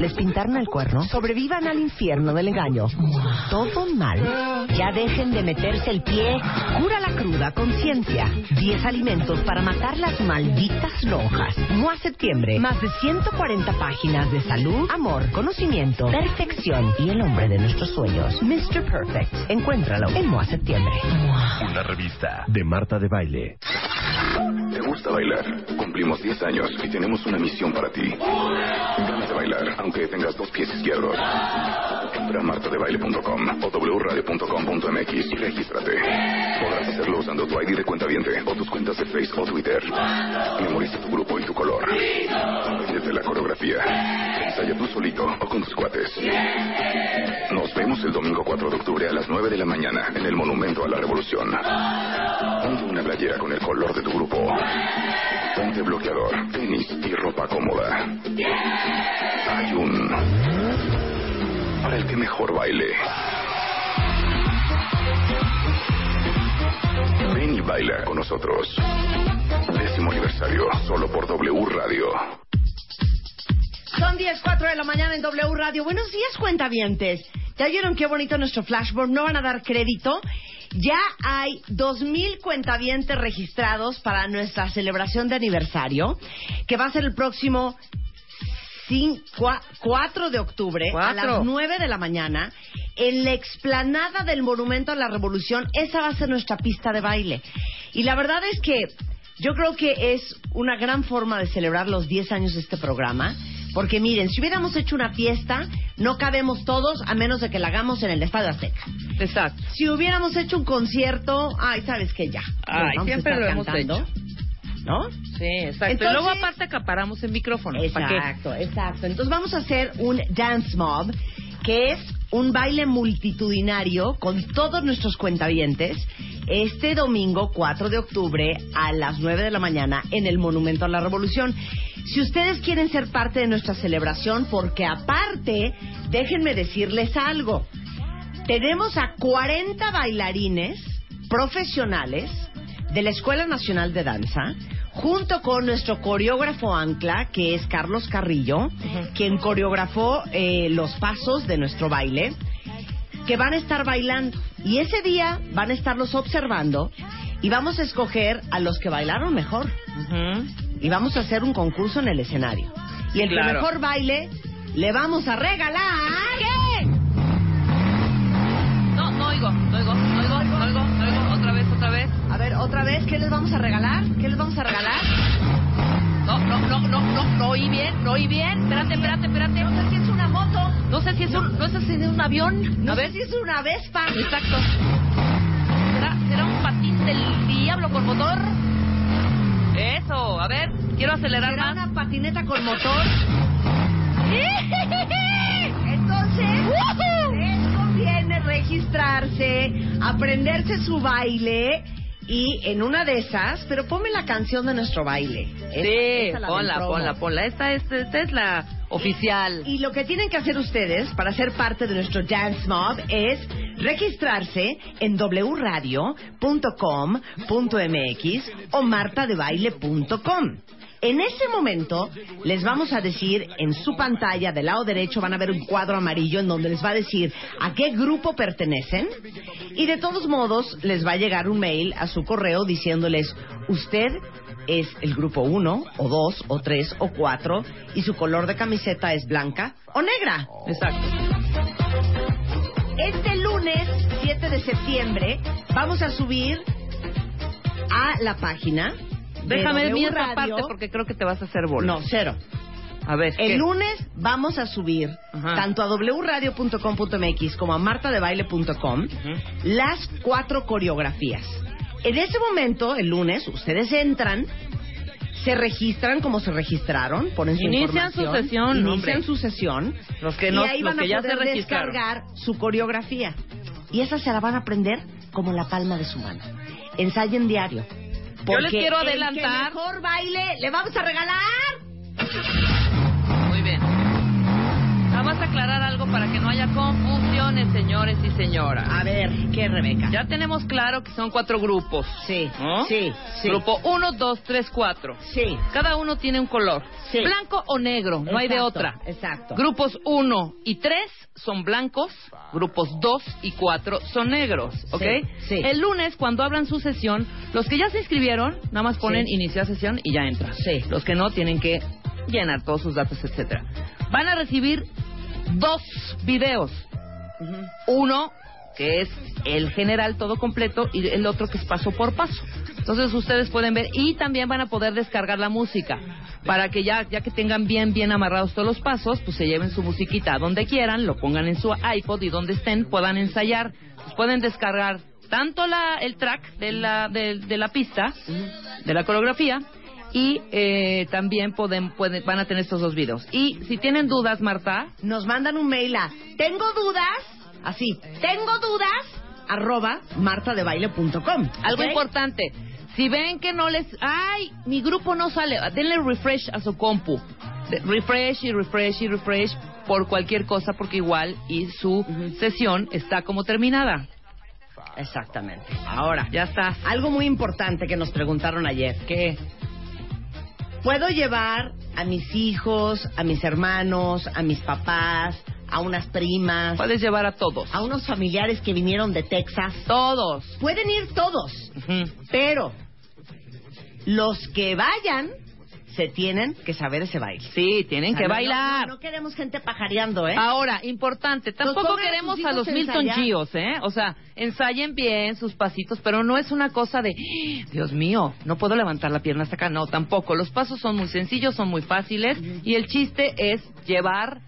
Les pintaron el cuerno. Sobrevivan al infierno del engaño. Todo mal. Ya dejen de meterse el pie. Cura la cruda conciencia. 10 alimentos para matar las malditas lonjas. MOA Septiembre. Más de 140 páginas de salud, amor, conocimiento, perfección y el hombre de nuestros sueños. Mr. Perfect. Encuéntralo en MOA Septiembre. Una revista de Marta de Baile. ¿Te gusta bailar? Cumplimos 10 años y tenemos una misión para ti. Ganas de bailar, aunque tengas dos pies izquierdos. Entra a martadebaile.com o wradio.com.mx y regístrate. Podrás hacerlo usando tu ID de cuenta viente o tus cuentas de Facebook o Twitter. Memoriza tu grupo y tu color. Aprendete la coreografía. Ensaya tú solito o con tus cuates. Nos vemos el domingo 4 de octubre a las 9 de la mañana en el Monumento a la Revolución. Ponte una playera con el color de tu grupo. Ponte bloqueador, tenis y ropa cómoda. Para el que mejor baile. Ven y baila con nosotros. Décimo aniversario, solo por W Radio. Son 10, 4 de la mañana en W Radio. Buenos días, cuentavientes. ¿Ya vieron qué bonito nuestro flashboard? No van a dar crédito. Ya hay 2.000 cuentavientes registrados para nuestra celebración de aniversario, que va a ser el próximo 4 de octubre a las 9 de la mañana en la explanada del Monumento a la Revolución. Esa va a ser nuestra pista de baile. Y la verdad es que yo creo que es una gran forma de celebrar los 10 años de este programa. Porque miren, si hubiéramos hecho una fiesta, no cabemos todos a menos de que la hagamos en el Estadio Azteca. Exacto. Si hubiéramos hecho un concierto, ay, sabes que ya. Ay, siempre lo hemos cantando, hecho. ¿No? Sí, exacto. Entonces- y luego aparte acaparamos el micrófono. Exacto, exacto. Entonces vamos a hacer un dance mob, que es un baile multitudinario con todos nuestros cuentavientes este domingo 4 de octubre a las 9 de la mañana en el Monumento a la Revolución. Si ustedes quieren ser parte de nuestra celebración, porque aparte, déjenme decirles algo. Tenemos a 40 bailarines profesionales de la Escuela Nacional de Danza, junto con nuestro coreógrafo ancla, que es Carlos Carrillo, quien coreografó eh, los pasos de nuestro baile, que van a estar bailando. Y ese día van a estarlos observando y vamos a escoger a los que bailaron mejor. Y vamos a hacer un concurso en el escenario. Y el que mejor baile, le vamos a regalar... ¿Qué? A ver, otra vez, ¿qué les vamos a regalar? ¿Qué les vamos a regalar? No, no, no, no, no, no oí bien, no oí bien. Espérate, espérate, espérate. No sé si es una moto. No sé si es un, no sé si es un avión. No a ver, si es una Vespa. exacto. ¿Será, ¿Será un patín del diablo con motor? Eso, a ver, quiero acelerar ¿Será más. una patineta con motor? Entonces, les conviene registrarse, aprenderse su baile y en una de esas, pero ponme la canción de nuestro baile. Sí, la ponla, ponla, ponla. Esta es, esta es la oficial. Y lo que tienen que hacer ustedes para ser parte de nuestro Dance Mob es registrarse en wradio.com.mx o martadebaile.com. En ese momento les vamos a decir en su pantalla del lado derecho van a ver un cuadro amarillo en donde les va a decir a qué grupo pertenecen y de todos modos les va a llegar un mail a su correo diciéndoles usted es el grupo 1 o 2 o 3 o 4 y su color de camiseta es blanca o negra. Exacto. Este lunes 7 de septiembre vamos a subir a la página. Déjame W mi esta Radio. parte porque creo que te vas a hacer bola. No, cero. A ver, ¿qué? El lunes vamos a subir Ajá. tanto a wradio.com.mx como a martadebaile.com las cuatro coreografías. En ese momento, el lunes, ustedes entran, se registran como se registraron, ponen su Inician su sesión, inician su sesión Los que no- y ahí los van que a se descargar su coreografía. Y esa se la van a aprender como la palma de su mano. Ensayen diario. Yo les Porque quiero el que adelantar- mejor baile le vamos a regalar. Vamos a aclarar algo para que no haya confusiones, señores y señoras. A ver, ¿qué, Rebeca? Ya tenemos claro que son cuatro grupos. Sí, ¿no? sí, sí. Grupo 1, 2, 3, 4. Sí. Cada uno tiene un color. Sí. Blanco o negro, no hay de Exacto, otra. exacto. Grupos 1 y 3 son blancos, grupos 2 y 4 son negros, ¿ok? sí. El lunes, cuando abran su sesión, los que ya se inscribieron, nada más ponen Sí. iniciar sesión y ya entran. Sí. Los que no, tienen que llenar todos sus datos, etcétera. Van a recibir dos videos. Uno que es el general todo completo y el otro que es paso por paso. Entonces ustedes pueden ver y también van a poder descargar la música para que ya ya que tengan bien bien amarrados todos los pasos, pues se lleven su musiquita a donde quieran, lo pongan en su iPod y donde estén puedan ensayar. Pues pueden descargar tanto la el track de la de, de la pista, de la coreografía y eh, también pueden, pueden van a tener estos dos videos. Y si tienen dudas, Marta, Nos mandan un mail a tengo dudas, así, tengo dudas, arroba martadebaile.com. Algo importante, si ven que no les... ¡Ay! Mi grupo no sale. Denle refresh a su compu. Refresh y refresh y refresh por cualquier cosa porque igual y su sesión está como terminada. Exactamente. Ahora, Ya está. algo muy importante que nos preguntaron ayer. ¿Qué? ¿Puedo llevar a mis hijos, a mis hermanos, a mis papás, a unas primas, Puedes llevar a todos. a unos familiares que vinieron de Texas? Todos. Pueden ir todos, pero los que vayan se tienen que saber ese baile. Sí, tienen O sea, que no- bailar. No, no queremos gente pajareando, ¿eh? Ahora, importante, tampoco a queremos a los Milton. Gios, ¿eh? O sea, ensayen bien sus pasitos, pero no es una cosa de, "Ah, Dios mío, no puedo levantar la pierna hasta acá. No, tampoco. Los pasos son muy sencillos, son muy fáciles y el chiste es llevar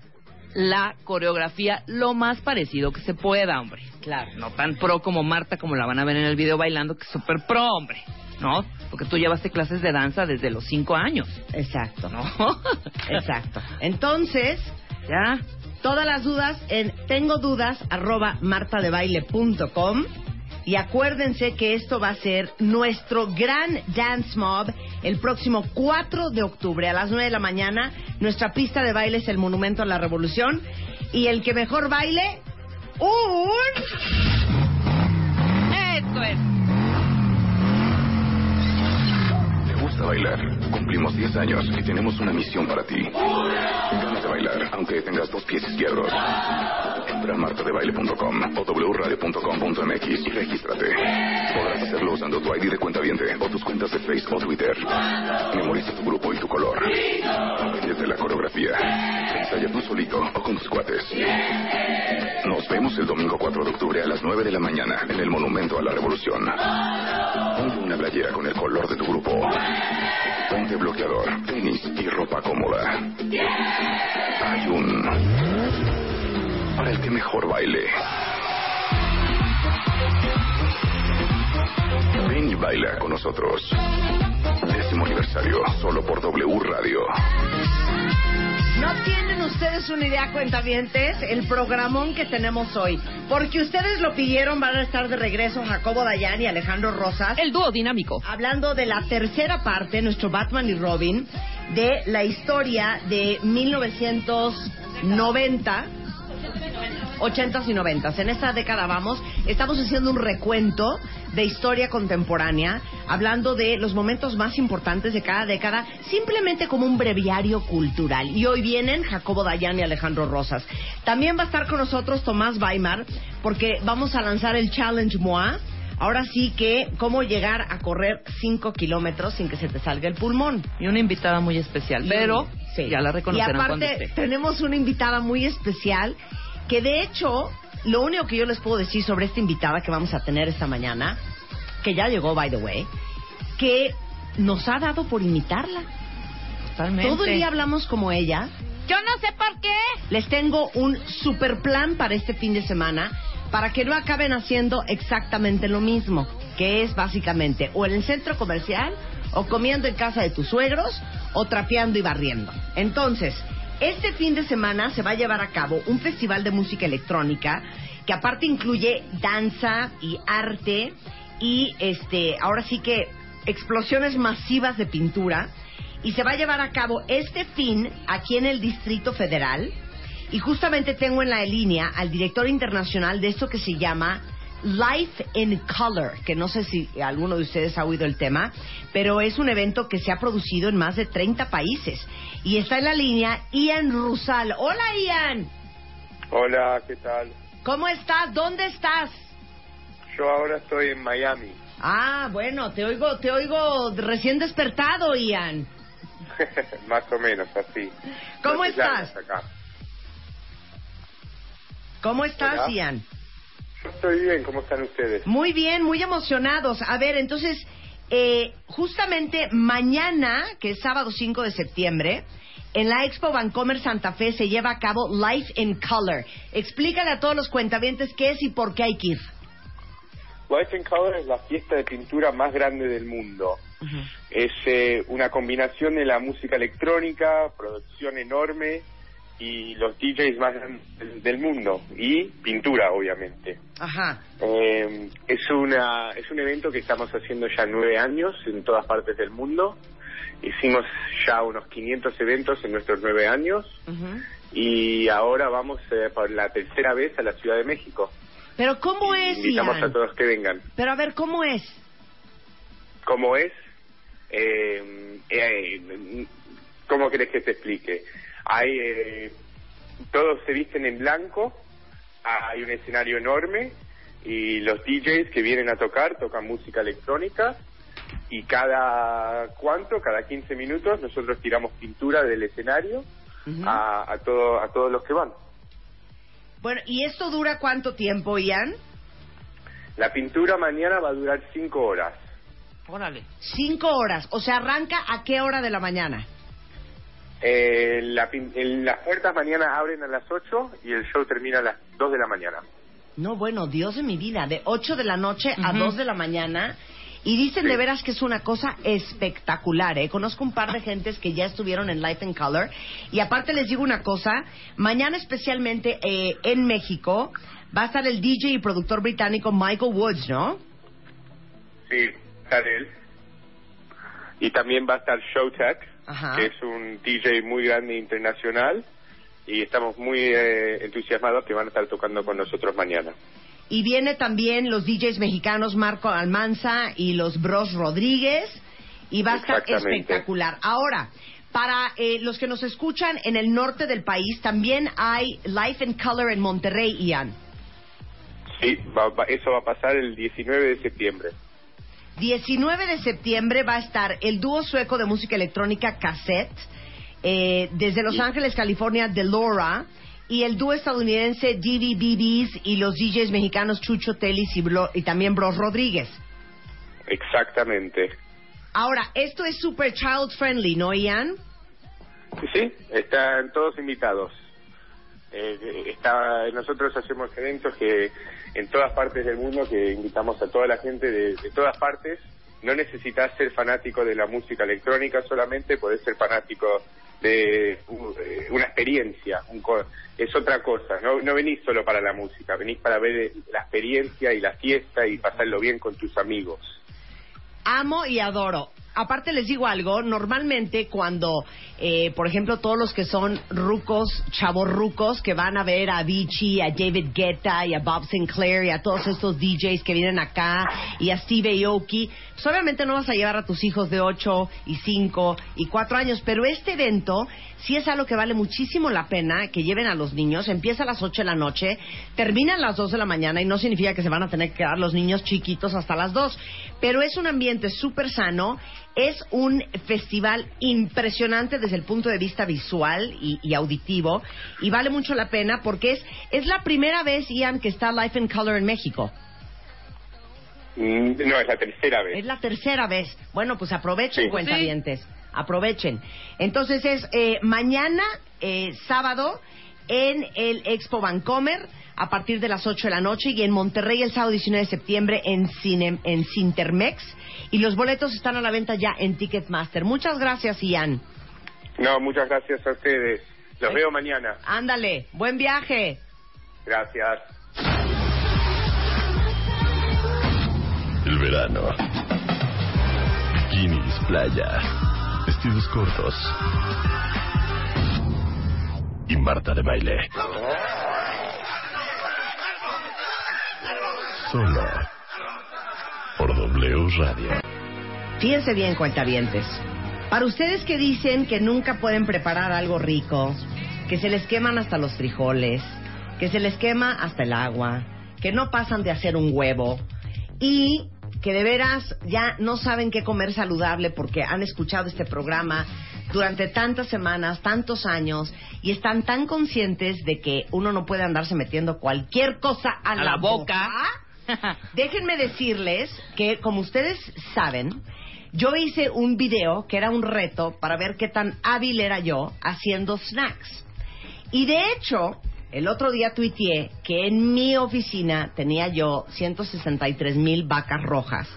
la coreografía lo más parecido que se pueda, hombre. Claro. No tan pro como Marta, como la van a ver en el video bailando, que es súper pro, hombre. ¿No? Porque tú llevaste clases de danza desde los cinco años, Exacto. ¿no? Exacto. Entonces, ya. todas las dudas en tengo dudas arroba martadebaile.com y acuérdense que esto va a ser nuestro gran dance mob el próximo 4 de octubre a las 9 de la mañana. Nuestra pista de baile es el Monumento a la Revolución y el que mejor baile un Eso es. ¿Te gusta bailar? Cumplimos 10 años y tenemos una misión para ti. Ganas de bailar, aunque tengas dos pies izquierdos. Entra a martadebaile.com o wradio.com.mx y regístrate. Podrás hacerlo usando tu ID de cuenta o tus cuentas de Facebook o Twitter. Memoriza tu grupo y tu color. Apréndete la coreografía. Ensaya tú solito o con tus cuates. Nos vemos el domingo 4 de octubre a las 9 de la mañana en el Monumento a la Revolución. Ponte una playera con el color de tu grupo. Ponte bloqueador, tenis y ropa cómoda. Hay un... Para el que mejor baile. Ven y baila con nosotros. Décimo aniversario, solo por W Radio. No tienen ustedes una idea, cuentavientes, el programón que tenemos hoy. Porque ustedes lo pidieron, van a estar de regreso Jacobo Dayan y Alejandro Rosas. El dúo dinámico. Hablando de la tercera parte, nuestro Batman y Robin, de la historia de 1990. 80s y 90s. En esta década vamos, estamos haciendo un recuento de historia contemporánea, hablando de los momentos más importantes de cada década, simplemente como un breviario cultural. Y hoy vienen Jacobo Dayan y Alejandro Rosas. También va a estar con nosotros Tomás Weimar, porque vamos a lanzar el Challenge MOA. Ahora sí que, cómo llegar a correr 5 kilómetros sin que se te salga el pulmón. Y una invitada muy especial, pero Sí. ya la reconocerán Y aparte, tenemos una invitada muy especial que de hecho, lo único que yo les puedo decir sobre esta invitada que vamos a tener esta mañana, que ya llegó, by the way, que nos ha dado por imitarla. Totalmente. Todo el día hablamos como ella. Yo no sé por qué. Les tengo un super plan para este fin de semana para que no acaben haciendo exactamente lo mismo, que es básicamente o en el centro comercial o comiendo en casa de tus suegros o trapeando y barriendo. Entonces, este fin de semana se va a llevar a cabo un festival de música electrónica que aparte incluye danza y arte y este, ahora sí que explosiones masivas de pintura y se va a llevar a cabo este fin aquí en el Distrito Federal. Y justamente tengo en la línea al director internacional de esto que se llama Life in Color, que no sé si alguno de ustedes ha oído el tema, pero es un evento que se ha producido en más de 30 países. Y está en la línea Ian Rusal. Hola Ian. Hola, ¿qué tal? ¿Cómo estás? ¿Dónde estás? Yo ahora estoy en Miami. Ah, bueno, te oigo, te oigo recién despertado, Ian. Más o menos así. ¿Cómo No estás? acá. ¿Cómo estás, Hola. Ian? Yo estoy bien, ¿cómo están ustedes? Muy bien, muy emocionados. A ver, entonces, eh, justamente mañana, que es sábado 5 de septiembre, en la Expo Vancomer Santa Fe se lleva a cabo Life in Color. Explícale a todos los cuentavientes qué es y por qué hay que ir. Life in Color es la fiesta de pintura más grande del mundo. Es eh, una combinación de la música electrónica, producción enorme y los DJs más grandes del- mundo y pintura, obviamente. Ajá. Eh, es una es un evento que estamos haciendo ya nueve años en todas partes del mundo. Hicimos ya unos 500 eventos en nuestros nueve años y ahora vamos eh, por la tercera vez a la Ciudad de México. Pero ¿cómo es, Invitamos Ian? a todos que vengan. Pero a ver, ¿cómo es? ¿Cómo es? Eh, eh, ¿Cómo querés que te explique? Hay eh, todos se visten en blanco, hay un escenario enorme y los DJs que vienen a tocar tocan música electrónica y cada cuánto, cada 15 minutos nosotros tiramos pintura del escenario a, a, todo, a todos los que van. Bueno, ¿y esto dura cuánto tiempo, Ian? La pintura mañana va a durar 5 horas. Órale. Cinco horas. O sea, ¿arranca a qué hora de la mañana? Eh, la el- las puertas mañana abren a las 8 y el show termina a las 2 de la mañana. No, bueno, Dios de mi vida, de 8 de la noche a Ujú. 2 de la mañana. Y dicen Sí. de veras que es una cosa espectacular, ¿eh? Conozco un par de gentes que ya estuvieron en Life in Color. Y aparte les digo una cosa, mañana especialmente eh, en México va a estar el DJ y productor británico Michael Woods, ¿no? Sí, sale él. Y también va a estar Showtech, Ajá. que es un DJ muy grande e internacional. Y estamos muy eh, entusiasmados que van a estar tocando con nosotros mañana. Y viene también los DJs mexicanos Marco Almanza y los Bros Rodríguez. Y va a estar espectacular. Ahora, para eh, los que nos escuchan en el norte del país, también hay Life in Color en Monterrey, Ian. Sí, va- va- eso va a pasar el 19 de septiembre. 19 de septiembre va a estar el dúo sueco de música electrónica Cassette, eh, desde Los Ángeles, California, de Laura, y el dúo estadounidense DVBBs y los DJs mexicanos Chucho Telis y, Blo- y también Bros Rodríguez. Exactamente. Ahora, esto es super child friendly, ¿no, Ian? Sí, están todos invitados. Eh, está, nosotros hacemos eventos que en todas partes del mundo que invitamos a toda la gente de, todas partes. No necesitas ser fanático de la música electrónica solamente, podés ser fanático de uh, una experiencia, un co- es otra cosa. No, no venís solo para la música, venís para ver eh, la experiencia y la fiesta y pasarlo bien con tus amigos. Amo y adoro. Aparte les digo algo, normalmente cuando, eh, por ejemplo, todos los que son rucos, chavos rucos, que van a ver a Avicii, a David Guetta y a Bob Sinclair y a todos estos DJs que vienen acá y a Steve Aoki, pues obviamente no vas a llevar a tus hijos de 8 y 5 y 4 años, pero este evento sí es algo que vale muchísimo la pena que lleven a los niños. Empieza a las 8 de la noche, termina a las 2 de la mañana y no significa que se van a tener que quedar los niños chiquitos hasta las 2, pero es un ambiente súper sano. Es un festival impresionante desde el punto de vista visual y, y auditivo y vale mucho la pena porque es, es la primera vez, Ian, que está Life in Color en México. Mm, No, es la tercera vez. Es la tercera vez. Bueno, pues aprovechen, Sí. cuentavientes. Aprovechen. Entonces es eh, mañana, eh, sábado, en el Expo Vancomer a partir de las 8 de la noche y en Monterrey el sábado 19 de septiembre en, Cine, en Cintermex. Y los boletos están a la venta ya en Ticketmaster. Muchas gracias, Ian. No, muchas gracias a ustedes. Los veo mañana. Ándale, buen viaje. Gracias. El verano. Bikinis, playa. Vestidos cortos. Y Marta de baile. Solo. Por W Radio. Fíjense bien, cuentavientes. Para ustedes que dicen que nunca pueden preparar algo rico, que se les queman hasta los frijoles, que se les quema hasta el agua, que no pasan de hacer un huevo y que de veras ya no saben qué comer saludable porque han escuchado este programa durante tantas semanas, tantos años y están tan conscientes de que uno no puede andarse metiendo cualquier cosa a, la boca. Déjenme decirles que, como ustedes saben, yo hice un video que era un reto para ver qué tan hábil era yo haciendo snacks. Y de hecho, el otro día tuiteé que en mi oficina tenía yo 163 mil vacas rojas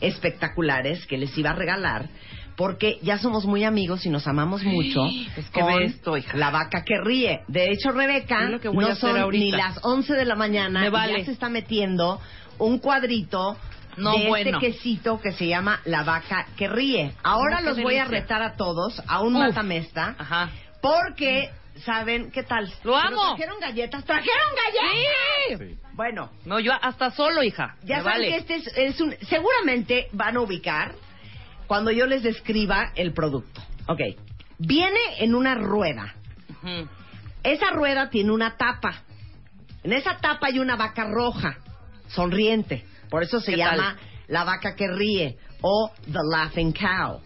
espectaculares que les iba a regalar porque ya somos muy amigos y nos amamos mucho Es que con ve esto, hija. la vaca que ríe. De hecho, Rebeca, Es lo que voy a no hacer son ahorita. ni las 11 de la mañana Me y vale. ya se está metiendo un cuadrito No, de bueno. este quesito que se llama la vaca que ríe. Ahora los voy a retar a todos a un Uf. matamesta Ajá. porque saben qué tal. Lo Pero amo. Trajeron galletas, trajeron galletas. Bueno, No, yo hasta solo, hija. ya Me saben vale. que este es, es un. Seguramente van a ubicar cuando yo les describa el producto. Ok. Viene en una rueda. Esa rueda tiene una tapa. En esa tapa hay una vaca roja, sonriente. Por eso se ¿Qué llama la vaca que ríe o the laughing cow.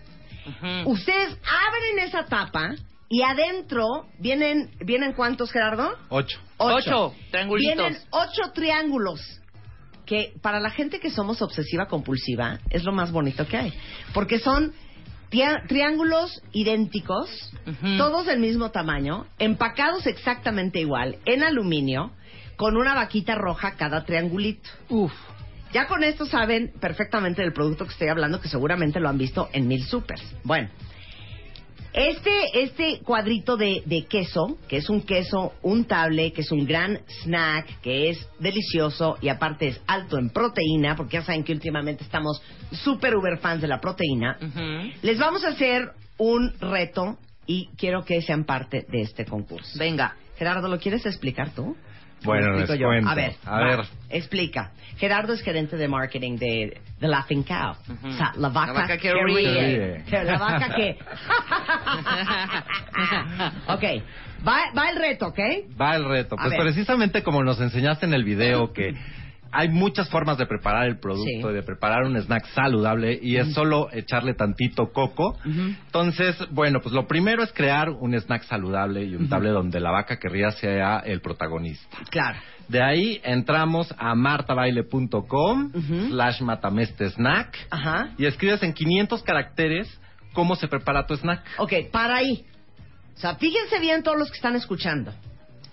Ustedes abren esa tapa y adentro vienen vienen cuántos Gerardo? Ocho. Ocho triangulitos. Vienen ocho triángulos que para la gente que somos obsesiva compulsiva es lo más bonito que hay, porque son triángulos idénticos, todos del mismo tamaño, empacados exactamente igual, en aluminio, con una vaquita roja cada triangulito. Uf. Ya con esto saben perfectamente del producto que estoy hablando, que seguramente lo han visto en mil supers. Bueno, este, este cuadrito de, de queso, que es un queso untable, que es un gran snack, que es delicioso y aparte es alto en proteína, porque ya saben que últimamente estamos súper uber fans de la proteína, les vamos a hacer un reto y quiero que sean parte de este concurso. Venga. Gerardo, ¿lo quieres explicar tú? Bueno, ¿Lo les yo? cuento. A ver, A va, ver. explica. Gerardo es gerente de marketing de The Laughing Cow. O sea, la vaca, La vaca que ríe. La vaca que... ok, va, va el reto, ¿ok? Va el reto. A Pues ver. precisamente como nos enseñaste en el video que hay muchas formas de preparar el producto Sí. y de preparar un snack saludable y es solo echarle tantito coco. Entonces, bueno, pues lo primero es crear un snack saludable y untable donde la vaca que ría sea el protagonista. Claro. De ahí entramos a martabaile.com Ujú. slash matameste snack Ajá. y escribes en 500 caracteres cómo se prepara tu snack. Ok, para ahí. O sea, fíjense bien todos los que están escuchando.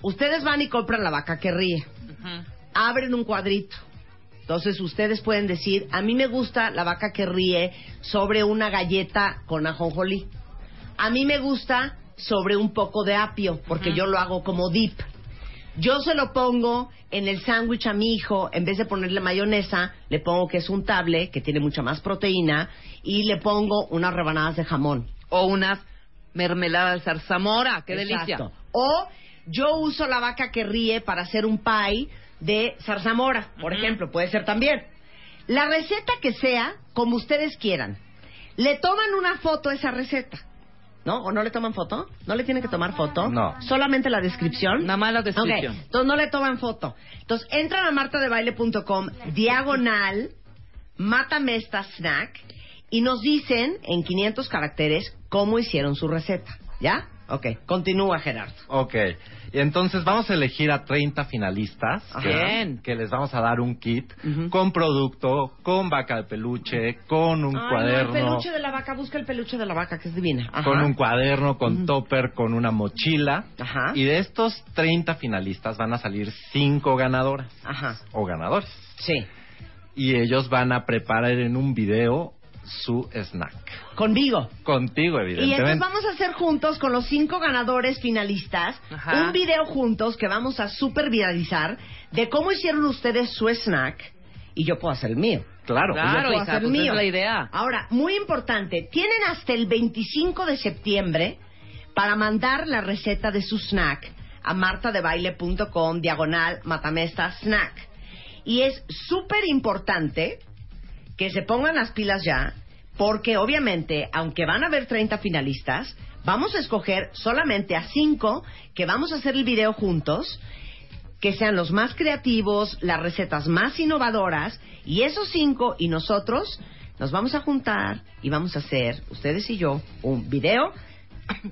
Ustedes van y compran la vaca que ríe. Abren un cuadrito. Entonces ustedes pueden decir, a mí me gusta la vaca que ríe sobre una galleta con ajonjolí. A mí me gusta sobre un poco de apio, porque yo lo hago como dip. Yo se lo pongo en el sándwich a mi hijo, en vez de ponerle mayonesa, le pongo que es untable, que tiene mucha más proteína, y le pongo unas rebanadas de jamón. O unas mermeladas de zarzamora. ¡Qué delicia! Exacto. O yo uso la vaca que ríe para hacer un pie de zarzamora, por ejemplo, puede ser también. La receta que sea, como ustedes quieran. Le toman una foto a esa receta. ¿No? ¿O no le toman foto? ¿No le tienen que tomar foto? No. Solamente la descripción. Nada más la descripción. Ok, entonces no le toman foto. Entonces entran a martadebaile.com, diagonal, mátame esta snack, y nos dicen en 500 caracteres cómo hicieron su receta. ¿Ya? Ok, continúa Gerardo. Ok, entonces vamos a elegir a 30 finalistas que, que les vamos a dar un kit con producto, con vaca de peluche, con un Ay, no, cuaderno, el peluche de la vaca, busca el peluche de la vaca, que es divina. Ajá. con un cuaderno, con topper, con una mochila. Ajá. Y de estos 30 finalistas van a salir 5 ganadoras Ajá, o ganadores. sí. Y ellos van a preparar en un video su snack. Conmigo. Contigo, Y evidentemente. entonces vamos a hacer juntos con los cinco ganadores finalistas Ajá. un video juntos que vamos a super viralizar de cómo hicieron ustedes su snack y yo puedo hacer el mío. Claro. Yo Claro, puedo hija, hacer el pues mío. esa es la idea. Ahora, muy importante, tienen hasta el 25 de septiembre para mandar la receta de su snack a martadebaile.com diagonal matamesta snack. Y es súper importante que se pongan las pilas ya, porque obviamente, aunque van a haber 30 finalistas, vamos a escoger solamente a 5 que vamos a hacer el video juntos, que sean los más creativos, las recetas más innovadoras, y esos 5 y nosotros nos vamos a juntar y vamos a hacer, ustedes y yo, un video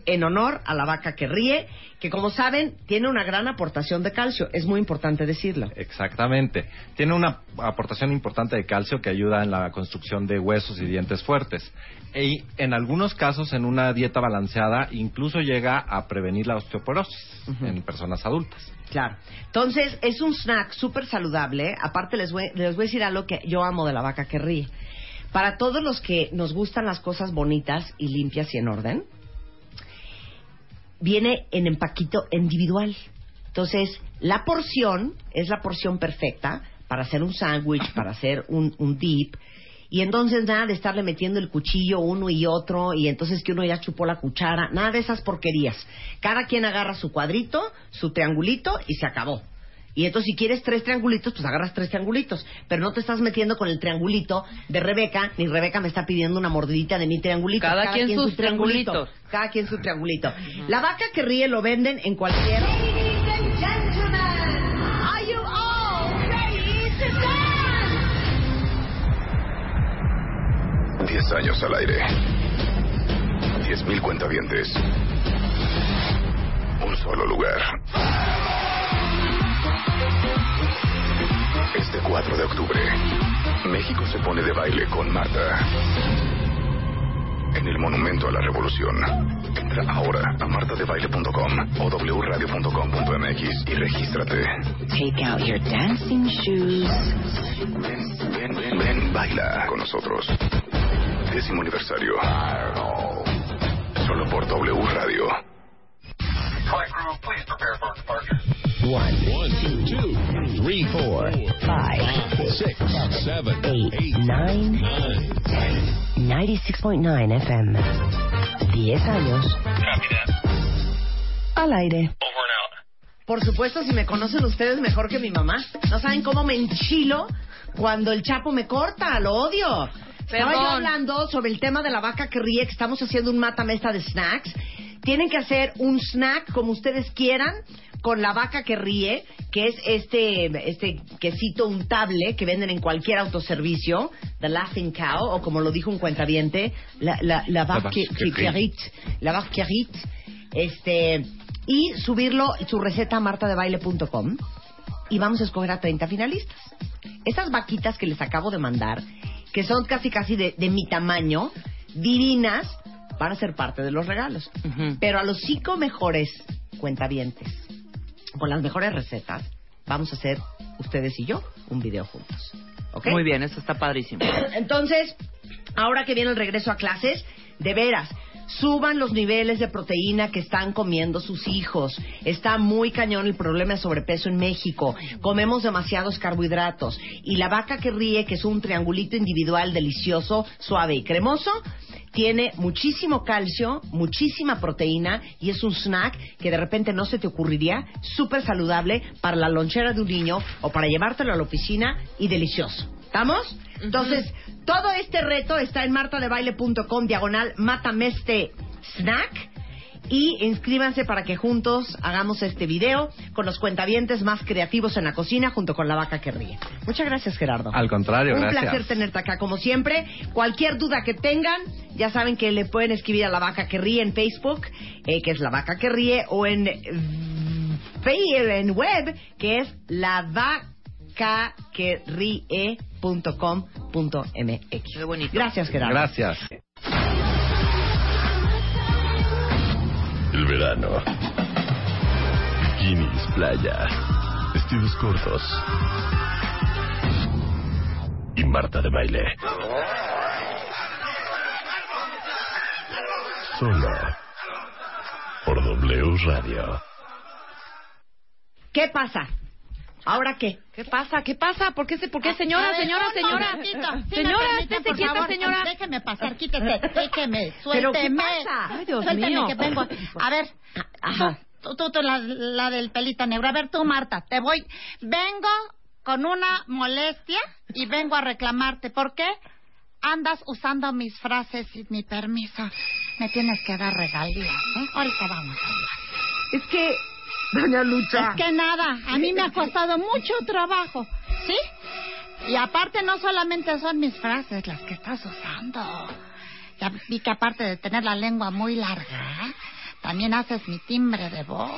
en honor a la vaca que ríe, que como saben tiene una gran aportación de calcio, es muy importante decirlo. Exactamente. Tiene una aportación importante de calcio que ayuda en la construcción de huesos y dientes fuertes. Y en algunos casos, en una dieta balanceada, incluso llega a prevenir la osteoporosis en personas adultas. Claro. Entonces, es un snack súper saludable. Aparte, les voy, les voy a decir algo que yo amo de la vaca que ríe. Para todos los que nos gustan las cosas bonitas y limpias y en orden, viene en empaquito individual. Entonces, la porción es la porción perfecta para hacer un sándwich, para hacer un, un dip. Y entonces nada de estarle metiendo el cuchillo uno y otro y entonces que uno ya chupó la cuchara, nada de esas porquerías. Cada quien agarra su cuadrito, su triangulito y se acabó. Y entonces si quieres tres triangulitos, pues agarras tres triangulitos. Pero no te estás metiendo con el triangulito de Rebeca, ni Rebeca me está pidiendo una mordidita de mi triangulito. Cada quien sus su triangulito. triangulitos. Cada quien su triangulito. La vaca que ríe lo venden en cualquier... 10 años al aire. 10.000 cuentavientes. Un solo lugar. Este 4 de octubre, México se pone de baile con Marta. En el Monumento a la Revolución. Entra ahora a martadebaile.com o wradio.com.mx y regístrate. Take out your dancing shoes. Ven, ven, ven, ven, baila con nosotros. Décimo aniversario. Solo por W Radio. One, One, two, two, three, four, five, six, seven, eight, nine, ten. 96.9 FM. 10 años. Al aire. Por supuesto, si me conocen ustedes mejor que mi mamá. No saben cómo me enchilo cuando el chapo me corta, lo odio. Estaba yo Perdón. hablando sobre el tema de la vaca que ríe, que estamos haciendo un matamesta de snacks. Tienen que hacer un snack como ustedes quieran con la vaca que ríe, que es este, este quesito untable que venden en cualquier autoservicio, The Laughing Cow, o como lo dijo un cuentaviente, la, la, la vaca que, rit. la vaca que rit, este, y subirlo, su receta a martadebaile.com y vamos a escoger a 30 finalistas. Estas vaquitas que les acabo de mandar, que son casi casi de, de mi tamaño, divinas, van a ser parte de los regalos. Pero a los cinco mejores cuentavientes, con las mejores recetas, vamos a hacer ustedes y yo un video juntos. ¿Ok? Muy bien, eso está padrísimo. Entonces, ahora que viene el regreso a clases, de veras, suban los niveles de proteína que están comiendo sus hijos. Está muy cañón el problema de sobrepeso en México. Comemos demasiados carbohidratos. Y la vaca que ríe, que es un triangulito individual delicioso, suave y cremoso, tiene muchísimo calcio, muchísima proteína y es un snack que de repente no se te ocurriría, súper saludable para la lonchera de un niño o para llevártelo a la oficina y delicioso. ¿Estamos? Entonces, todo este reto está en martadebaile.com diagonal mátameste snack y inscríbanse para que juntos hagamos este video con los cuentavientes más creativos en la cocina junto con la vaca que ríe. Muchas gracias, Gerardo. Al contrario, Un gracias. placer tenerte acá como siempre. Cualquier duda que tengan, ya saben que le pueden escribir a la vaca que ríe en Facebook, eh, que es la vaca que ríe, o en, mm, en web, que es la vaca que ríe.com.mx. Qué bonito. Gracias, Gerardo. Gracias. El verano. Bikinis, playa, vestidos cortos. Y Marta de baile. Solo por W Radio. ¿Qué pasa? ¿Ahora qué? ¿Qué pasa? ¿Qué pasa? ¿Por qué, se- por qué señora, A ver, señora, un señora? señora, permite, estése quieta, favor. señora. Déjeme pasar, quítese, déjeme, ¿Pero qué suélteme. pasa? Ay, Dios Suélteme mío. que vengo. A ver, Ajá. tú, tú, tú, la, la del pelito negro. A ver, tú, Marta, te voy. Vengo con una molestia y vengo a reclamarte. ¿Por qué? Andas usando mis frases sin mi permiso. Me tienes que dar regalías, ¿eh? Ahorita vamos a hablar. Es que, doña Lucha... Es que nada, a mí me ha costado mucho trabajo, ¿sí? Y aparte no solamente son mis frases las que estás usando. Ya vi que aparte de tener la lengua muy larga, también haces mi timbre de voz.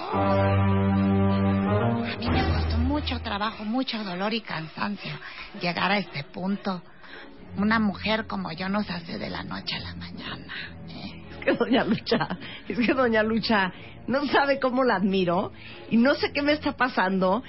A mí me costó mucho trabajo, mucho dolor y cansancio llegar a este punto. Una mujer como yo no se hace de la noche a la mañana. ¿eh? Que doña Lucha, es que doña Lucha no sabe cómo la admiro y no sé qué me está pasando.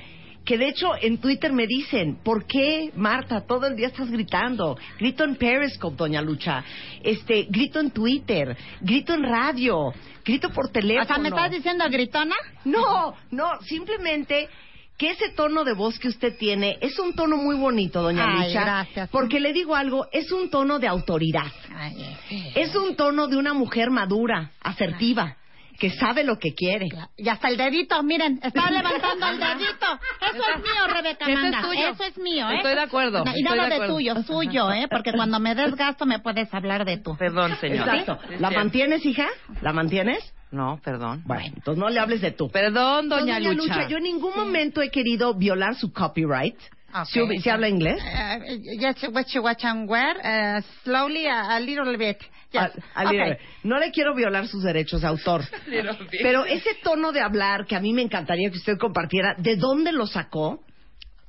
Que de hecho en Twitter me dicen, ¿por qué Marta todo el día estás gritando? Grito en Periscope, doña Lucha. Este, grito en Twitter, grito en radio, grito por teléfono. Sea, ¿me estás diciendo gritona? No, no, simplemente que ese tono de voz que usted tiene es un tono muy bonito, doña Ay, Lucha. gracias. Porque le digo algo, es un tono de autoridad. Ay, sí. Es un tono de una mujer madura, asertiva, que sabe lo que quiere. Y hasta el dedito, miren, está levantando el dedito. Eso es mío, Rebeca Ese es Manda. tuyo. Eso es mío, ¿eh? Estoy de acuerdo, No, y nada de tuyo, suyo, ¿eh? Porque cuando me des gasto me puedes hablar de tú. Perdón. Exacto. Sí, ¿La mantienes, hija? ¿La mantienes? No, perdón. Bueno, entonces no le hables de tú. Perdón, No, doña, Lucha. yo en ningún momento he querido violar su copyright. Ok. ¿Sí, hub- sí habla inglés? Uh, yes, what you watch and wear, uh, slowly, a, a little bit. Yes. Al- al- Okay. No le quiero violar sus derechos de autor. Pero ese tono de hablar que a mí me encantaría que usted compartiera, ¿de dónde lo sacó?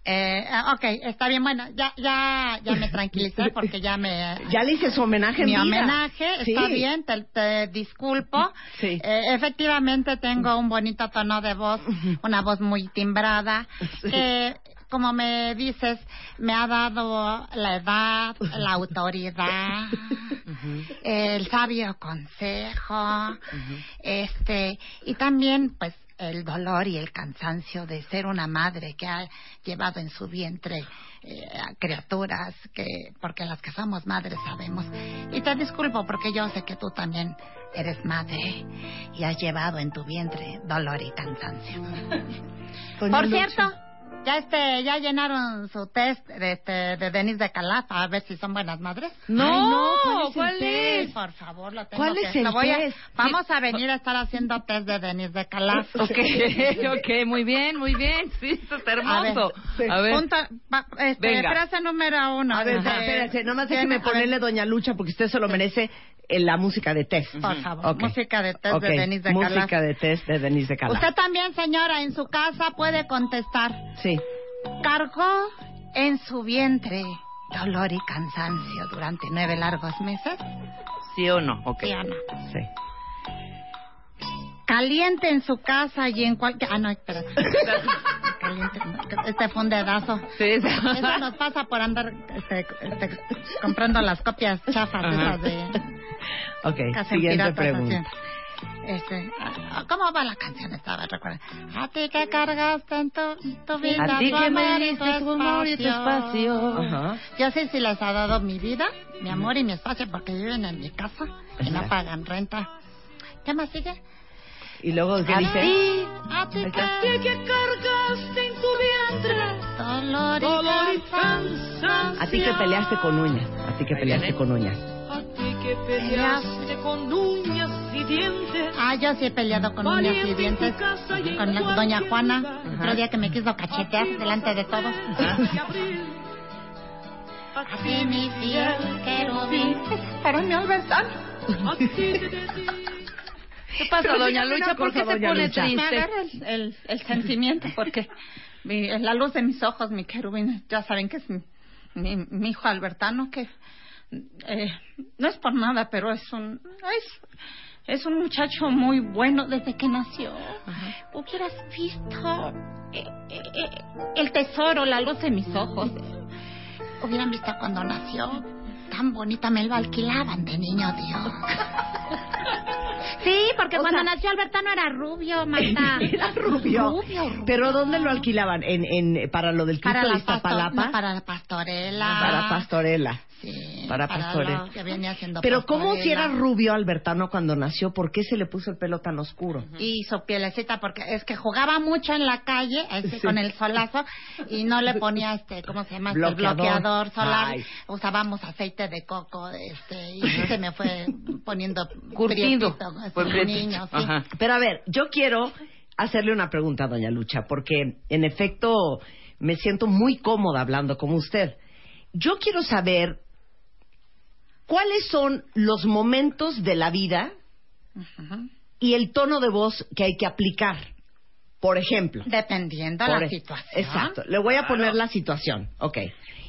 Eh, ah, ok, está bien, bueno, ya, ya, ya me tranquilicé porque ya me... Ya le hice su homenaje en Mi vida. homenaje, está bien, te, te disculpo. Sí. Eh, efectivamente tengo un bonito tono de voz, una voz muy timbrada, Sí. que, como me dices, me ha dado la edad, la autoridad, el sabio consejo, este, y también, pues, el dolor y el cansancio de ser una madre que ha llevado en su vientre eh, a criaturas que porque las que somos madres sabemos. Y te disculpo porque yo sé que tú también eres madre y has llevado en tu vientre dolor y cansancio. Por cierto ya este ya llenaron su test de este de Denis de Calafa a ver si son buenas madres No, Ay, no, ¿cuál es ¿cuál es? por favor, lo tengo ¿Cuál que- es el voy a- test? vamos a venir a estar haciendo test de Denis de Calaf. Ok, ok, muy bien, muy bien. Sí, esto está hermoso. Sí. A ver, Punto, va, este, Venga. frase número uno. A ver, espérate, nomás déjeme a ver, ponerle Doña Lucha porque usted se lo merece en la música de test. Por favor, música de test de Denis de Calaf. Música de test de Denise de Calaf. Usted también, señora, en su casa puede contestar. Sí. ¿Cargó en su vientre dolor y cansancio durante nueve largos meses? ¿sí o no? Ok. ¿Sí o no? Sí. Caliente en su casa y en cualquier... Ah, no, espera. Caliente, este fue un dedazo. Sí, sí. Eso nos pasa por andar este, este, comprando las copias chafas esas de... Ok, siguiente piratas, pregunta. así. Este, ah, ¿Cómo va la canción? Estaba, recuerda. A ti que cargaste en tu, tu vida. A ti tu que me y diste tu amor y tu espacio. Ajá. Yo sé si les ha dado mi vida, mi amor y mi espacio porque viven en mi casa y no pagan renta. ¿Qué más sigue? Y luego, ¿qué a dice? ti, a ti que, cargaste en tu vientre dolor, y cansancio. A ti que peleaste con uñas. A ti que peleaste con uñas. A ti que peleaste con uñas y Ah, yo sí he peleado con uñas y dientes con la doña Juana. Otro día que me quiso cachetear delante de todos. Así mi fiel querubín. Para mi Albertán. ¿Qué pasa, doña dígame Lucha? ¿Por qué se doña pone Lucha. Me triste? agarra el, el, el sentimiento porque mi- la luz de mis ojos, mi querubín, ya saben que es mi, mi, mi hijo Albertano, que eh, no es por nada, pero es un es, es un muchacho muy bueno desde que nació. Hubieras visto eh, eh, eh, el tesoro, la luz de mis ojos. Hubieran visto cuando nació. Tan bonita me lo alquilaban de niño Dios. Sí, porque O cuando sea- nació Albertano era rubio, Marta. Era rubio. Rubio, rubio. Pero ¿dónde lo alquilaban? ¿En, en, para lo del Cristo para de Iztapalapa? no, para la pastorela. Para Pastorela. Sí, para Pastorela. que haciendo Pero ¿cómo si Pastorela. era rubio Albertano cuando nació? ¿Por qué se le puso el pelo tan oscuro? Y su pielecita, porque es que jugaba mucho en la calle, este, Sí. con el solazo, y no le ponía, este, ¿cómo se llama? Este, Bloqueador. bloqueador solar. Ay. Usábamos aceite de coco, este, y se me fue poniendo Curtido prietito, niño, sí. Pero a ver, yo quiero hacerle una pregunta a doña Lucha, porque en efecto me siento muy cómoda hablando como usted. Yo quiero saber cuáles son los momentos de la vida y el tono de voz que hay que aplicar. Por ejemplo. Dependiendo Por la e- situación. Exacto. Le voy a poner la situación. Ok.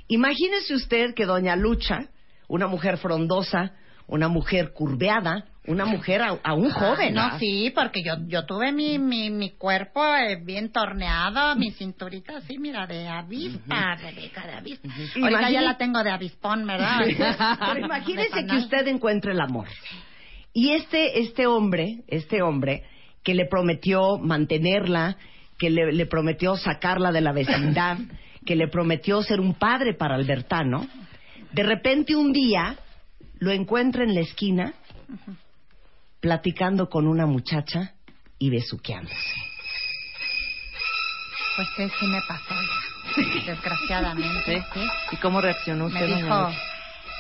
Imagínese usted que Doña Lucha, una mujer frondosa, una mujer curveada, una mujer a, a un joven. No, sí, porque yo, yo tuve mi, mi, mi cuerpo eh, bien torneado, mi cinturita así, mira, de avispa, Rebeca, de avispa. Ahorita Imagine- ya la tengo de avispón, ¿verdad? Pero imagínese que usted encuentre el amor. Y este, este hombre, este hombre que le prometió mantenerla, que le, le prometió sacarla de la vecindad, que le prometió ser un padre para Albertano, de repente un día lo encuentra en la esquina platicando con una muchacha y besuqueándose. Pues sí, sí me pasó desgraciadamente, sí. ¿Y cómo reaccionó Me usted, doña dijo,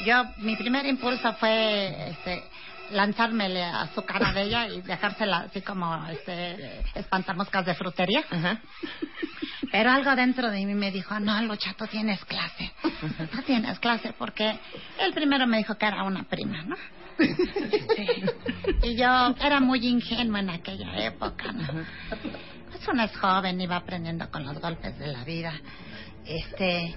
yo, mi primer impulso fue, este, lanzármele a su cara de ella y dejársela así como, este, espantamoscas de frutería. Pero algo dentro de mí me dijo, no, Lucha, tú tienes clase. Tú tienes clase porque él primero me dijo que era una prima, ¿no? Sí. Y yo era muy ingenua en aquella época, ¿no? Pues uno es joven y va aprendiendo con los golpes de la vida. Este,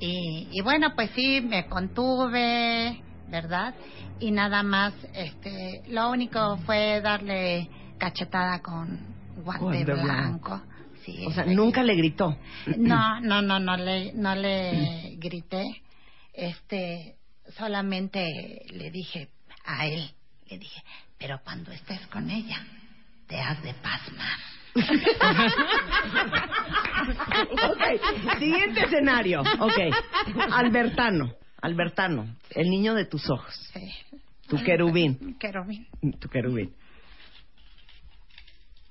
y, y bueno, pues sí, me contuve, ¿verdad? Y nada más, este, lo único fue darle cachetada con guante, Guante blanco. blanco. Sí, O sea, este, nunca le gritó. no, no, no, no le, no le grité. Este, solamente le dije a él, le dije, pero cuando estés con ella, te has de pasmar. ok, siguiente escenario. Ok, Albertano, Albertano, el niño de tus ojos, Sí. tu querubín, Querubín. tu querubín.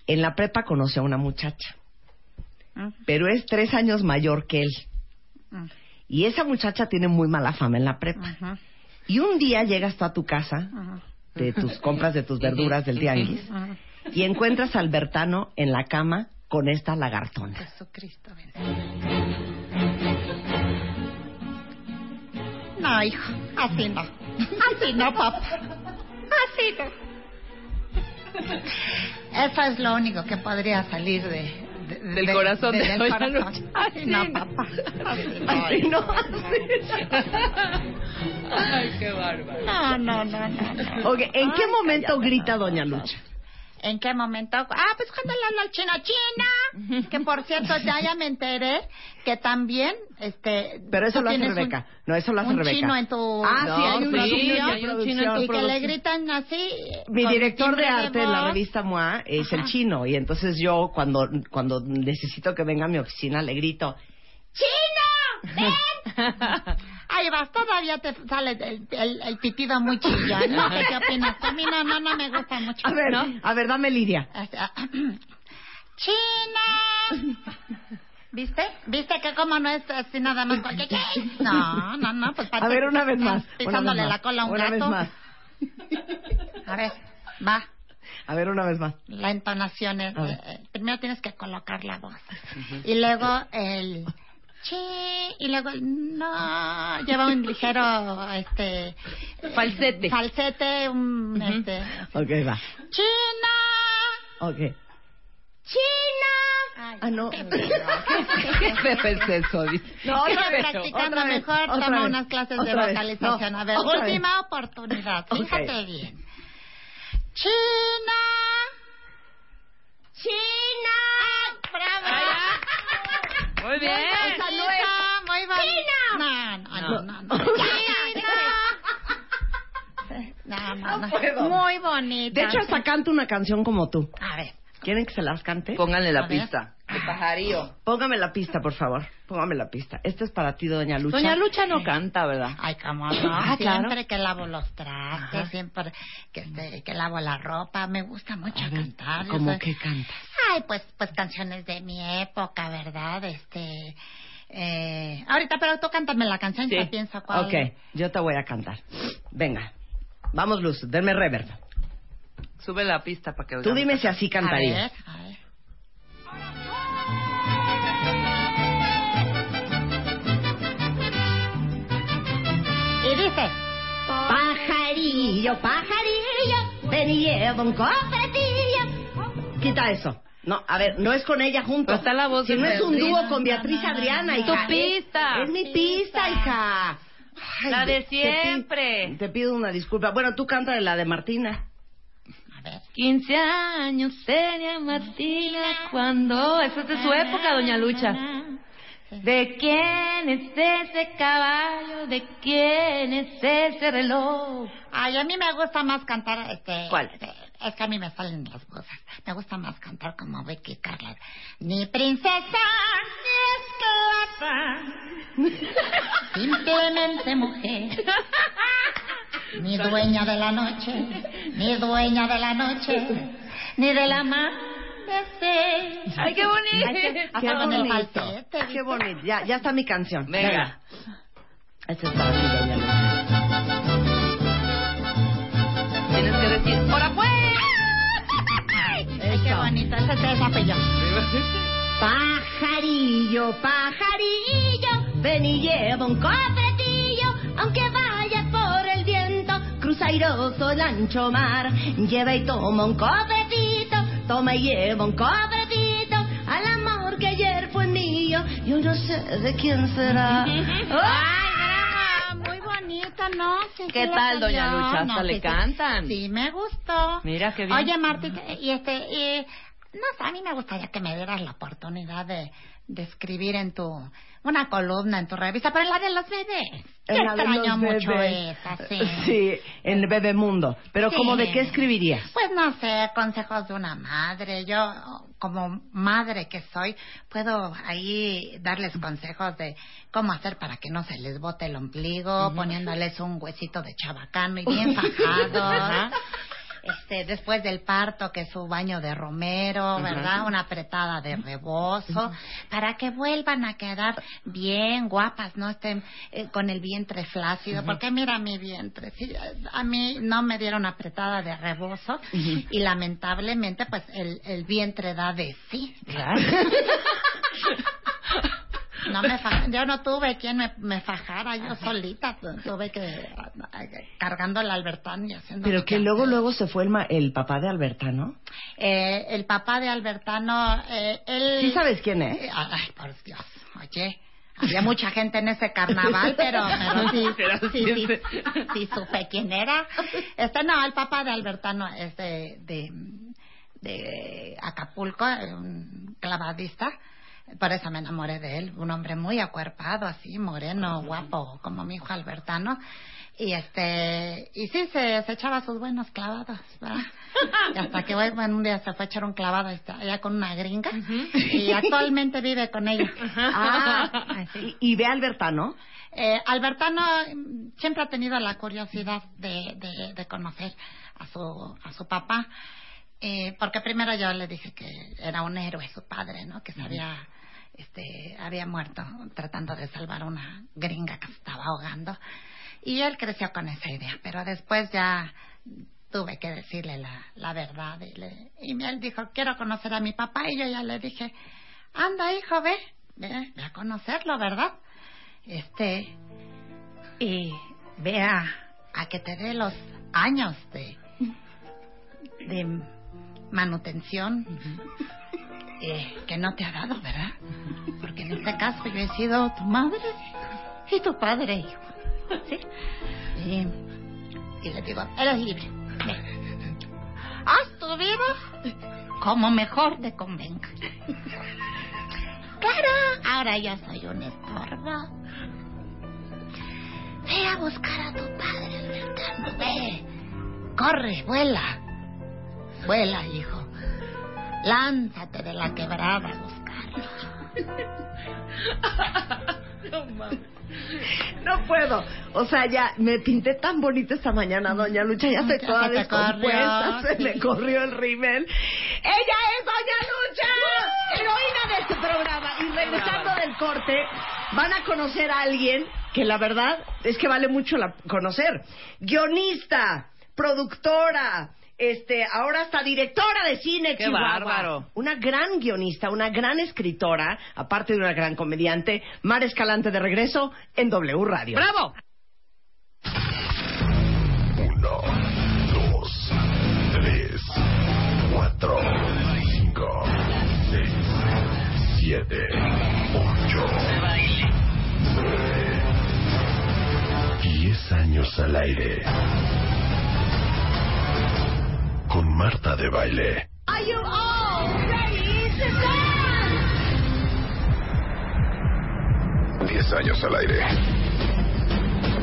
En la prepa conoce a una muchacha, Mm, pero es tres años mayor que él. mm, Y esa muchacha tiene muy mala fama en la prepa. Y un día llegas tú a tu casa de tus compras de tus verduras del tianguis y encuentras a Albertano en la cama con esta lagartona. Jesucristo. No, hijo, así no. Así no, papá. Así no. Eso es lo único que podría salir de... de- Del de- corazón de del Doña corazón. Lucha. Así no, no. papá. Así no. Así no, Ay, qué bárbaro. No, no, no, no. no. Ok, ¿en qué Ay, momento cállate, grita Doña. Lucha? ¿En qué momento? Ah, pues cuando le habla al chino China. Que por cierto, ya, ya me enteré que también, este. Pero eso lo hace un- Rebeca. No, eso lo hace un Rebeca. chino en tu. Ah, sí, hay un No, sí, chino hay un chino en tu Y que le gritan así. Mi director de arte en la revista MOA es el chino y entonces yo cuando cuando necesito que venga a mi oficina le grito ¡Chino! ¡Ven! Ahí vas, todavía te sale el, el, el pitido muy chillón. ¿no? ¿Qué, qué opinas? A mí no, no, no me gusta mucho. a ver ¿no? a ver dame Lidia ¡China! ¿Viste? ¿Viste que como no es así nada más cualquier... No, no, no, pues... a ver una vez más una Pisándole la cola a un una gato. vez más A ver, va. A ver, una vez más. La entonación es... Eh, eh, primero tienes que colocar la voz. Y luego el... Chi, y luego el no, lleva un ligero, este... Falsete. Falsete, un, este... Ok, va. ¡China! Ok. ¡China! Ay, Ah, no. qué ¿Qué feo es eso? No, otra vez. practicando otra vez, mejor, otra toma vez, unas clases de vez. vocalización. No, a ver, vez. última oportunidad. Fíjate bien. China. China. ¡Bravo! Muy bien. Muy bonita, muy bonita. No, no, no, no. no. No, no, no. Muy bonita. De hecho, hasta canto una canción como tú. A ver. ¿Quieren que se las cante? Pónganle la A ver. pista. El pajarillo. Póngame la pista, por favor. Póngame la pista. Esta es para ti, doña Lucha. Doña Lucha no canta, ¿verdad? Ay, cómo no. Ah, siempre claro. que lavo los trastes, Ajá. siempre que, este, que lavo la ropa, me gusta mucho ver, cantar. ¿Cómo soy- que canta? Ay, pues, pues canciones de mi época, ¿verdad? Este, eh, ahorita, pero tú cántame la canción, Sí. yo pienso cuál. Ok, yo te voy a cantar. Venga. Vamos, Luz, denme reverb. Sube la pista para que Tú dime si así A cantarías. ver, a ver. Y dice, Pajarillo, pajarillo, ven y lleva un cofretillo. Quita eso. No, a ver, no es con ella junto. Pero está la voz si de no es un dúo con Beatriz Adriana, Tu hija. pista. Es, es mi pista, hija. Ay, La de te siempre. Te, pido una disculpa. Bueno, tú canta la de Martina. A ver. 15 años tenía Martina cuando... Eso es de su época, Doña Lucha. ¿De quién es ese caballo? ¿De quién es ese reloj? Ay, a mí me gusta más cantar, este... ¿Cuál? este, Es que a mí me salen las cosas. Me gusta más cantar como Becky Carla. Ni princesa, ni esclava. Simplemente mujer. Ni dueña de la noche, ni dueña de la noche, ni de la amanecer. ¡Ay, qué bonito! Hasta Qué con el bonito. falsete, Qué bonito. Ya, ya está mi canción. Venga. Esta es para ti, doña Lucha. Tienes que decir, ¡Ahora pues! Ay, qué bonito. Esa, esa fui yo. Pajarillo, pajarillo, ven y lleva un cofretillo, aunque vaya airoso el ancho mar, lleva y toma un cofrecito, toma y lleva un cofrecito, al amor que ayer fue mío, yo no sé de quién será. Ay, brava, muy bonita, ¿no? Sí, ¿Qué tal, doña. Lucha? Hasta No, le sí, sí. cantan. Sí, me gustó. Mira qué bien. Oye, Martita, y este, y, no sé, a mí me gustaría que me dieras la oportunidad de, de escribir en tu, una columna en tu revista, pero en la de los bebés. Yo En la de extraño mucho bebés. esa, sí. Sí, en Bebemundo. Pero Sí. como de qué escribirías? Pues no sé, consejos de una madre. Yo, como madre que soy, puedo ahí darles consejos de cómo hacer para que no se les bote el ombligo, poniéndoles un huesito de chabacano y bien fajado. Este, después del parto, que su baño de romero, ¿verdad? Una apretada de rebozo, para que vuelvan a quedar bien guapas, no estén eh, con el vientre flácido, porque mira mi vientre, sí, a mí no me dieron apretada de rebozo y lamentablemente pues el, el vientre da de sí. No me yo no tuve quien me, me fajara, yo solita tu- tuve que cargando el Albertán y haciendo Pero que luego, luego se fue el, ma- el papá de Albertano. Eh, el papá de Albertano, eh, él... ¿Sí sabes quién es? Eh, Ay, por Dios, oye, había mucha gente en ese carnaval, pero, pero sí, sí, sí, sí, sí supe quién era. Este, no, el papá de Albertano es de, de, de Acapulco, un clavadista. Por eso me enamoré de él, un hombre muy acuerpado, así, moreno, guapo, como mi hijo Albertano. Y este, y sí, se, se echaba sus buenos clavados, ¿verdad? Y hasta que bueno, un día se fue a echar un clavado este, allá con una gringa y actualmente vive con ella. Ah, y, y ve a Albertano. Eh, Albertano mm, siempre ha tenido la curiosidad de, de, de conocer a su, a su papá, eh, porque primero yo le dije que era un héroe su padre, ¿no? Que se había, este, había muerto tratando de salvar una gringa que se estaba ahogando. Y él creció con esa idea, pero después ya tuve que decirle la, verdad. Y, le- y él dijo, quiero conocer a mi papá. Y yo ya le dije, anda, hijo, ve, ve, ve a conocerlo, ¿verdad? Este, y ve a, a que te dé los años de, de manutención eh, que no te ha dado, ¿verdad? Porque en este caso yo he sido tu madre y tu padre, hijo. ¿Sí? Y, le digo, eres libre. Haz tu vida como mejor te convenga. Claro, ahora yo soy un estorbo. Ve a buscar a tu padre, ve. Corre, vuela. Vuela, hijo. Lánzate de la quebrada buscarlo. No puedo. O sea, ya me pinté tan bonita esta mañana, doña Lucha. Ya toda se te descompuesta. Se me corrió el rímel. ¡Ella es doña Lucha! Heroína de este programa. Y regresando del corte, van a conocer a alguien que la verdad es que vale mucho la conocer. Guionista, productora, este, ahora hasta directora de cine, ¡Qué Chihuahua. bárbaro! Una gran guionista, una gran escritora, aparte de una gran comediante, Mar Escalante de regreso en W Radio. ¡Bravo! Uno, dos, tres, cuatro, cinco, seis, siete, ocho, nueve, diez años al aire. Con Marta de Baile. Are you all ready to dance? 10 años al aire.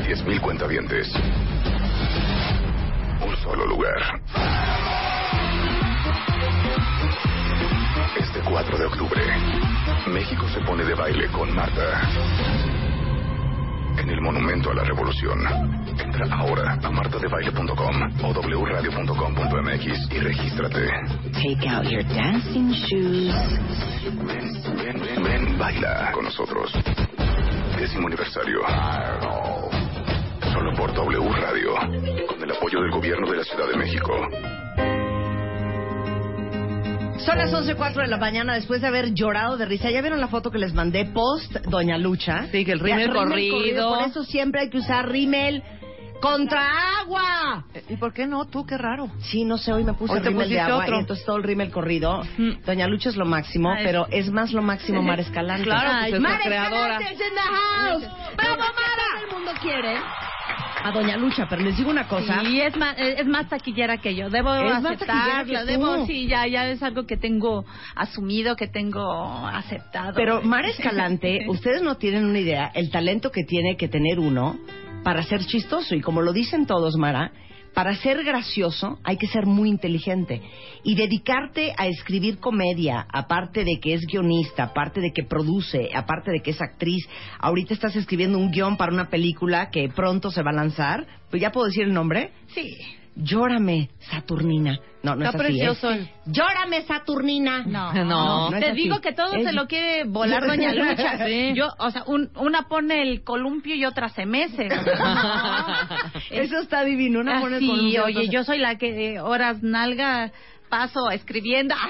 10.000 cuentavientes. Un solo lugar. Este 4 de octubre, México se pone de baile con Marta. En el Monumento a la Revolución. Entra ahora a martadebaile.com o wradio.com.mx y regístrate. Take out your dancing shoes. Ven, ven, ven, ven, baila con nosotros. Décimo aniversario. Solo por W Radio. Con el apoyo del gobierno de la Ciudad de México. Son las 11.04 de la mañana después de haber llorado de risa. ¿Ya vieron la foto que les mandé post Doña Lucha? Sí, que el rímel corrido. Por eso siempre hay que usar rímel contra agua. ¿Y por qué no? Tú, qué raro. Sí, no sé, hoy me puse Hoy rímel de agua otro. y entonces todo el rímel corrido. Mm. Doña Lucha es lo máximo, Ay. pero es más lo máximo Mar Escalante. Claro, pues es Mar. Escalante is in the house. ¡Bravo, Mara! Todo el mundo quiere a Doña Lucha, pero les digo una cosa. Sí, es más, eh, es más taquillera que yo. Debo Es más aceptarlo. que Debo, sí, ya, ya es algo que tengo asumido, que tengo aceptado. Pero Mar Escalante, ustedes no tienen una idea el talento que tiene que tener uno para ser chistoso. Y como lo dicen todos, Mara, para ser gracioso hay que ser muy inteligente. Y dedicarte a escribir comedia, aparte de que es guionista, aparte de que produce, aparte de que es actriz, ahorita estás escribiendo un guion para una película que pronto se va a lanzar. Pues ya puedo decir el nombre. Sí. Llórame, Saturnina. No, no Está es así, ¿eh? precioso el- Llórame, Saturnina. No, No, te digo que todo Es- se lo quiere volar Doña Lucha. Sí. Yo, o sea, un- una pone el columpio y otra se mece. Eso está divino. Una pone con un- oye, yo soy la que eh, horas nalga paso escribiendo.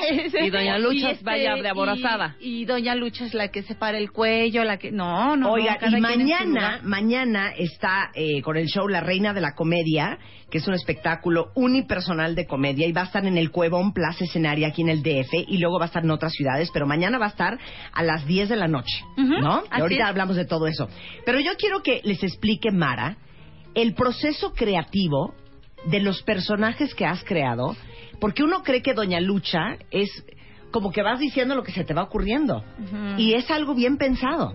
Y doña Lucha este, vaya de aborazada. Y, y doña Lucha es la que separa el cuello, la que... No, no, Oiga, no, y mañana, mañana está eh, con el show La Reina de la Comedia, que es un espectáculo unipersonal de comedia y va a estar en el Cuevón Plaza Escenaria aquí en el DF y luego va a estar en otras ciudades, pero mañana va a estar a las 10 de la noche, ¿no? Y ahorita es. hablamos de todo eso. Pero yo quiero que les explique, Mara, el proceso creativo de los personajes que has creado, porque uno cree que Doña Lucha es como que vas diciendo lo que se te va ocurriendo. Y es algo bien pensado.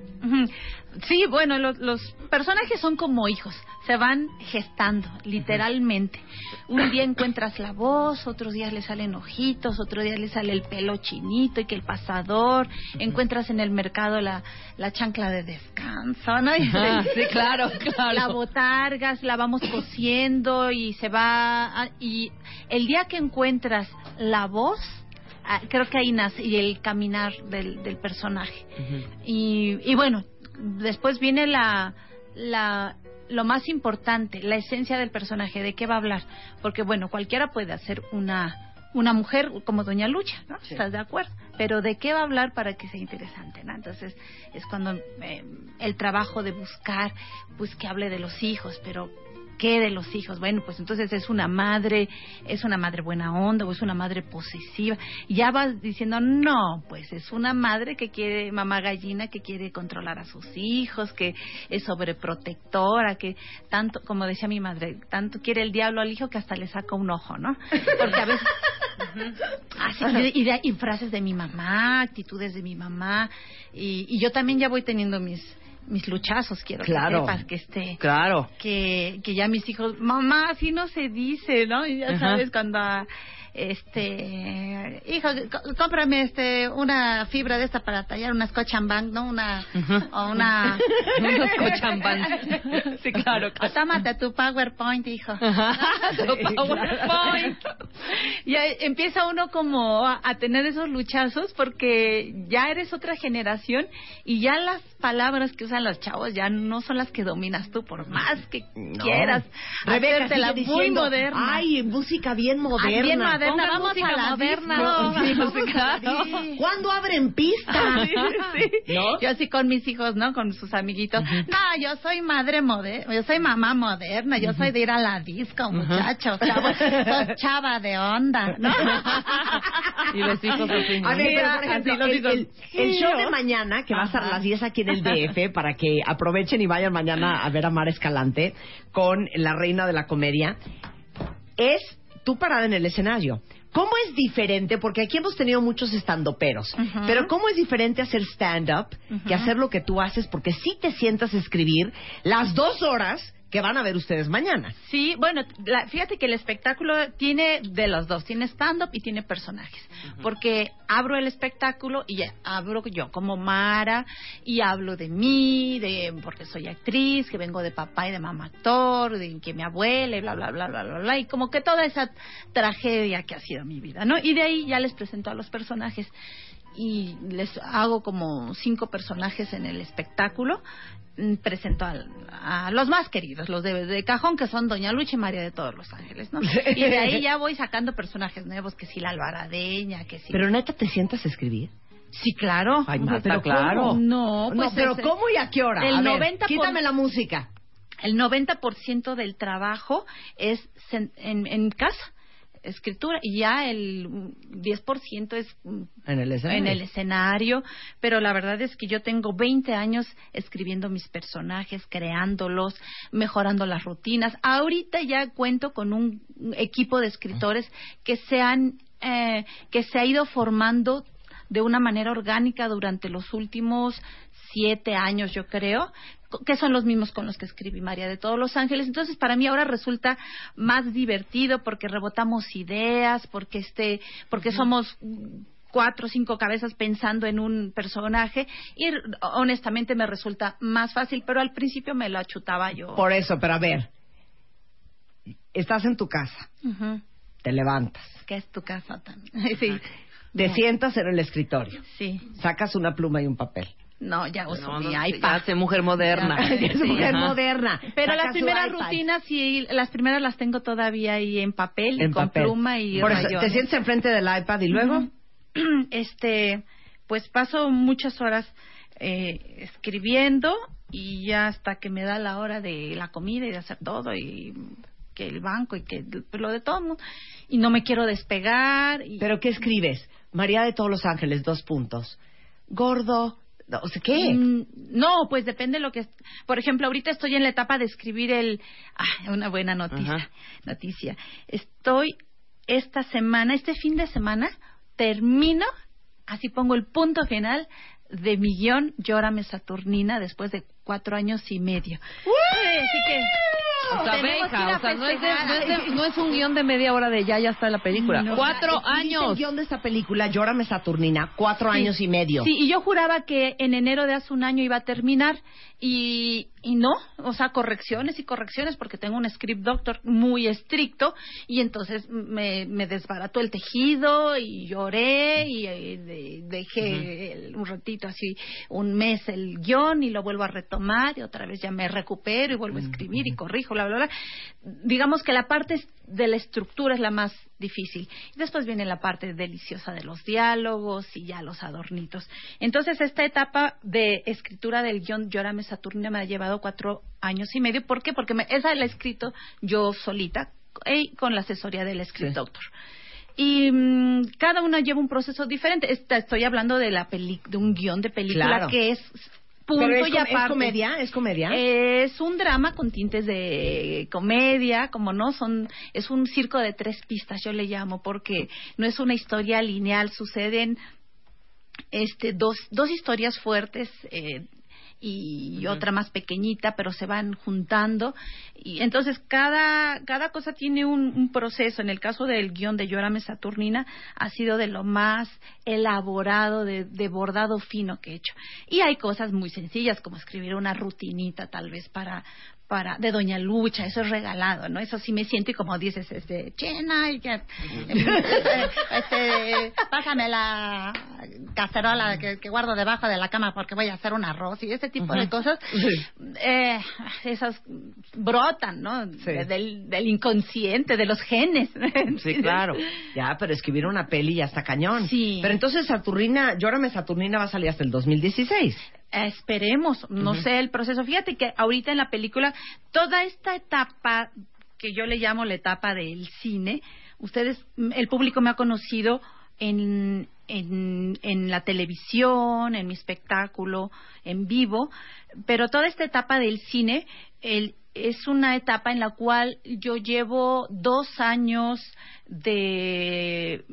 Sí, bueno, lo- los personajes son como hijos, se van gestando, literalmente. Un día encuentras la voz, otros días le salen ojitos, otro día le sale el pelo chinito y que el pasador, encuentras en el mercado la, la chancla de descanso, ¿no? Ah, sí, claro, claro. La botargas, la vamos cosiendo y se va... a- y el día que encuentras la voz, ah, creo que ahí nace y el caminar del, del personaje. Y, y bueno, después viene la, la lo más importante, la esencia del personaje, de qué va a hablar. Porque, bueno, cualquiera puede hacer una una mujer como Doña Lucha, ¿no? ¿Estás de acuerdo? Pero ¿de qué va a hablar para que sea interesante, ¿no? Entonces es cuando eh, el trabajo de buscar, pues que hable de los hijos, pero qué de los hijos? Bueno, pues entonces es una madre, es una madre buena onda o es una madre posesiva. Ya vas diciendo, no, pues es una madre que quiere, mamá gallina, que quiere controlar a sus hijos, que es sobreprotectora, que tanto, como decía mi madre, tanto quiere el diablo al hijo que hasta le saca un ojo, ¿no? Porque a veces... Así, y, de, y frases de mi mamá, actitudes de mi mamá, y, y yo también ya voy teniendo mis mis luchazos, quiero Claro. que sepas que este Claro. que, que ya mis hijos, mamá, así no se dice, ¿no? Y ya Ajá. sabes cuando este hijo cómprame este una fibra de esta para tallar una scotch and bang no una o una Una Scotch and Bang. Sí, claro, O tómate tu PowerPoint hijo. Tu PowerPoint. y ahí empieza uno como a, a tener esos luchazos porque ya eres otra generación y ya las palabras que usan los chavos ya no son las que dominas tú por más que quieras. Rebeca hacértela sigue muy diciendo, moderna. Ay, música bien Ah, bien moderna, Pongan vamos música a la moderna. Sí, Vamos a la claro. disco. ¿Cuándo abren pista? Sí, sí. Yo así con mis hijos, ¿no? Con sus amiguitos. No, yo soy madre moderna, yo soy mamá moderna, yo soy de ir a la disco, muchachos, soy chava de onda, ¿no? Y los hijos así. A ver, pero por ejemplo, los el, el- el show de mañana, que va a estar a las 10 aquí en el DF, para que aprovechen y vayan mañana a ver a Mar Escalante con la reina de la comedia, es tu parada en el escenario. ¿Cómo es diferente? Porque aquí hemos tenido muchos estandoperos, Ujú. pero ¿cómo es diferente hacer stand-up que hacer lo que tú haces? Porque si te sientas a escribir las dos horas que van a ver ustedes mañana. Sí, bueno, la- fíjate que el espectáculo tiene de los dos, tiene stand-up y tiene personajes, porque abro el espectáculo y ya abro yo como Mara y hablo de mí, de porque soy actriz, que vengo de papá y de mamá actor, de que mi abuela y bla bla bla bla bla bla y como que toda esa tragedia que ha sido mi vida, ¿no? Y de ahí ya les presento a los personajes y les hago como cinco personajes en el espectáculo. Mm, Presento al- a, los más queridos, los de, de cajón, que son Doña Lucha y María de todos los ángeles, ¿no? Y de ahí ya voy sacando personajes nuevos, que sí, la Alvaradeña, que sí. Pero neta, ¿te sientas a escribir? sí, claro. Ay, pero claro. ¿cómo? No, pues pero es- ¿cómo y a qué hora? El A ver, 90 por- Quítame la música. El 90% del trabajo es en casa, escritura, y ya el mm, 10% es mm, En el escenario. en el escenario, pero la verdad es que yo tengo 20 años escribiendo mis personajes, creándolos, mejorando las rutinas. Ahorita ya cuento con un equipo de escritores que se han eh, que se ha ido formando de una manera orgánica durante los últimos siete años, yo creo, que son los mismos con los que escribí María de todos los ángeles. Entonces, para mí ahora resulta más divertido porque rebotamos ideas, porque este, porque somos cuatro o cinco cabezas pensando en un personaje y honestamente me resulta más fácil, pero al principio me la chutaba yo. Por eso, pero a ver. Estás en tu casa, te levantas, Que es tu casa también. sí, te sientas en el escritorio, sí. sacas una pluma y un papel. No, ya uso No, mi no, iPad. ya hace mujer moderna. Ya, mujer ajá. moderna. Pero Saca las primeras rutinas sí, las primeras las tengo todavía ahí en papel y En con papel. pluma y Por eso, te sientes enfrente del iPad y luego. Este, pues paso muchas horas eh, escribiendo y ya hasta que me da la hora de la comida y de hacer todo y que el banco y que lo de todo mundo. y no me quiero despegar y ¿Pero qué escribes? María de todos los ángeles, dos puntos. Gordo. No, O sea, ¿qué? Mm, No, pues depende de lo que... Por ejemplo, ahorita estoy en la etapa de escribir el... Ah, una buena noticia. Ajá. noticia. Estoy esta semana, este fin de semana, termino, así pongo el punto final de mi guion Llórame Saturnina después de cuatro años y medio. Sí, así que O sea, Tenemos Benja, que ir a o sea, no es, de- no, es de- no es un guion de media hora de ya, ya está la película. No, Cuatro o sea, años. el guion de esta película, Llórame Saturnina, cuatro Sí. años y medio. Sí, y yo juraba que en enero de hace un año iba a terminar y, y no, o sea, correcciones y correcciones porque tengo un script doctor muy estricto y entonces me, me desbarató el tejido y lloré y, eh, de- dejé el- un ratito así, un mes el guion y lo vuelvo a retomar y otra vez ya me recupero y vuelvo a escribir y corrijo, bla, bla, bla. Digamos que la parte de la estructura es la más difícil. Después viene la parte deliciosa de los diálogos y ya los adornitos. Entonces, esta etapa de escritura del guion Llórame Saturnina me ha llevado cuatro años y medio. ¿Por qué? Porque me- esa la he escrito yo solita y con la asesoría del script doctor. Y mm, cada una lleva un proceso diferente. Esta- estoy hablando de la peli- de un guion de película Claro. que es punto Pero es, y com- ¿es aparte. comedia? ¿Es comedia? Es un drama con tintes de comedia, como no, son es un circo de tres pistas, yo le llamo, porque no es una historia lineal, suceden este dos dos historias fuertes eh, y otra más pequeñita, pero se van juntando y entonces cada cada cosa tiene un, un proceso. En el caso del guion de Llórame Saturnina ha sido de lo más elaborado, de, de bordado fino que he hecho. Y hay cosas muy sencillas como escribir una rutinita tal vez para para de Doña Lucha, eso es regalado, ¿no? Eso sí me siento y como dices, este, chena, y que, este, pásame la cacerola que, que guardo debajo de la cama porque voy a hacer un arroz y ese tipo de cosas, eh, esas brotan, ¿no? De- del, del inconsciente, de los genes. Sí, claro. Ya, pero escribir una peli ya está cañón. Sí. Pero entonces Saturnina, Llórame Saturnina va a salir hasta el 2016. Esperemos, no sé el proceso. Fíjate que ahorita en la película, toda esta etapa que yo le llamo la etapa del cine, ustedes, el público me ha conocido en, en, en la televisión, en mi espectáculo, en vivo, pero toda esta etapa del cine el- es una etapa en la cual yo llevo dos años de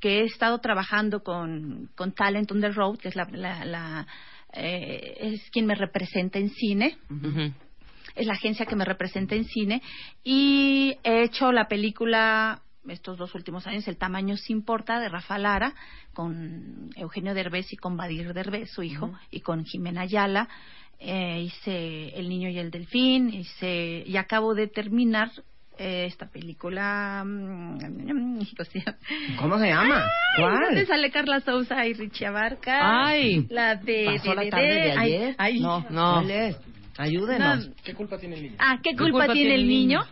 que he estado trabajando con, con Talent on the Road, que es la, la- la, eh, es quien me representa en cine. Es la agencia que me representa en cine. Y he hecho la película estos dos últimos años El tamaño se importa de Rafa Lara con Eugenio Derbez y con Badir Derbez su hijo y con Jimena Ayala. Eh, hice El niño y el delfín hice y acabo de terminar esta película mm, ¿Cómo se llama? Ay, ¿Cuál? ¿Dónde sale Carla Sousa y Richie Abarca? Ay. la de ¿Pasó la de- tarde de ay, ayer? ay. No, no. ¿Cuál es? Ayúdenos. No. ¿Qué culpa tiene el niño? Ah, ¿qué culpa, tiene el niño?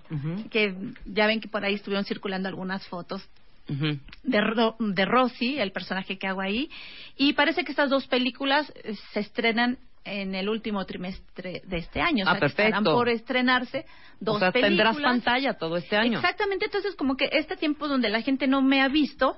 Que ya ven que por ahí estuvieron circulando algunas fotos de, Ro- de Rosy, el personaje que hago ahí. Y parece que estas dos películas eh, se estrenan en el último trimestre de este año. O Ah, que estarán perfecto. por estrenarse dos o sea, películas. tendrás pantalla todo este año. Exactamente, entonces como que este tiempo donde la gente no me ha visto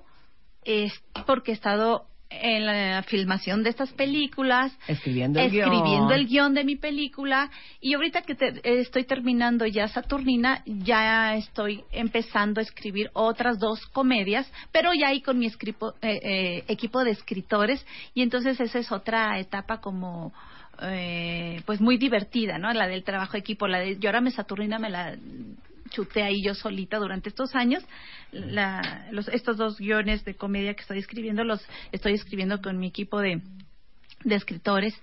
es porque he estado en la filmación de estas películas, Escribiendo el escribiendo guion. el guion de mi película y ahorita que te- estoy terminando ya Saturnina, ya estoy empezando a escribir otras dos comedias, pero ya ahí con mi escripo- eh, eh, equipo de escritores y entonces esa es otra etapa como eh, pues muy divertida, ¿no? La del trabajo de equipo, la de Llórame Saturnina me la chuté ahí yo solita durante estos años. La- los, estos dos guiones de comedia que estoy escribiendo los estoy escribiendo con mi equipo de, de escritores,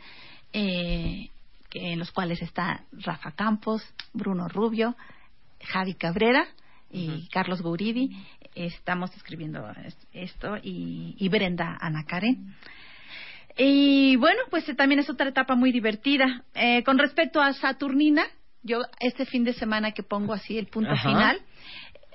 eh, que, en los cuales está Rafa Campos, Bruno Rubio, Javi Cabrera y Carlos Guridi. Estamos escribiendo es- esto y, y Brenda Ana Karen. Y bueno, pues eh, también es otra etapa muy divertida. Eh, con respecto a Saturnina, yo este fin de semana que pongo así el punto Ajá. final,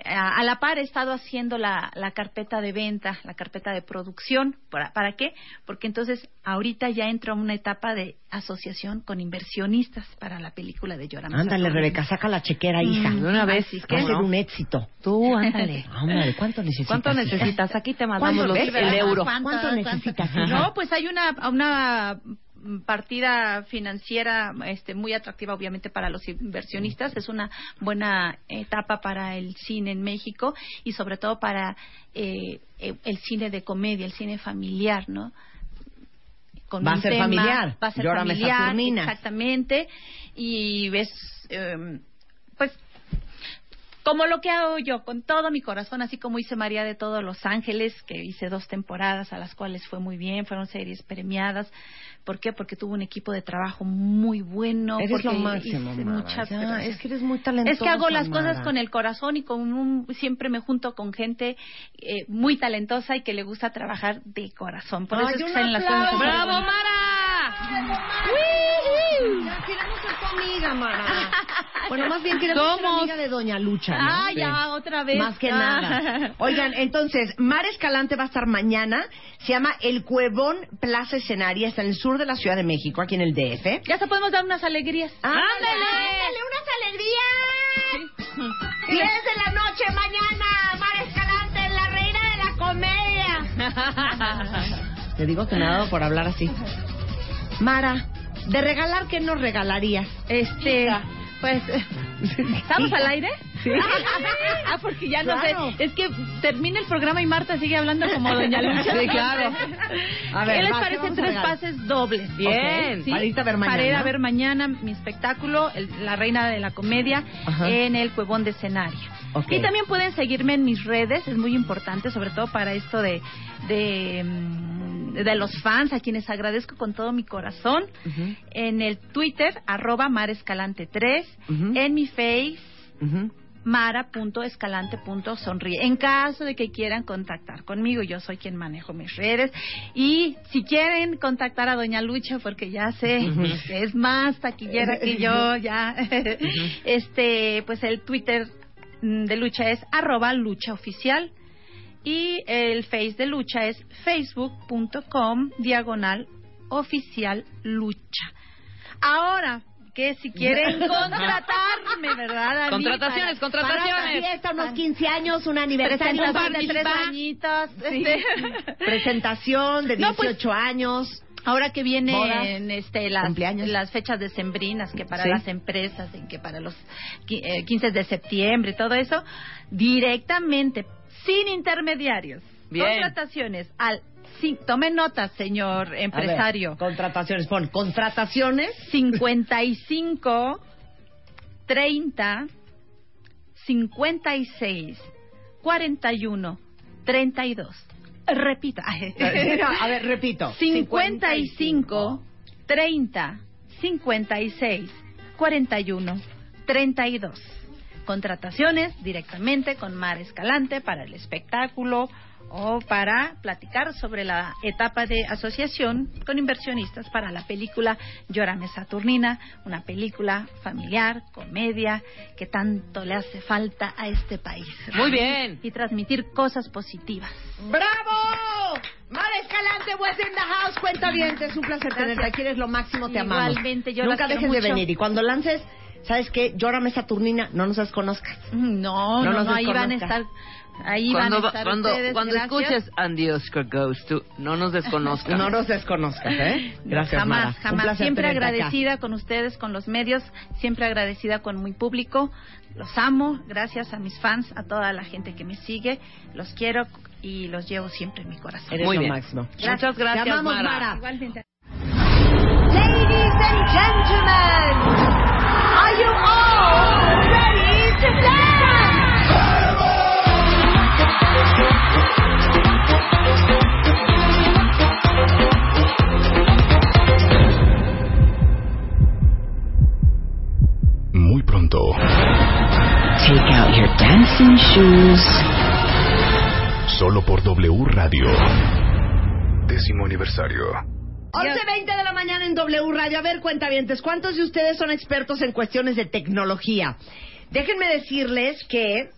a, a la par he estado haciendo la, la carpeta de venta, la carpeta de producción. ¿Para, ¿Para qué? Porque entonces ahorita ya entro a una etapa de asociación con inversionistas para la película de Lloramos. Ándale, Rebeca, saca la chequera, hija. Mm, de una vez. que- a ser un éxito. Tú, ándale. Ándale, ¿cuánto necesitas? ¿Cuánto necesitas? Aquí te mandamos ¿Cuánto los, el euro. ¿Cuánto necesitas? No, pues hay una, una partida financiera este, muy atractiva obviamente para los inversionistas. Es una buena etapa para el cine en México y sobre todo para eh, eh, el cine de comedia el cine familiar no con Va a ser familiar. va a ser familiar exactamente. Y ves eh, como lo que hago yo, con todo mi corazón, así como hice María de todos los Ángeles, que hice dos temporadas a las cuales fue muy bien, fueron series premiadas. ¿Por qué? Porque tuvo un equipo de trabajo muy bueno. Eres porque lo máximo, hice Mara. muchas Ya, es que eres muy talentosa, Es que hago las Mara. cosas con el corazón y con un, siempre me junto con gente eh, muy talentosa y que le gusta trabajar de corazón. Por Ay, eso es que salen las cosas. aplauso. así. ¡Bravo, Mara! Ya queremos ser tu amiga, Mara. Bueno, más bien queremos ser Somos. amiga de Doña Lucha, ¿no? Ah, Sí. ya, otra vez. Más que Ah. nada. Oigan, entonces, Mar Escalante va a estar mañana. Se llama El Cuevón Plaza Escenaria. Está en el sur de la Ciudad de México, aquí en el DF. Ya se podemos dar unas alegrías. ¡Ándale! ¡Ándale! unas alegrías! 10 de la noche mañana, Mar Escalante, la reina de la comedia. Te digo que me ha dado por hablar así. Mara, de regalar, ¿qué nos regalarías? Este, pues, ¿estamos al aire? Sí. ah, porque ya no Claro. sé. Es que termina el programa y Marta sigue hablando como Doña Lucha. Sí, claro. A ver, ¿Qué les va, ¿qué parece a tres pases dobles? Bien. Ok, ¿sí? Para irte a ver mañana. Para ir a ver mañana mi espectáculo, el- La Reina de la Comedia, Ajá. en el Cuevón de Escenario. Y también pueden seguirme en mis redes, es muy importante, sobre todo para esto de, de, mm, de los fans, a quienes agradezco con todo mi corazón. En el Twitter, arroba marescalante3, Ujú. en mi Face, ujú. mara.escalante.sonríe. En caso de que quieran contactar conmigo, yo soy quien manejo mis redes. Y si quieren contactar a Doña Lucha, porque ya sé que es más taquillera que yo, ya. este, pues el Twitter de Lucha es arroba lucha oficial. Y el Face de Lucha es facebook.com diagonal oficial lucha. Ahora, que si quieren contratarme, ¿verdad? A mí Contrataciones, para- contrataciones. fiesta, unos 15 años, un aniversario, un de tres añitos. Sí. este. Presentación de No, pues, 18 años. Ahora que vienen este, las, cumpleaños. las fechas decembrinas, que para Sí. las empresas, que para los qui- eh, 15 de septiembre, todo eso, directamente, sin intermediarios. Bien. Contrataciones al... sí, tome nota, señor A ver, empresario. contrataciones, pon contrataciones. 55 30 56 41 32. Repita. A ver, repito. 55 30 56 41 32. Contrataciones directamente con Mar Escalante para el espectáculo o para platicar sobre la etapa de asociación con inversionistas para la película Llórame Saturnina, una película familiar, comedia, que tanto le hace falta a este país. Muy bien. Y transmitir cosas positivas. ¡Bravo! Mar Escalante, what's in the house? Cuenta bien, es un placer tenerte aquí, eres lo máximo, te amamos. Igualmente, yo Nunca dejes de venir y cuando lances, ¿sabes qué? Llórame Saturnina, no nos desconozcas. No, No no, nos no, ahí van a estar. Ahí van a Cuando, estar cuando, ustedes. cuando escuches And the Oscar Goes to, no nos desconozcan. No nos desconozcas, ¿eh? Gracias, jamás, Mara. Un jamás. Siempre acá. agradecida con ustedes, con los medios, siempre agradecida con mi público. Los amo, gracias a mis fans, a toda la gente que me sigue. Los quiero y los llevo siempre en mi corazón. Eres Muy lo bien. máximo. Muchas gracias, Te amamos, Mara. Mara. Igualmente. Ladies and gentlemen, are you all ready to dance? Muy pronto, Take out your dancing shoes. solo por W Radio. Décimo aniversario. 11.20 de la mañana en W Radio. A ver, cuentavientes, ¿cuántos de ustedes son expertos en cuestiones de tecnología? Déjenme decirles que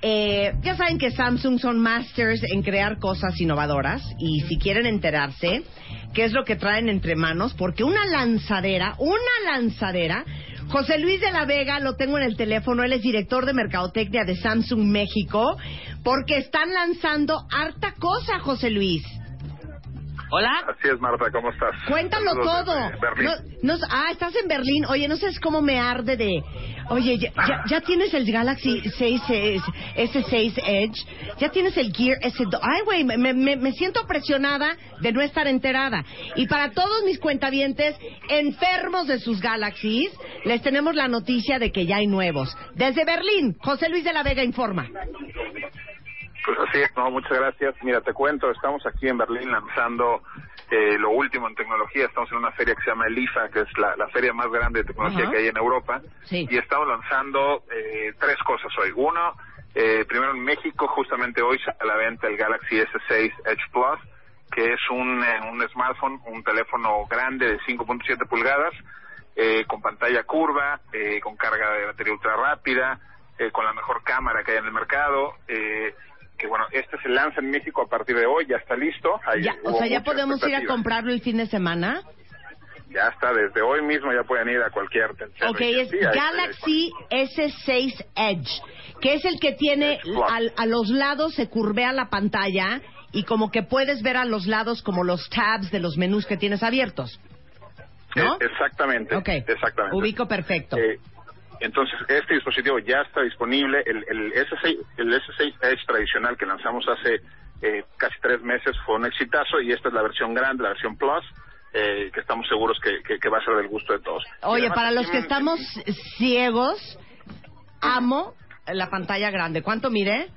eh, ya saben que Samsung son masters en crear cosas innovadoras y si quieren enterarse qué es lo que traen entre manos, porque una lanzadera, una lanzadera, José Luis de la Vega lo tengo en el teléfono, él es director de Mercadotecnia de Samsung México, porque están lanzando harta cosa, José Luis. Hola. Así es, Marta, ¿cómo estás? Cuéntalo Saludos todo. Berlín. No- no- ah, estás en Berlín. Oye, no sabes cómo me arde de... Oye, ya, ya- ya tienes el Galaxy 6 es- S6 Edge. Ya tienes el Gear S2. Ay, güey, me, me- me siento presionada de no estar enterada. Y para todos mis cuentavientes enfermos de sus Galaxies, les tenemos la noticia de que ya hay nuevos. Desde Berlín, José Luis de la Vega informa. Pues así es, no, muchas gracias. Mira, te cuento, estamos aquí en Berlín lanzando eh, lo último en tecnología. Estamos en una feria que se llama el IFA, que es la, la feria más grande de tecnología que hay en Europa. Sí. Y estamos lanzando eh, tres cosas hoy. Uno, eh, primero en México, justamente hoy sale a la venta el Galaxy S6 Edge Plus, que es un, eh, un smartphone, un teléfono grande de 5.7 pulgadas, eh, con pantalla curva, eh, con carga de batería ultra rápida, eh, con la mejor cámara que hay en el mercado. Eh, que bueno, este se lanza en México a partir de hoy, ya está listo. Ahí Ya, o sea, ya podemos ir a comprarlo el fin de semana. Ya está, desde hoy mismo ya pueden ir a cualquier Ok, es Sí, ahí está Galaxy S6 Edge, que es el que tiene al- a los lados se curvea la pantalla y como que puedes ver a los lados como los tabs de los menús que tienes abiertos. ¿No? Eh, exactamente. Ok. Exactamente. Ubico perfecto. Eh, entonces, este dispositivo ya está disponible. El, el S6, el S6 Edge tradicional que lanzamos hace eh, casi tres meses fue un exitazo y esta es la versión grande, la versión Plus, eh, que estamos seguros que, que- que va a ser del gusto de todos. Oye, además para los que estamos ciegos, amo la pantalla grande. ¿Cuánto mide?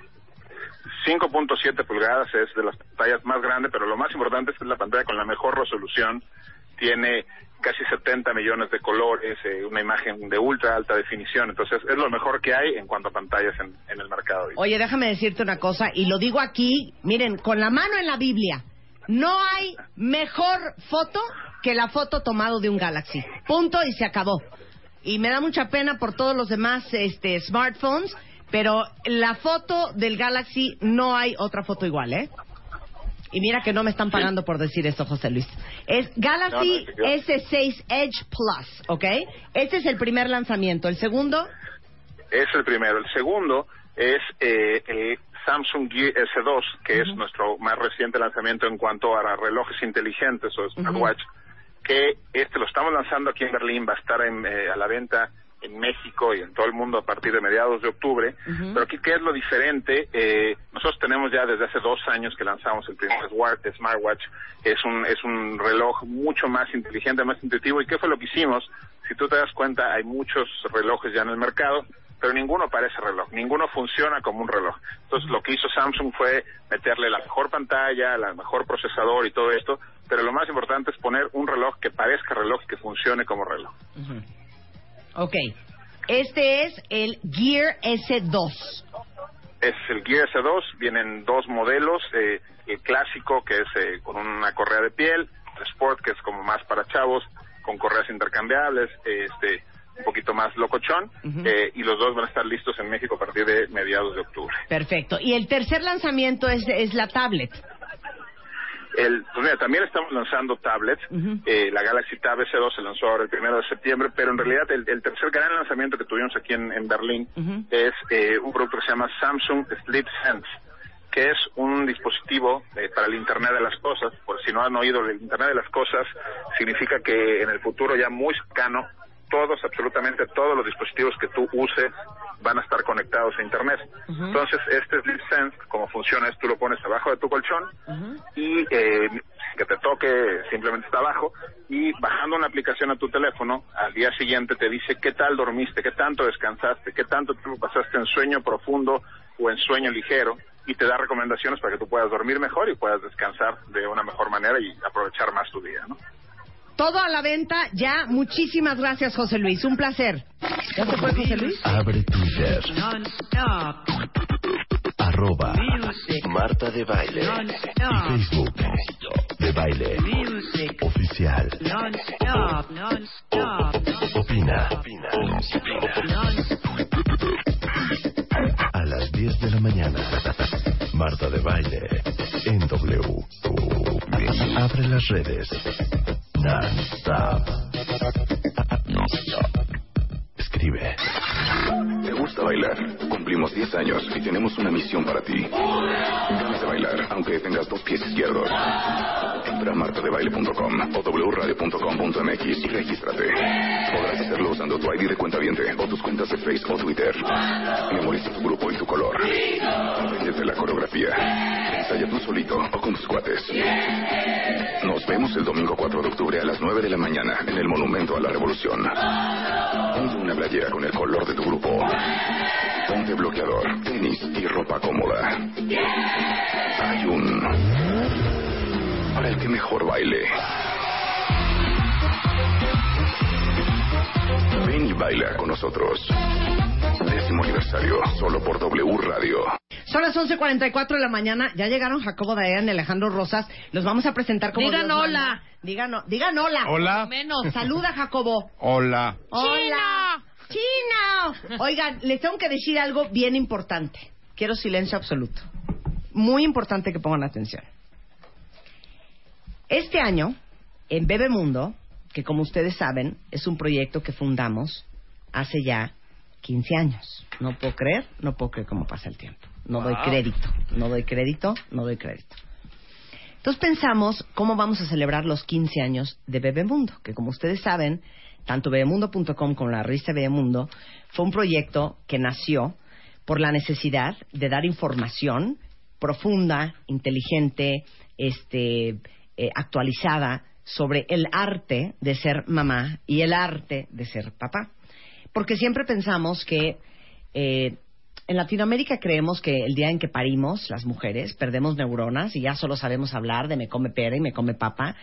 5.7 pulgadas es de las pantallas más grandes, pero lo más importante es que es la pantalla con la mejor resolución. Tiene casi 70 millones de colores, eh, una imagen de ultra alta definición. Entonces, es lo mejor que hay en cuanto a pantallas en, el mercado. Oye, déjame decirte una cosa, y lo digo aquí, miren, con la mano en la Biblia, no hay mejor foto que la foto tomado de un Galaxy. Punto y se acabó. Y me da mucha pena por todos los demás este, smartphones, pero la foto del Galaxy no hay otra foto igual, ¿eh? Y mira que no me están pagando por decir esto, José Luis. Es Galaxy No, no, yo- S6 Edge Plus, ¿ok? Este es el primer lanzamiento. El segundo, Es el primero. El segundo es eh, el Samsung Gear S2, que es nuestro más reciente lanzamiento en cuanto a relojes inteligentes o smartwatch, que este lo estamos lanzando aquí en Berlín, va a estar en, eh, a la venta en México y en todo el mundo a partir de mediados de octubre. Pero aquí, ¿qué es lo diferente? Eh, nosotros tenemos ya desde hace dos años que lanzamos el primer smart- smartwatch. Es un, es un reloj mucho más inteligente, más intuitivo. ¿Y qué fue lo que hicimos? Si tú te das cuenta, hay muchos relojes ya en el mercado, pero ninguno parece reloj, ninguno funciona como un reloj. Entonces, lo que hizo Samsung fue meterle la mejor pantalla, la mejor procesador y todo esto, pero lo más importante es poner un reloj que parezca reloj y que funcione como reloj. Ok. Este es el Gear S2. Es el Gear S2, vienen dos modelos, eh, el clásico que es eh, con una correa de piel, el Sport que es como más para chavos, con correas intercambiables, eh, este un poquito más locochón, eh, y los dos van a estar listos en México a partir de mediados de octubre. Perfecto. Y el tercer lanzamiento es, es la tablet. El, pues mira, también estamos lanzando tablets. Eh, la Galaxy Tab S2 se lanzó ahora el primero de septiembre, pero en realidad el, el tercer gran lanzamiento que tuvimos aquí en, en Berlín es eh, un producto que se llama Samsung Sleep Sense, que es un dispositivo eh, para el Internet de las Cosas. Por si no han oído, el Internet de las Cosas significa que en el futuro ya muy cercano, todos, absolutamente todos los dispositivos que tú uses van a estar conectados a Internet. Entonces, este Sleep Sense, como funciona es tú lo pones abajo de tu colchón y eh, que te toque simplemente está abajo y bajando una aplicación a tu teléfono al día siguiente te dice qué tal dormiste, qué tanto descansaste, qué tanto tiempo pasaste en sueño profundo o en sueño ligero y te da recomendaciones para que tú puedas dormir mejor y puedas descansar de una mejor manera y aprovechar más tu día, ¿no? Todo a la venta ya. Muchísimas gracias, José Luis. Un placer. ¿Ya fue José Luis? Abre Twitter. Arroba Marta de Baile. Y Facebook. De Baile. Oficial. Opina. A las 10 de la mañana. Marta de Baile. En W. Abre las redes. Non-stop. Escribe. ¿Te gusta Bailar. Cumplimos 10 años y tenemos una misión para ti. Ganas de bailar, aunque tengas dos pies izquierdos. Entra a martadebaile.com o wradio.com.mx y regístrate. Podrás hacerlo usando tu ID de cuenta viente o tus cuentas de Facebook o Twitter. Memoriza tu grupo y tu color. Apréndete la coreografía. Ensaya tú solito o con tus cuates. Nos vemos el domingo 4 de octubre a las 9 de la mañana en el Monumento a la Revolución. Ponte una playera con el color de tu grupo. Ponte bloqueador, tenis y ropa cómoda. Hay un... Para el que mejor baile. Ven y baila con nosotros. Décimo aniversario, solo por W Radio. Son las 11.44 de la mañana. Ya llegaron Jacobo Dayan y Alejandro Rosas. Los vamos a presentar como Digan Dios hola. Digan, digan hola. Hola. Menos. Saluda, Jacobo. Hola. Hola. Chino. Oigan, les tengo que decir algo bien importante. Quiero silencio absoluto. Muy importante que pongan atención. Este año, en Bebemundo, que como ustedes saben, es un proyecto que fundamos hace ya 15 años. No puedo creer, no puedo creer cómo pasa el tiempo. No doy crédito, no doy crédito, no doy crédito. Entonces pensamos cómo vamos a celebrar los 15 años de Bebemundo, que como ustedes saben, tanto bebemundo.com como la revista Bebemundo fue un proyecto que nació por la necesidad de dar información profunda, inteligente, este, eh, actualizada sobre el arte de ser mamá y el arte de ser papá. Porque siempre pensamos que eh, en Latinoamérica creemos que el día en que parimos, las mujeres, perdemos neuronas y ya solo sabemos hablar de me come pera y me come papa.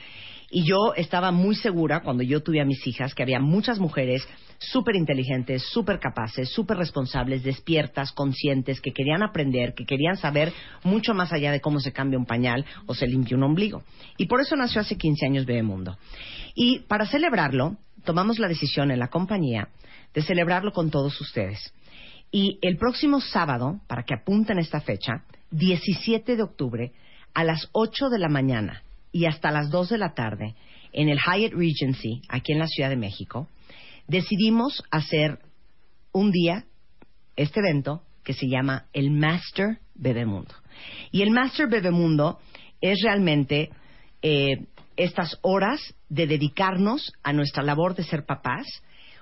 Y yo estaba muy segura cuando yo tuve a mis hijas que había muchas mujeres súper inteligentes, súper capaces, súper responsables, despiertas, conscientes, que querían aprender, que querían saber mucho más allá de cómo se cambia un pañal o se limpia un ombligo. Y por eso nació hace 15 años Bebemundo. Y para celebrarlo, tomamos la decisión en la compañía de celebrarlo con todos ustedes. Y el próximo sábado, para que apunten esta fecha, 17 de octubre, a las 8 de la mañana y hasta las 2 de la tarde, en el Hyatt Regency, aquí en la Ciudad de México, decidimos hacer un día este evento que se llama el Master Bebemundo. Y el Master Bebemundo es realmente eh, estas horas de dedicarnos a nuestra labor de ser papás.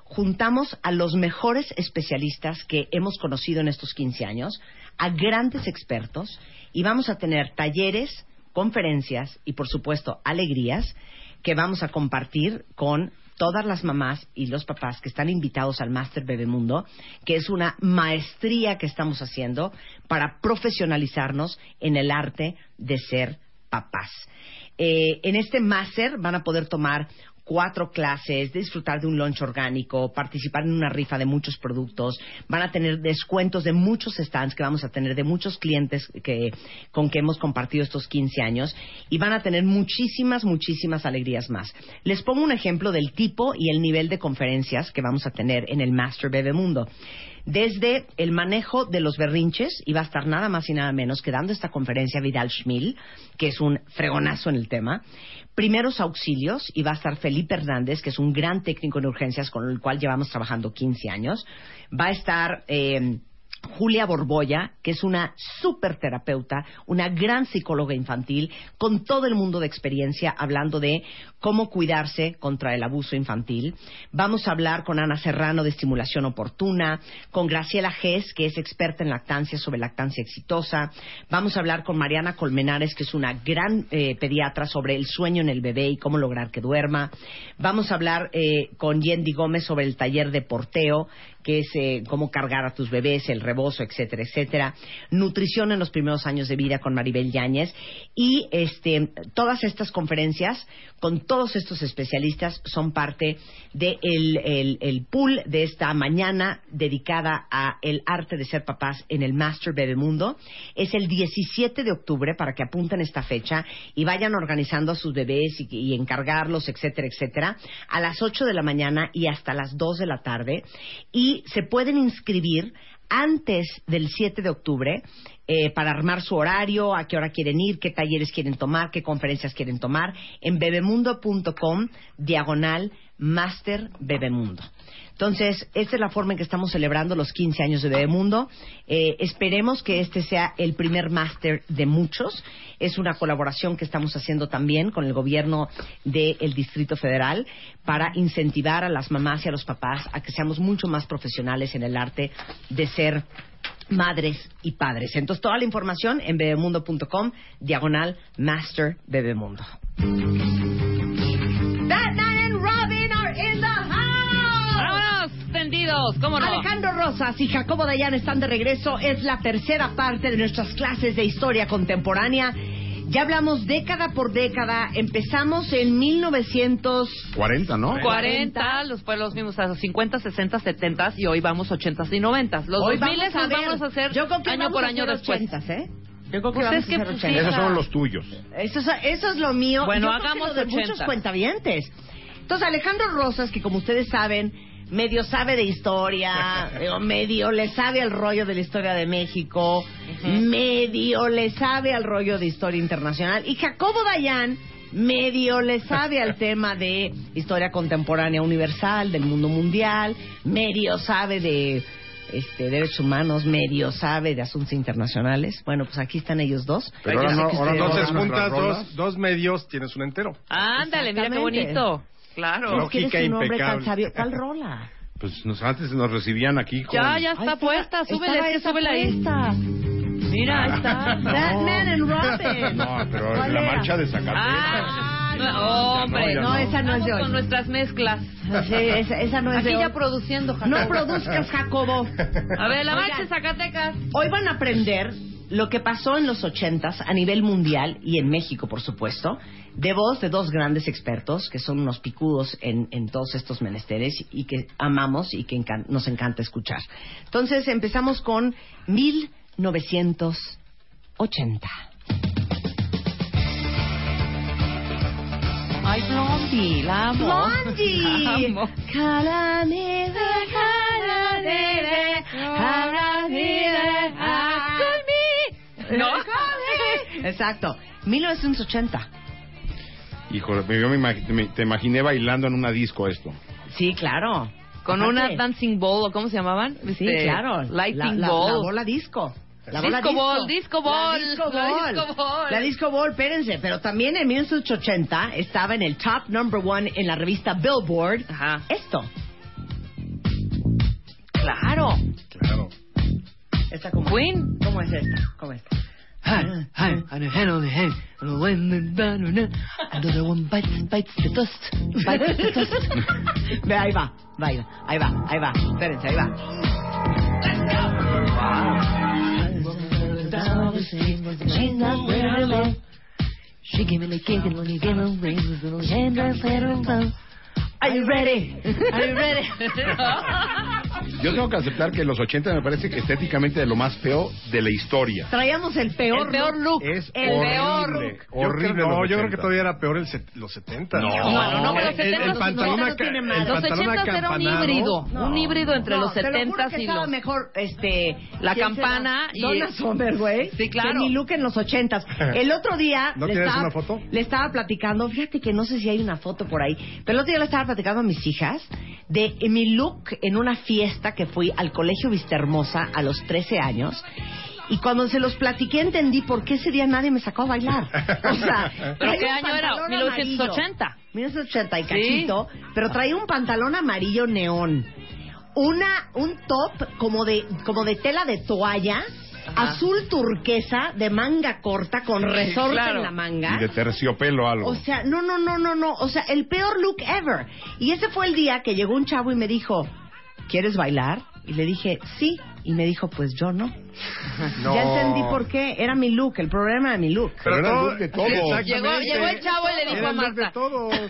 Juntamos a los mejores especialistas que hemos conocido en estos 15 años, a grandes expertos, y vamos a tener talleres, conferencias y, por supuesto, alegrías que vamos a compartir con todas las mamás y los papás que están invitados al Master Bebemundo, que es una maestría que estamos haciendo para profesionalizarnos en el arte de ser papás. Eh, en este máster van a poder tomar cuatro clases, disfrutar de un lunch orgánico, participar en una rifa de muchos productos, van a tener descuentos de muchos stands que vamos a tener de muchos clientes que, con que hemos compartido estos 15 años y van a tener muchísimas, muchísimas alegrías más. Les pongo un ejemplo del tipo y el nivel de conferencias que vamos a tener en el Master Bebemundo. Desde el manejo de los berrinches, y va a estar nada más y nada menos que dando esta conferencia Vidal Schmil, que es un fregonazo en el tema. Primeros auxilios, y va a estar Felipe Hernández, que es un gran técnico en urgencias con el cual llevamos trabajando 15 años. Va a estar. eh, Julia Borboya, que es una súper terapeuta, una gran psicóloga infantil, con todo el mundo de experiencia hablando de cómo cuidarse contra el abuso infantil. Vamos a hablar con Ana Serrano de estimulación oportuna, con Graciela Gess, que es experta en lactancia sobre lactancia exitosa. Vamos a hablar con Mariana Colmenares, que es una gran eh, pediatra sobre el sueño en el bebé y cómo lograr que duerma. Vamos a hablar eh, con Yendi Gómez sobre el taller de porteo, que es eh, cómo cargar a tus bebés, el rebozo, etcétera, etcétera. Nutrición en los primeros años de vida con Maribel Yáñez. Y este, todas estas conferencias con todos estos especialistas son parte del el, el pool de esta mañana dedicada a el arte de ser papás en el Master Bebemundo. Es el 17 de octubre para que apunten esta fecha y vayan organizando a sus bebés y, y encargarlos, etcétera, etcétera, a las 8 de la mañana y hasta las 2 de la tarde. Y se pueden inscribir antes del 7 de octubre eh, para armar su horario, a qué hora quieren ir, qué talleres quieren tomar, qué conferencias quieren tomar, en bebemundo.com diagonal Master Bebemundo. Entonces, esta es la forma en que estamos celebrando los 15 años de Bebemundo. Eh, esperemos que este sea el primer máster de muchos. Es una colaboración que estamos haciendo también con el gobierno del Distrito Federal para incentivar a las mamás y a los papás a que seamos mucho más profesionales en el arte de ser madres y padres. Entonces, toda la información en bebemundo.com, diagonal Master Bebemundo. ¿Cómo no? Alejandro Rosas y Jacobo Dayan están de regreso. Es la tercera parte de nuestras clases de historia contemporánea. Ya hablamos década por década. Empezamos en 1900. 40, ¿no? 40, los pueblos mismos, a los 50, 60, 70 y hoy vamos 80 y 90. Los Hoy 2000 vamos a los ver. vamos a hacer Yo creo que año vamos por a año hacer después. 80s, ¿eh? Yo creo que Pues vamos es que, a hacer pues, 80s. Esos son los tuyos. Eso, es- eso es lo mío. Bueno, Yo creo que hagamos lo de 80. muchos cuentavientes. Entonces, Alejandro Rosas, que como ustedes saben, medio sabe de historia, digo, medio le sabe al rollo de la historia de México, medio le sabe al rollo de historia internacional. Y Jacobo Dayan, medio le sabe al tema de historia contemporánea universal, del mundo mundial, medio sabe de este, derechos humanos, medio sabe de asuntos internacionales. Bueno, pues aquí están ellos dos. Pero ahora no, ahora no Entonces juntas dos, dos medios, tienes un entero. Ándale, mira qué bonito. Claro. Es que eres Lógica un hombre tan impecable. sabio. ¿Cuál rola? Pues nos, antes nos recibían aquí con... Ya, ya está, puesta, súbele, es que esa súbele ahí. puesta. Mira, ahí está. Batman and Robin. No, pero ¿Cuál la era? marcha de Zacatecas. Ah, no, hombre, Ya no, No, esa no es Vamos de hoy. con nuestras mezclas. Sí, esa, esa no es Aquí de ya produciendo, Jacobo. No produzcas, Jacobo. A ver, la Oigan. marcha de Zacatecas. Hoy van a aprender lo que pasó en los ochentas a nivel mundial y en México, por supuesto, de voz de dos grandes expertos que son unos picudos en, en todos estos menesteres y que amamos y que encan- nos encanta escuchar. Entonces empezamos con 1980. Ay, Blondie, la amo. Blondie. La amo. No. Exacto. 1980. Híjole, yo me, imag- me- te imaginé bailando en una disco esto. Sí, claro. Con Aparte- una dancing ball, ¿o cómo se llamaban? Sí, Este, claro. Lighting la, la- ball. La bola disco. La Disco bola ball, disco ball, La disco la ball. disco ball. La disco ball, espérense. Pero también en 1980 estaba en el top number one en la revista Billboard. Ajá. Esto. Claro. Esta Queen. ¿Cómo es esta? ¿Cómo es esta? Hi, hi, and a hand on the hand, and a wind and banana, another one bites, bites the dust, bites the dust. Ve, ahí va, va, ahí va, ahí va, ahí va. Espérense, ahí va. She's not very low. She gave me the cake and when you gave rings, I said love. Are you ready? Are you ready? Yo tengo que aceptar que los 80 me parece que estéticamente de lo más feo de la historia. Traíamos el peor, El peor look. Es El horrible, peor. horrible. Yo creo, no, yo creo que 80. todavía era peor el set- los 70. No. Bueno, no, pero los el, 70 el pantalón, no, no tiene. Los pantalón 80 era un híbrido. Un híbrido entre No, los te lo juro 70 que y estaba los... mejor, este... La ¿quién campana y- Donna Summer, güey. Sí, claro. Que mi look en los ochentas. El otro día... ¿No le tienes estaba- una foto? Le estaba platicando, fíjate que no sé si hay una foto por ahí, pero el otro día le estaba platicando a mis hijas de mi look en una fiesta que fui al Colegio Vista Hermosa a los 13 años. Y cuando se los platiqué entendí por qué ese día nadie me sacó a bailar. O sea, ¿Pero qué año era? pantalón 1980. amarillo. 1980 y cachito, pero traía un pantalón amarillo neón. Una, un top como de, como de tela de toalla, azul turquesa, de manga corta, con resorte claro. en la manga. Y de terciopelo algo. O sea, no, no, no, no, no. O sea, el peor look ever. Y ese fue el día que llegó un chavo y me dijo, ¿quieres bailar? Y le dije, sí. Y me dijo, pues yo no. No. Ya entendí por qué. Era mi look, el problema era mi look. Pero era el look de todos. Llegó, llegó el chavo y le dijo a Marta.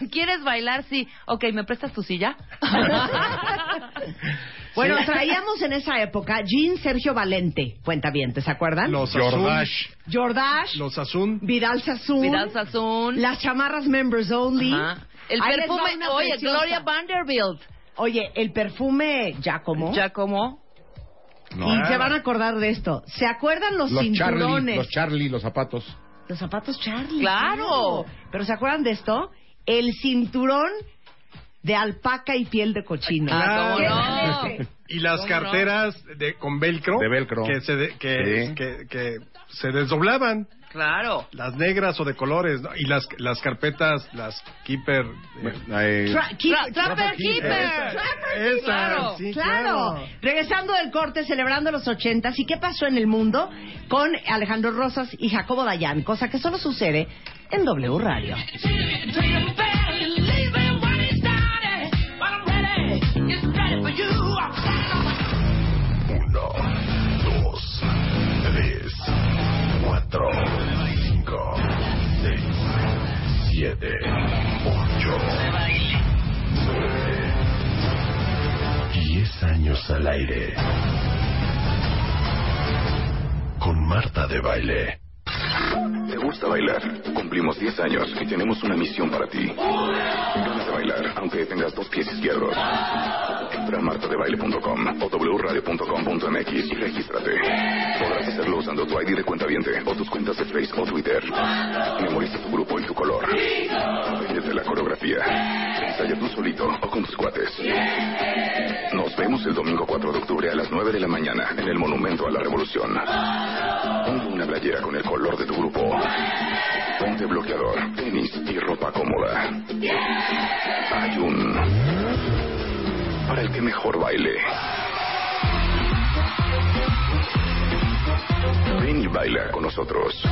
¿quieres bailar? Sí. Ok, ¿me prestas tu silla? Bueno, traíamos en esa época Jean Sergio Valente, cuenta bien, ¿se acuerdan? Los Jordache. Azul, Jordache, los Azul. Vidal Sassoon, Vidal Sassoon. las chamarras Members Only. Ajá. El Ahí perfume, oye, preciosa. Gloria Vanderbilt. Oye, el perfume Giacomo. Giacomo. No. y se van a acordar de esto. ¿Se acuerdan los, los Charlie, cinturones? los Charlie, los zapatos. Los zapatos Charlie. Claro. Pero ¿se acuerdan de esto? El cinturón de alpaca y piel de cochino. Ah. Y las ¿Cómo carteras de, con velcro. De velcro. Que se, de- que, Sí. que, que se desdoblaban. Claro. Las negras o de colores. ¿no? Y las, las carpetas, las Keeper. eh, Tra- keep- Tra- Trapper Keeper. Esa, Trapper esa, Keeper. claro. sí, claro. claro. Regresando del corte, celebrando los ochentas. ¿Y qué pasó en el mundo con Alejandro Rosas y Jacobo Dayan? Cosa que solo sucede en W Radio. 4, 5, 6, 7, 8, 9, 10 años al aire. Con Marta de baile. ¿Te gusta bailar? Cumplimos 10 años y tenemos una misión para ti. Ganas de bailar, aunque tengas dos pies izquierdos. Entra a martadebaile.com o wradio.com.mx y regístrate. Podrás hacerlo usando tu ID de cuenta o tus cuentas de Facebook o Twitter. Memoriza tu grupo y tu color. Apréndete la coreografía. Ensaya tú solito o con tus cuates. Nos vemos el domingo 4 de octubre a las 9 de la mañana en el Monumento a la Revolución. Ponte una playera con el color de tu grupo. Ponte bloqueador, tenis y ropa cómoda. Hay un... Para el que mejor baile. Ven y baila con nosotros.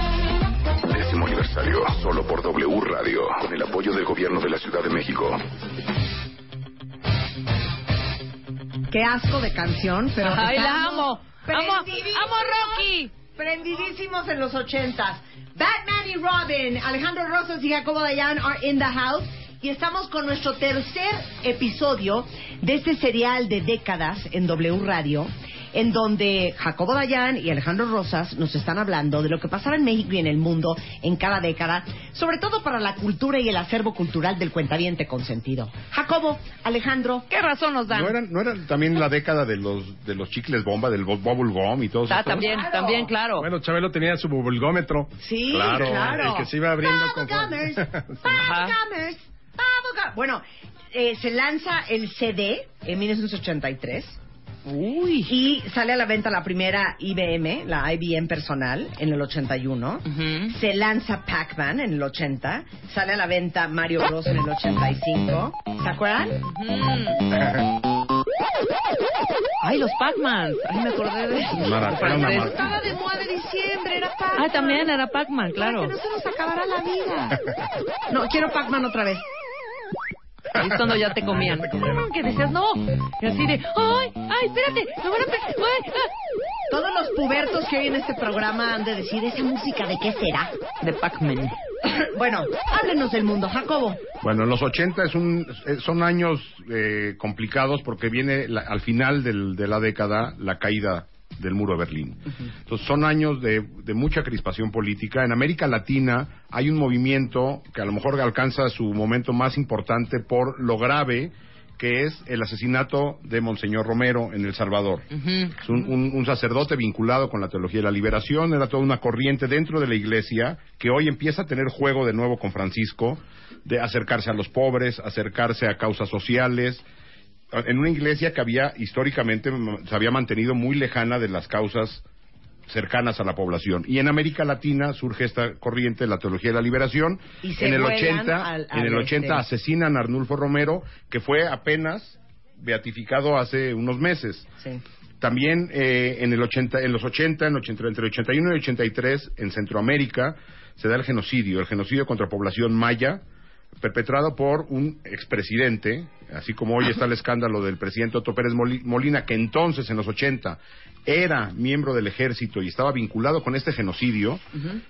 Décimo aniversario, solo por W Radio, con el apoyo del gobierno de la Ciudad de México. Qué asco de canción, pero Ay, la amo. Amo, amo Rocky. Prendidísimos en los ochentas. Batman y Robin, Alejandro Rosas y Jacobo Dayan are in the house. Y estamos con nuestro tercer episodio de este serial de décadas en W Radio, en donde Jacobo Dayan y Alejandro Rosas nos están hablando de lo que pasaba en México y en el mundo en cada década, sobre todo para la cultura y el acervo cultural del cuentaviente consentido. Jacobo, Alejandro, ¿Qué razón nos dan? ¿No era, ¿No era también la década de los de los chicles bomba, del bu- bubble gum y todo eso? Ah, también, también, claro. Bueno, Chabelo tenía su bulgómetro. Sí, Claro, claro. El que se iba abriendo con... Bubblegumers, Bubblegum- Bueno, eh, se lanza el CD en 1983 Uy. y sale a la venta la primera IBM, la IBM personal, en el 81. Ujú. Se lanza Pac-Man en el 80. Sale a la venta Mario Bros. en el 85. ¿Se acuerdan? Ay, los Pac-Man. Ay, me acordé de mar- Estaba de moda de diciembre, era Pac-Man. Ah, también era Pac-Man, claro. Para que no se nos acabara la vida. No, quiero Pac-Man otra vez. Ahí es cuando ya te comían. Que decías, no. Y así de, ay, ay, espérate, me van a... ay, ah". Todos los pubertos que oyen este programa han de decir, ¿esa música de qué será? De Pac-Man. bueno, háblenos del mundo, Jacobo. Bueno, los 80 es un, eh, son años eh, complicados porque viene la- al final del- de la década la caída del muro de Berlín. Entonces son años de, de mucha crispación política. En América Latina hay un movimiento que a lo mejor alcanza su momento más importante por lo grave que es el asesinato de Monseñor Romero en El Salvador. Es un, un- un sacerdote vinculado con la teología de la liberación, era toda una corriente dentro de la iglesia que hoy empieza a tener juego de nuevo con Francisco, de acercarse a los pobres, acercarse a causas sociales, en una iglesia que había históricamente se había mantenido muy lejana de las causas cercanas a la población. Y en América Latina surge esta corriente de la teología de la liberación. Y se en el vuelan 80, al- en el al 80 este. asesinan a Arnulfo Romero, que fue apenas beatificado hace unos meses. Sí. También eh, en, el 80, en los 80, en 80, entre el 81 y 83, en Centroamérica, se da el genocidio, el genocidio contra población maya, perpetrado por un expresidente, así como hoy está el escándalo del presidente Otto Pérez Moli- Molina, que entonces, en los 80, era miembro del ejército y estaba vinculado con este genocidio.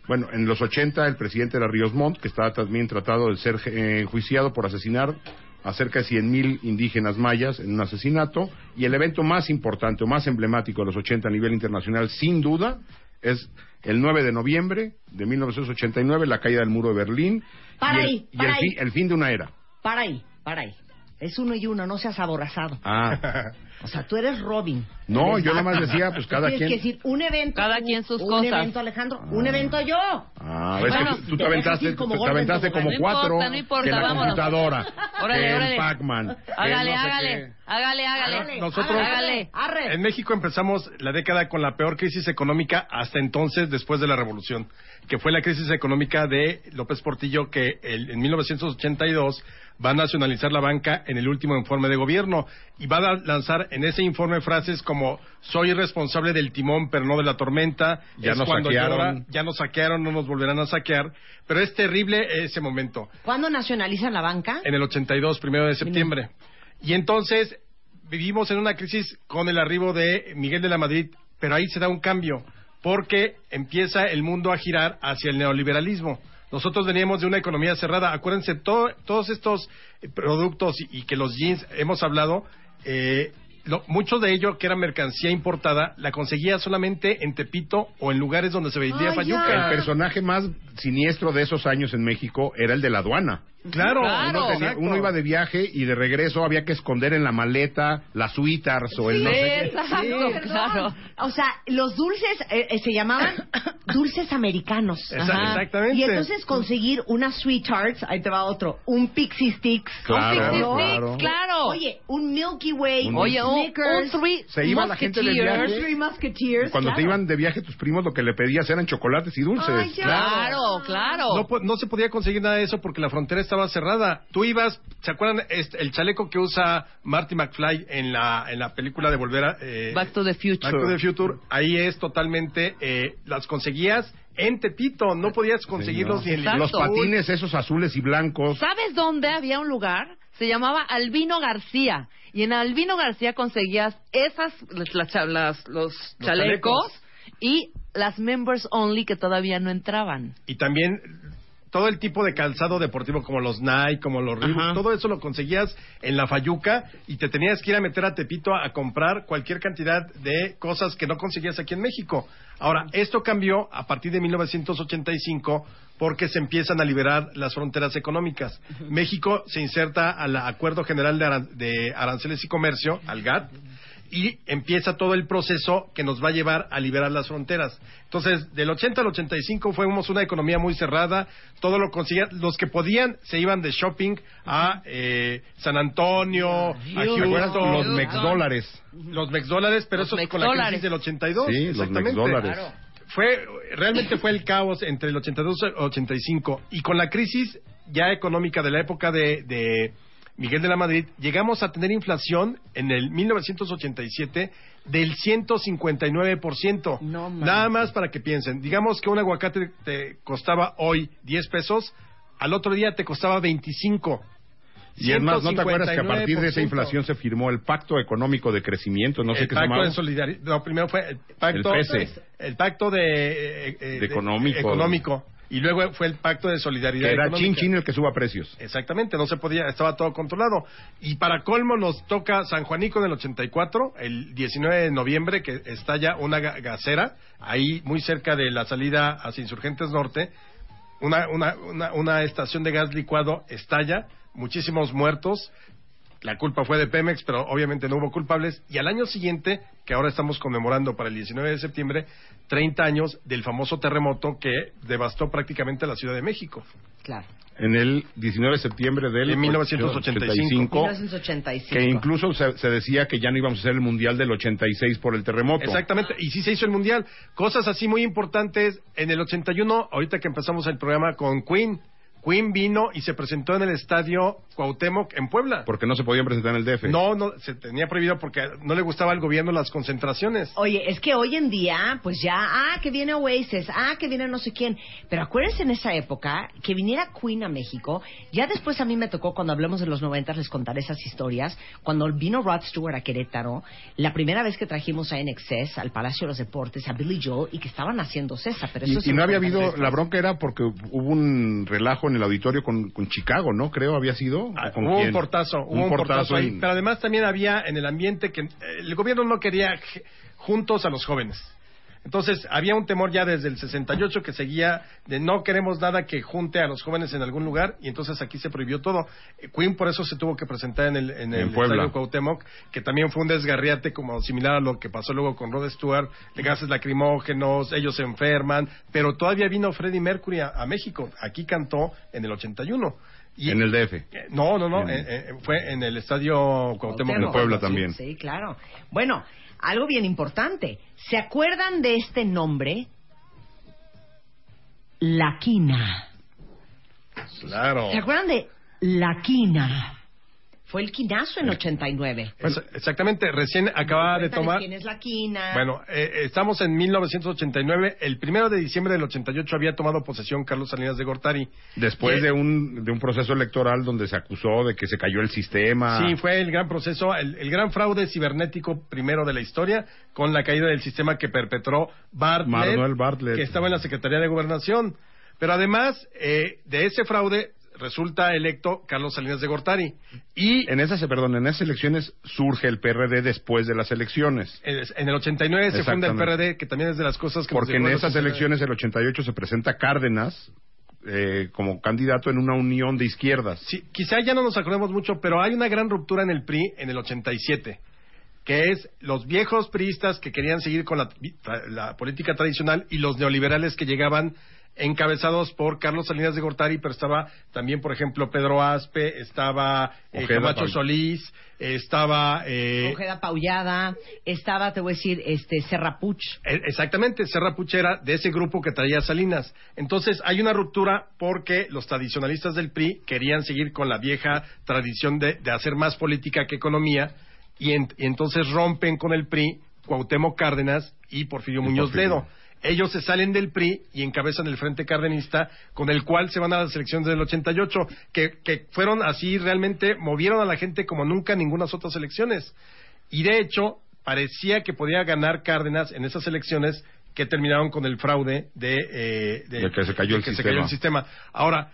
Bueno, en los 80 el presidente era Ríos Montt, que estaba también tratado de ser eh, enjuiciado por asesinar a cerca de 100.000 indígenas mayas en un asesinato. Y el evento más importante o más emblemático de los 80 a nivel internacional, sin duda, es el 9 de noviembre de 1989, la caída del muro de Berlín. Para y el, ahí, y para el ahí. el fin de una era. Para ahí, para ahí. Es uno y uno, no seas aborazado. Ah, O sea, tú eres Robin. No, Eres yo nada más decía, pues, cada Tienes quien- que decir un evento. Cada tú, quien sus un cosas. evento Alejandro, un evento yo. Ah, ves Bueno, que tú, te te aventaste, como te aventaste como No cuatro importa, no importa, que la vámonos. computadora, Órale, que órale. el Pac-Man, Hágale, no sé hágale, hágale. Hágale, Nosotros- hágale. Arre. En México empezamos la década con la peor crisis económica hasta entonces, después de la revolución, que fue la crisis económica de López Portillo, que el- en 1982 va a nacionalizar la banca en el último informe de gobierno y va a lanzar en ese informe frases como soy responsable del timón pero no de la tormenta, Ya es nos cuando saquearon. llora, ya nos saquearon, no nos volverán a saquear, pero es terrible ese momento ¿Cuándo nacionalizan la banca? en el 82, primero de septiembre. Y entonces vivimos en una crisis con el arribo de Miguel de la Madrid, pero ahí se da un cambio, porque empieza el mundo a girar hacia el neoliberalismo. Nosotros veníamos de una economía cerrada. Acuérdense, to- todos estos eh, productos y, y que los jeans hemos hablado, eh, lo- mucho de ello que era mercancía importada, la conseguía solamente en Tepito o en lugares donde se vendía fayuca. El personaje más siniestro de esos años en México era el de la aduana. Claro, Uno, tenía- uno iba de viaje y de regreso había que esconder en la maleta las suitars o el no sé qué. Exacto, claro. O sea, los dulces eh, eh, se llamaban dulces americanos. Ajá. exactamente. Y entonces conseguir unas sweethearts, ahí te va otro, un Pixie Sticks. Claro, Un Pixie claro. Sticks, claro. Oye, un Milky Way, Un- un Oye, un, Snickers, un three Se iba la gente de Musketeers. viaje. Three Musketeers. Cuando te iban de viaje tus primos lo que le pedías eran chocolates y dulces. Ay. Claro, claro. No, no se podía conseguir nada de eso porque la frontera estaba cerrada. Tú ibas, ¿se acuerdan este, el chaleco que usa Marty McFly en la, en la película de Volver a... eh, Back to the Future. Back to the Future? Ahí es totalmente... eh, las conseguías en Tepito, no podías conseguirlos ni en. Los patines esos azules y blancos. ¿Sabes dónde había un lugar? Se llamaba Albino García. Y en Albino García conseguías esas, las- las los, Los chalecos, chalecos. y las members only que todavía no entraban. Y también todo el tipo de calzado deportivo como los Nike, como los Reebok, todo eso lo conseguías en la Fayuca y te tenías que ir a meter a Tepito a, a comprar cualquier cantidad de cosas que no conseguías aquí en México. Ahora, esto cambió a partir de 1985 porque se empiezan a liberar las fronteras económicas. México se inserta al Acuerdo General de, Aran- de Aranceles y Comercio, al GATT, y empieza todo el proceso que nos va a llevar a liberar las fronteras. Entonces, del 80 al 85 fuimos una economía muy cerrada, todo lo conseguían, los que podían se iban de shopping a eh, San Antonio, a ¿Te acuerdas? Houston, Los mexdólares. los mexdólares, pero Los eso es con la mexdólares. crisis del 82. Sí, los exactamente. mexdólares. Claro. Fue, realmente fue el caos entre el 82 y el 85. Y con la crisis ya económica de la época de, de Miguel de la Madrid, llegamos a tener inflación en el 1987 del 159%. No. Nada más para que piensen. Digamos que un aguacate te costaba hoy 10 pesos, al otro día te costaba 25. Y es más, ¿no te acuerdas que a partir de esa 159%? inflación se firmó el Pacto Económico de Crecimiento? No sé el qué se pacto de solidaridad. No, primero fue el pacto, El el pacto de, eh, eh, De económico. económico. Y luego fue el pacto de solidaridad. Que era económica. chin chin el que suba precios. Exactamente, no se podía, estaba todo controlado. Y para colmo nos toca San Juanico en el 84, el 19 de noviembre, que estalla una ga- gasera, ahí muy cerca de la salida hacia Insurgentes Norte, una, una, una, una estación de gas licuado estalla, muchísimos muertos. La culpa fue de Pemex, pero obviamente no hubo culpables. Y al año siguiente, que ahora estamos conmemorando para el 19 de septiembre, 30 años del famoso terremoto que devastó prácticamente la Ciudad de México. Claro. En el 19 de septiembre del En 1985. 1985. Que incluso se, se decía que ya no íbamos a hacer el Mundial del 86 por el terremoto. Exactamente, y sí se hizo el mundial. Cosas así muy importantes. En el 81, ahorita que empezamos el programa con Queen, Queen vino y se presentó en el estadio Cuauhtémoc en Puebla. Porque no se podían presentar en el DF. No, no, se tenía prohibido porque no le gustaba al gobierno las concentraciones. Oye, es que hoy en día, pues ya, ah, que viene Oasis, ah, que viene no sé quién. Pero acuérdense en esa época que viniera Queen a México. Ya después a mí me tocó, cuando hablemos de los 90, les contaré esas historias. Cuando vino Rod Stewart a Querétaro, la primera vez que trajimos a NXS, al Palacio de los Deportes, a Billy Joel, y que estaban haciendo César. Pero eso Y, y no había habido, después. la bronca era porque hubo un relajo en el auditorio con, con Chicago, ¿no? Creo había sido. ¿O Ah, con hubo quién? un portazo, hubo un, portazo, ahí. en- Pero además también había en el ambiente que eh, el gobierno no quería juntos a los jóvenes. Entonces, había un temor ya desde el 68 que seguía de no queremos nada que junte a los jóvenes en algún lugar y entonces aquí se prohibió todo. Eh, Queen por eso se tuvo que presentar en el, en el En Puebla. Estadio Cuauhtémoc, que también fue un desgarriate como similar a lo que pasó luego con Rod Stewart, de gases lacrimógenos, ellos se enferman, pero todavía vino Freddie Mercury a, a México. Aquí cantó en el 81. Y, En el DF. eh, No, no, no, En- eh, eh, fue en el Estadio Cuauhtémoc. Cuauhtémoc. En Puebla también. Sí, claro. Bueno, algo bien importante. ¿Se acuerdan de este nombre? La Quina. Claro. ¿Se acuerdan de La Quina? Fue el quinazo en 89. Pues, exactamente, recién acababa de tomar... ¿Quién es La Quina? Bueno, eh, estamos en 1989. El primero de diciembre del 88 había tomado posesión Carlos Salinas de Gortari. Después Que- de un, de un proceso electoral donde se acusó de que se cayó el sistema. Sí, fue el gran proceso, el, el gran fraude cibernético primero de la historia, con la caída del sistema que perpetró Bartlett, Manuel Bartlett. que estaba en la Secretaría de Gobernación. Pero además eh, de ese fraude resulta electo Carlos Salinas de Gortari. Y En esas, perdón, en esas elecciones surge el PRD después de las elecciones. en el 89 se funda el. PRD, que también es de las cosas que Porque en esas 89. elecciones, el 88, se presenta Cárdenas eh, como candidato en una unión de izquierdas. Sí, quizá ya no nos acordemos mucho, pero hay una gran ruptura en el PRI en el 87, que es los viejos priistas que querían seguir con la, la política tradicional y los neoliberales que llegaban encabezados por Carlos Salinas de Gortari, pero estaba también, por ejemplo, Pedro Aspe, estaba eh, Camacho Solís, estaba... eh, Ojeda Paullada, estaba, te voy a decir, este, Serrapuch. Eh, Exactamente, Serra Puchera, de ese grupo que traía Salinas. Entonces hay una ruptura porque los tradicionalistas del PRI querían seguir con la vieja tradición de, de hacer más política que economía y, en- y entonces rompen con el PRI Cuauhtémoc Cárdenas y Porfirio Muñoz Porfirio. Ledo. Ellos se salen del PRI y encabezan el Frente Cardenista, con el cual se van a las elecciones del 88, que, que fueron así realmente, movieron a la gente como nunca en ninguna otras elecciones. Y de hecho, parecía que podía ganar Cárdenas en esas elecciones que terminaron con el fraude de, eh, De que se cayó el que se sistema. cayó el sistema. Ahora,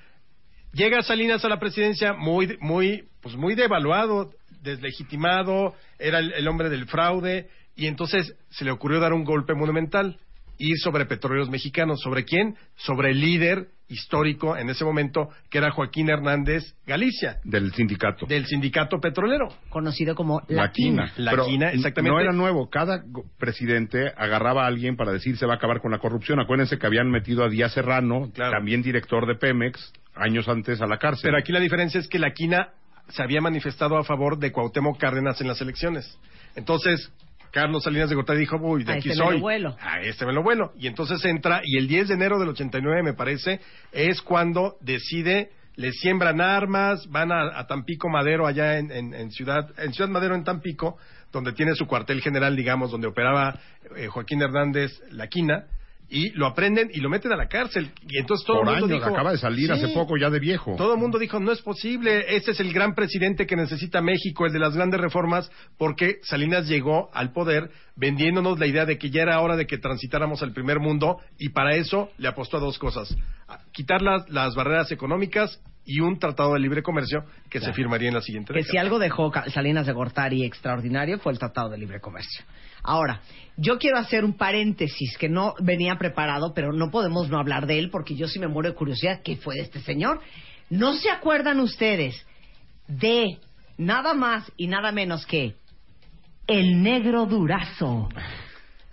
llega Salinas a la presidencia muy, muy, pues muy devaluado, deslegitimado, era el, el hombre del fraude, y entonces se le ocurrió dar un golpe monumental, ir sobre petróleos mexicanos. ¿Sobre quién? Sobre el líder histórico en ese momento, que era Joaquín Hernández Galicia, Del sindicato. del sindicato petrolero. Conocido como La, quina. La quina, exactamente. No era nuevo. Cada presidente agarraba a alguien para decir se va a acabar con la corrupción. Acuérdense que habían metido a Díaz Serrano, Claro. también director de Pemex, años antes a la cárcel. Pero aquí la diferencia es que la quina se había manifestado a favor de Cuauhtémoc Cárdenas en las elecciones. Entonces, Carlos Salinas de Gortari dijo, uy, de A aquí este me soy. lo vuelo. A este me lo vuelo. Y entonces entra, y el 10 de enero del 89, me parece, es cuando decide, le siembran armas, van a, a Tampico Madero, allá en, en- en Ciudad, en Ciudad Madero, en Tampico, donde tiene su cuartel general, digamos, donde operaba eh, Joaquín Hernández La Quina, y lo aprenden y lo meten a la cárcel. Y entonces todo Por el mundo años, dijo, acaba de salir "Sí". hace poco ya de viejo. Todo el mundo dijo, no es posible, ese es el gran presidente que necesita México, el de las grandes reformas, porque Salinas llegó al poder vendiéndonos la idea de que ya era hora de que transitáramos al primer mundo y para eso le apostó a dos cosas, a quitar las, las barreras económicas y un tratado de libre comercio que se firmaría en la siguiente Que década. si algo dejó Salinas de Gortari extraordinario fue el Tratado de Libre Comercio. Ahora, yo quiero hacer un paréntesis que no venía preparado, pero no podemos no hablar de él porque yo sí me muero de curiosidad qué fue de este señor. ¿No se acuerdan ustedes de nada más y nada menos que el negro durazo?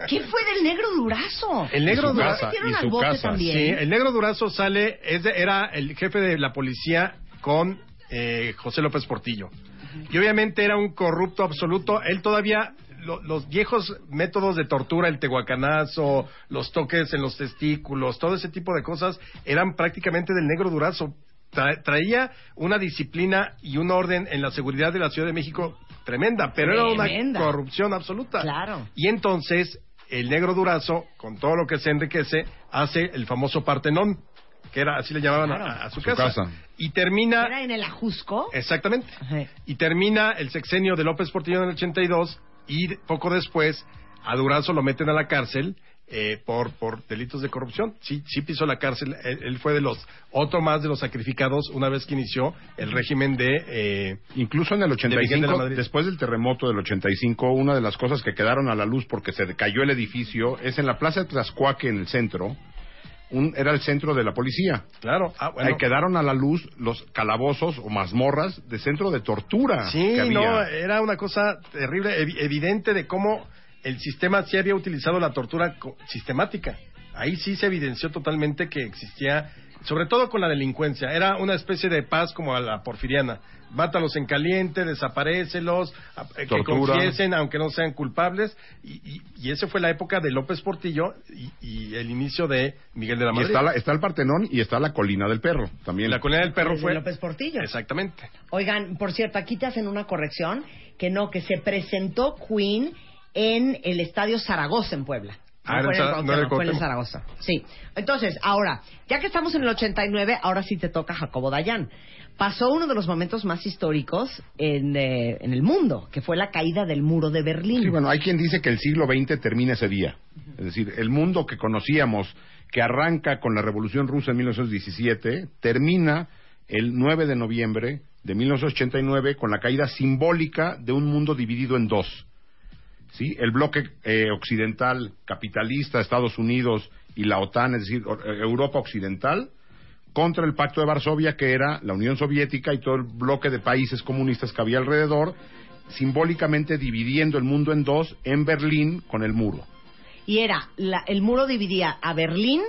¿Qué fue del negro durazo? El negro Y su ¿No Durazo, casa, y su casa. también? Sí, el negro Durazo sale, es de- era el jefe de la policía con eh, José López Portillo. Y obviamente era un corrupto absoluto. Él todavía, lo- los viejos métodos de tortura, el tehuacanazo, los toques en los testículos, todo ese tipo de cosas, eran prácticamente del negro Durazo. Tra- traía una disciplina y un orden en la seguridad de la Ciudad de México tremenda, pero era una corrupción absoluta. Claro. Y entonces el negro Durazo, con todo lo que se enriquece, hace el famoso Partenón, que era así le llamaban a- a, su, Su casa. casa. Y termina, ¿Era en el Ajusco? exactamente, Ajá. y termina el sexenio de López Portillo en el 82 y poco después a Durazo lo meten a la cárcel eh, por por delitos de corrupción. Sí, sí pisó la cárcel. Él, él fue de los otro más de los sacrificados una vez que inició el régimen de eh, Incluso en el de Miguel de la 85, Madrid. después del terremoto del 85, una de las cosas que quedaron a la luz porque se cayó el edificio es en la Plaza de Tlaxcuaque, en el centro, un, era el centro de la policía. Claro, ah, bueno. Ahí quedaron a la luz los calabozos o mazmorras de centro de tortura. Sí, que había. no, era una cosa terrible, evi- evidente de cómo el sistema sí había utilizado la tortura sistemática. Ahí sí se evidenció totalmente que existía, sobre todo con la delincuencia, era una especie de paz como a la porfiriana. Mátalos en caliente, desaparécelos, eh, que confiesen aunque no sean culpables. Y, y, y esa fue la época de López Portillo y, y el inicio de Miguel de la Y Madrid. está, la- está el Partenón y está la Colina del Perro también. La colina del perro fue... López Portillo. Exactamente. Oigan, por cierto, aquí te hacen una corrección, que no, que se presentó Queen en el Estadio Zaragoza en Puebla. Ah, No fue en el Zara- no Cuauhtémoc, fue en el Cuauhtémoc. Zaragoza. Sí. Entonces, ahora, ya que estamos en el 89, ahora sí te toca Jacobo Dayan. Pasó uno de los momentos más históricos en, eh, en el mundo, que fue la caída del muro de Berlín. Sí, bueno, hay quien dice que el siglo XX termina ese día. Es decir, el mundo que conocíamos, que arranca con la Revolución Rusa en 1917, termina el 9 de noviembre de 1989 con la caída simbólica de un mundo dividido en dos. ¿Sí? El bloque eh, occidental capitalista, Estados Unidos y la OTAN, es decir, eh, Europa occidental, contra el Pacto de Varsovia, que era la Unión Soviética y todo el bloque de países comunistas que había alrededor, simbólicamente dividiendo el mundo en dos en Berlín con el muro. Y era, la- el muro dividía a Berlín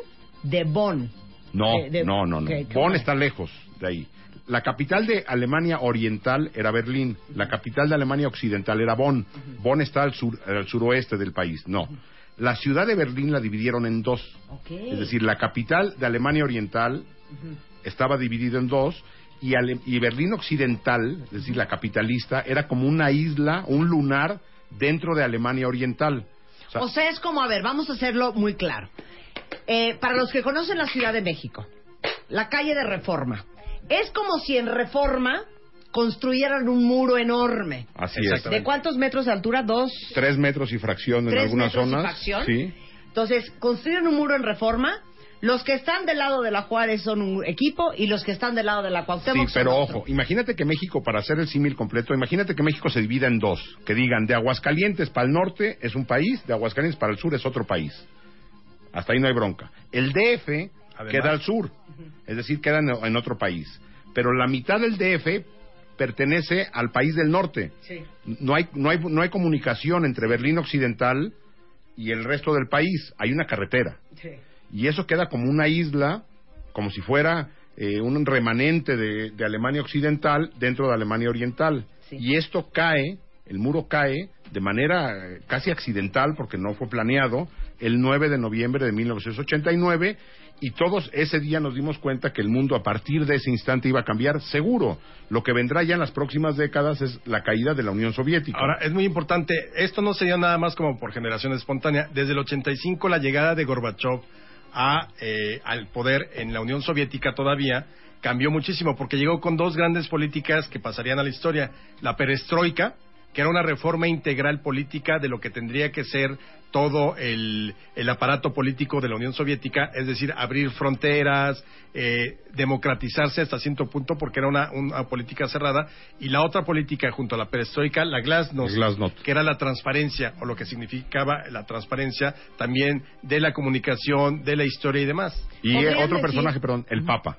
de Bonn. No, De- de- no, no, no. ¿Qué- qué Bonn está lejos de ahí. La capital de Alemania Oriental era Berlín. La capital de Alemania Occidental era Bonn. Bonn está al, sur, al suroeste del país. No. La ciudad de Berlín la dividieron en dos. Es decir, la capital de Alemania Oriental estaba dividida en dos y, Ale- y Berlín Occidental, es decir, la capitalista, era como una isla, un lunar dentro de Alemania Oriental. O sea, O sea, es como, a ver, vamos a hacerlo muy claro. Eh, para los que conocen la Ciudad de México, la calle de Reforma, es como si en Reforma construyeran un muro enorme. así es. ¿De cuántos metros de altura? Dos, Tres metros y fracción en tres algunas metros y zonas. fracción. Sí. Entonces, construyen un muro en Reforma. Los que están del lado de la Juárez son un equipo y los que están del lado de la Sí, Cuauhtémoc son pero otro. ojo, imagínate que México, para hacer el símil completo, imagínate que México se divida en dos, que digan, de Aguascalientes para el norte es un país, de Aguascalientes para el sur es otro país. Hasta ahí no hay bronca. El DF Además. queda al sur, es decir, queda en, otro país. Pero la mitad del DF pertenece al país del norte. No hay, no hay, no hay comunicación entre Berlín Occidental y el resto del país. Hay una carretera. Y eso queda como una isla, como si fuera eh, un remanente de, de Alemania Occidental dentro de Alemania Oriental. Y esto cae, el muro cae de manera eh, casi accidental, porque no fue planeado, el 9 de noviembre de 1989. Y todos ese día nos dimos cuenta que el mundo a partir de ese instante iba a cambiar seguro. Lo que vendrá ya en las próximas décadas es la caída de la Unión Soviética. Ahora, es muy importante, esto no se nada más como por generación espontánea. Desde el 85, la llegada de Gorbachev a, eh, al poder en la Unión Soviética todavía cambió muchísimo, porque llegó con dos grandes políticas que pasarían a la historia. La perestroika, que era una reforma integral política de lo que tendría que ser todo el, el aparato político de la Unión Soviética, es decir, abrir fronteras, eh, democratizarse hasta cierto punto porque era una, una política cerrada, y la otra política junto a la perestroika, la Glasnost, Glasnost. que era la transparencia, o lo que significaba la transparencia también de la comunicación, de la historia y demás. Y eh, otro personaje, perdón, el Papa.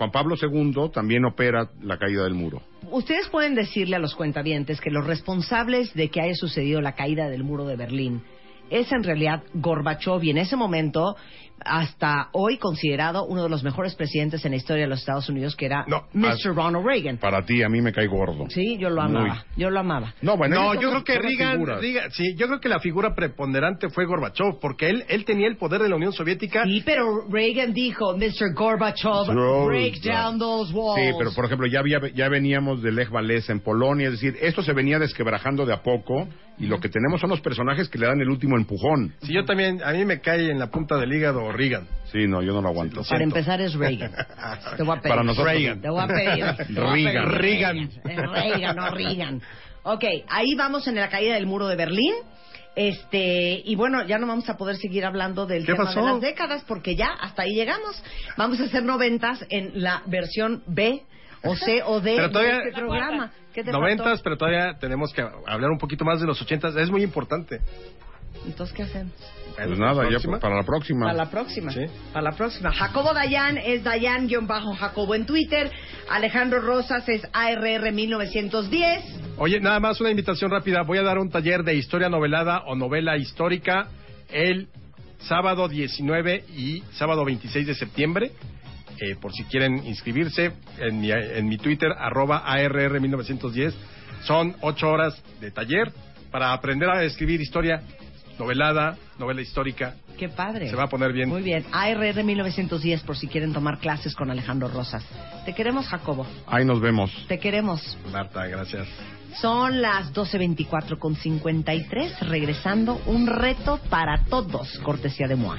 Juan Pablo II también opera la caída del muro. Ustedes pueden decirle a los cuentavientes que los responsables de que haya sucedido la caída del muro de Berlín es en realidad Gorbachev y en ese momento hasta hoy considerado uno de los mejores presidentes en la historia de los Estados Unidos que era Mr. Ronald Reagan. Para ti, a mí me cae gordo. Sí, yo lo Muy. amaba, yo lo amaba. No, bueno, no, yo creo que Reagan. Reagan- sí, yo creo que la figura preponderante fue Gorbachev, porque él, él tenía el poder de la Unión Soviética. Sí, pero Reagan dijo, Mr. Gorbachev, Throw break down. down those walls. Sí, pero por ejemplo, ya, había, ya veníamos de Lech Walesa en Polonia, es decir, esto se venía desquebrajando de a poco y lo que tenemos son los personajes que le dan el último empujón. Sí, yo también, a mí me cae en la punta del hígado Reagan. Sí, no, yo no lo aguanto. Para empezar es Reagan. Te voy a pedir. Para nosotros- Te voy a pedir. te voy a Reagan. pedir Reagan. Es Reagan, no Reagan. Ok, ahí vamos en la caída del muro de Berlín. Este, y bueno, ya no vamos a poder seguir hablando del ¿Qué tema pasó? de las décadas porque ya hasta ahí llegamos. Vamos a hacer noventas en la versión B o C o D Pero de todavía- este programa. ¿Qué te faltó? Noventas, pero todavía tenemos que hablar un poquito más de los ochentas. Es muy importante. Entonces, ¿qué hacemos? Pues nada, ya para la próxima. Para la próxima. Para la próxima. Jacobo Dayan es Dayan-Jacobo en Twitter. Alejandro Rosas es ARR1910. Oye, nada más una invitación rápida. Voy a dar un taller de historia novelada o novela histórica el sábado 19 y sábado 26 de septiembre. Eh, por si quieren inscribirse en mi, en mi Twitter, arroba ARR1910. Son ocho horas de taller para aprender a escribir historia novelada, novela histórica. Qué padre. Se va a poner bien. Muy bien. ARR 1910 por si quieren tomar clases con Alejandro Rosas. Te queremos, Jacobo. Ahí nos vemos. Te queremos. Marta, gracias. Son las 12.24 con 53. Regresando, un reto para todos. Cortesía de Moa.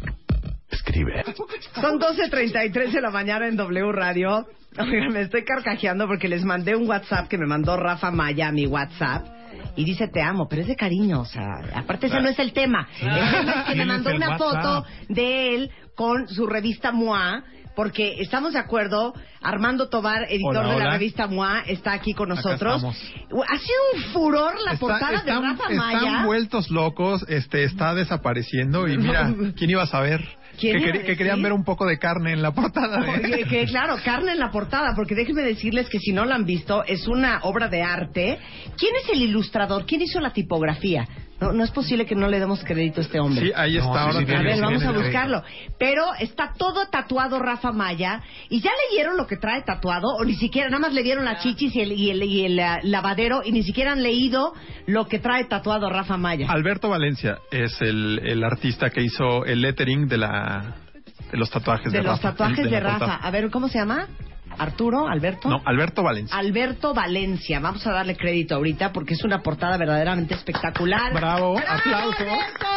Son 12.33 de la mañana en W Radio. Oigan, me estoy carcajeando porque les mandé un WhatsApp que me mandó Rafa Maya a mi WhatsApp. Y dice te amo, pero es de cariño, o sea, aparte ese no es el tema. El tema es que me ¿Quién es mandó una foto de él con su revista MOA, porque estamos de acuerdo, Armando Tobar, editor Hola, de la hola. revista MOA, está aquí con nosotros. Ha sido un furor la Está- portada están, de Rafa están Maya. vueltos locos, este está desapareciendo y mira, ¿quién iba a saber? ¿Quién que, querían ver un poco de carne en la portada. de- Oye, que claro, carne en la portada, porque déjenme decirles que si no la han visto, es una obra de arte. ¿Quién es el ilustrador? ¿Quién hizo la tipografía? No, no es posible que no le demos crédito a este hombre. Sí, ahí está, No, ahora sí, a ver, sí vamos a buscarlo. Pero está todo tatuado Rafa Maya. ¿Y ya leyeron lo que trae tatuado? O ni siquiera, nada más le vieron las chichis y el, y el, y el, ah, lavadero y ni siquiera han leído lo que trae tatuado Rafa Maya. Alberto Valencia es el, el artista que hizo el lettering de la de los tatuajes de, de los Rafa, tatuajes de, la Rafa. portada. A ver, ¿cómo se llama? ¿Arturo? ¿Alberto? No, Alberto Valencia. Alberto Valencia. Vamos a darle crédito ahorita porque es una portada verdaderamente espectacular. Bravo, aplausos. Alberto!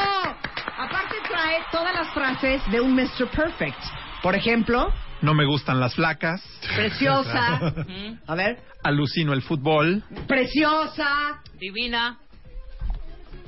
Aparte trae todas las frases de un Mr. Perfect. Por ejemplo, No me gustan las flacas. preciosa. A ver, Alucino el fútbol. preciosa. Divina.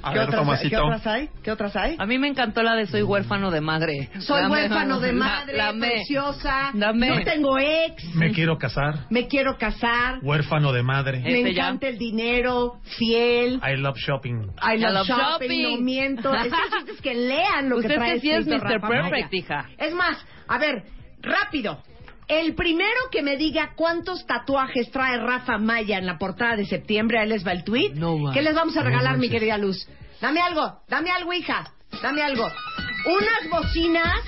A ¿Qué ver, otras. ¿Qué otras hay? ¿Qué otras hay? A mí me encantó la de Soy huérfano de madre. Soy La huérfano de madre, la preciosa. Dame. No tengo ex. Me quiero casar. Me quiero casar. Huérfano de madre. Me encanta el dinero. Fiel. I love shopping. I love, I love shopping, shopping. no miento. Es que es que lean lo que Usted trae que sí es Mr. Rafa Perfect, Maya. hija. Es más, a ver, rápido. El primero que me diga cuántos tatuajes trae Rafa Maya en la portada de septiembre, ahí les va el tweet. ¿Qué les vamos a No regalar, mi querida Luz? Dame algo, dame algo, hija. Dame algo. Unas bocinas,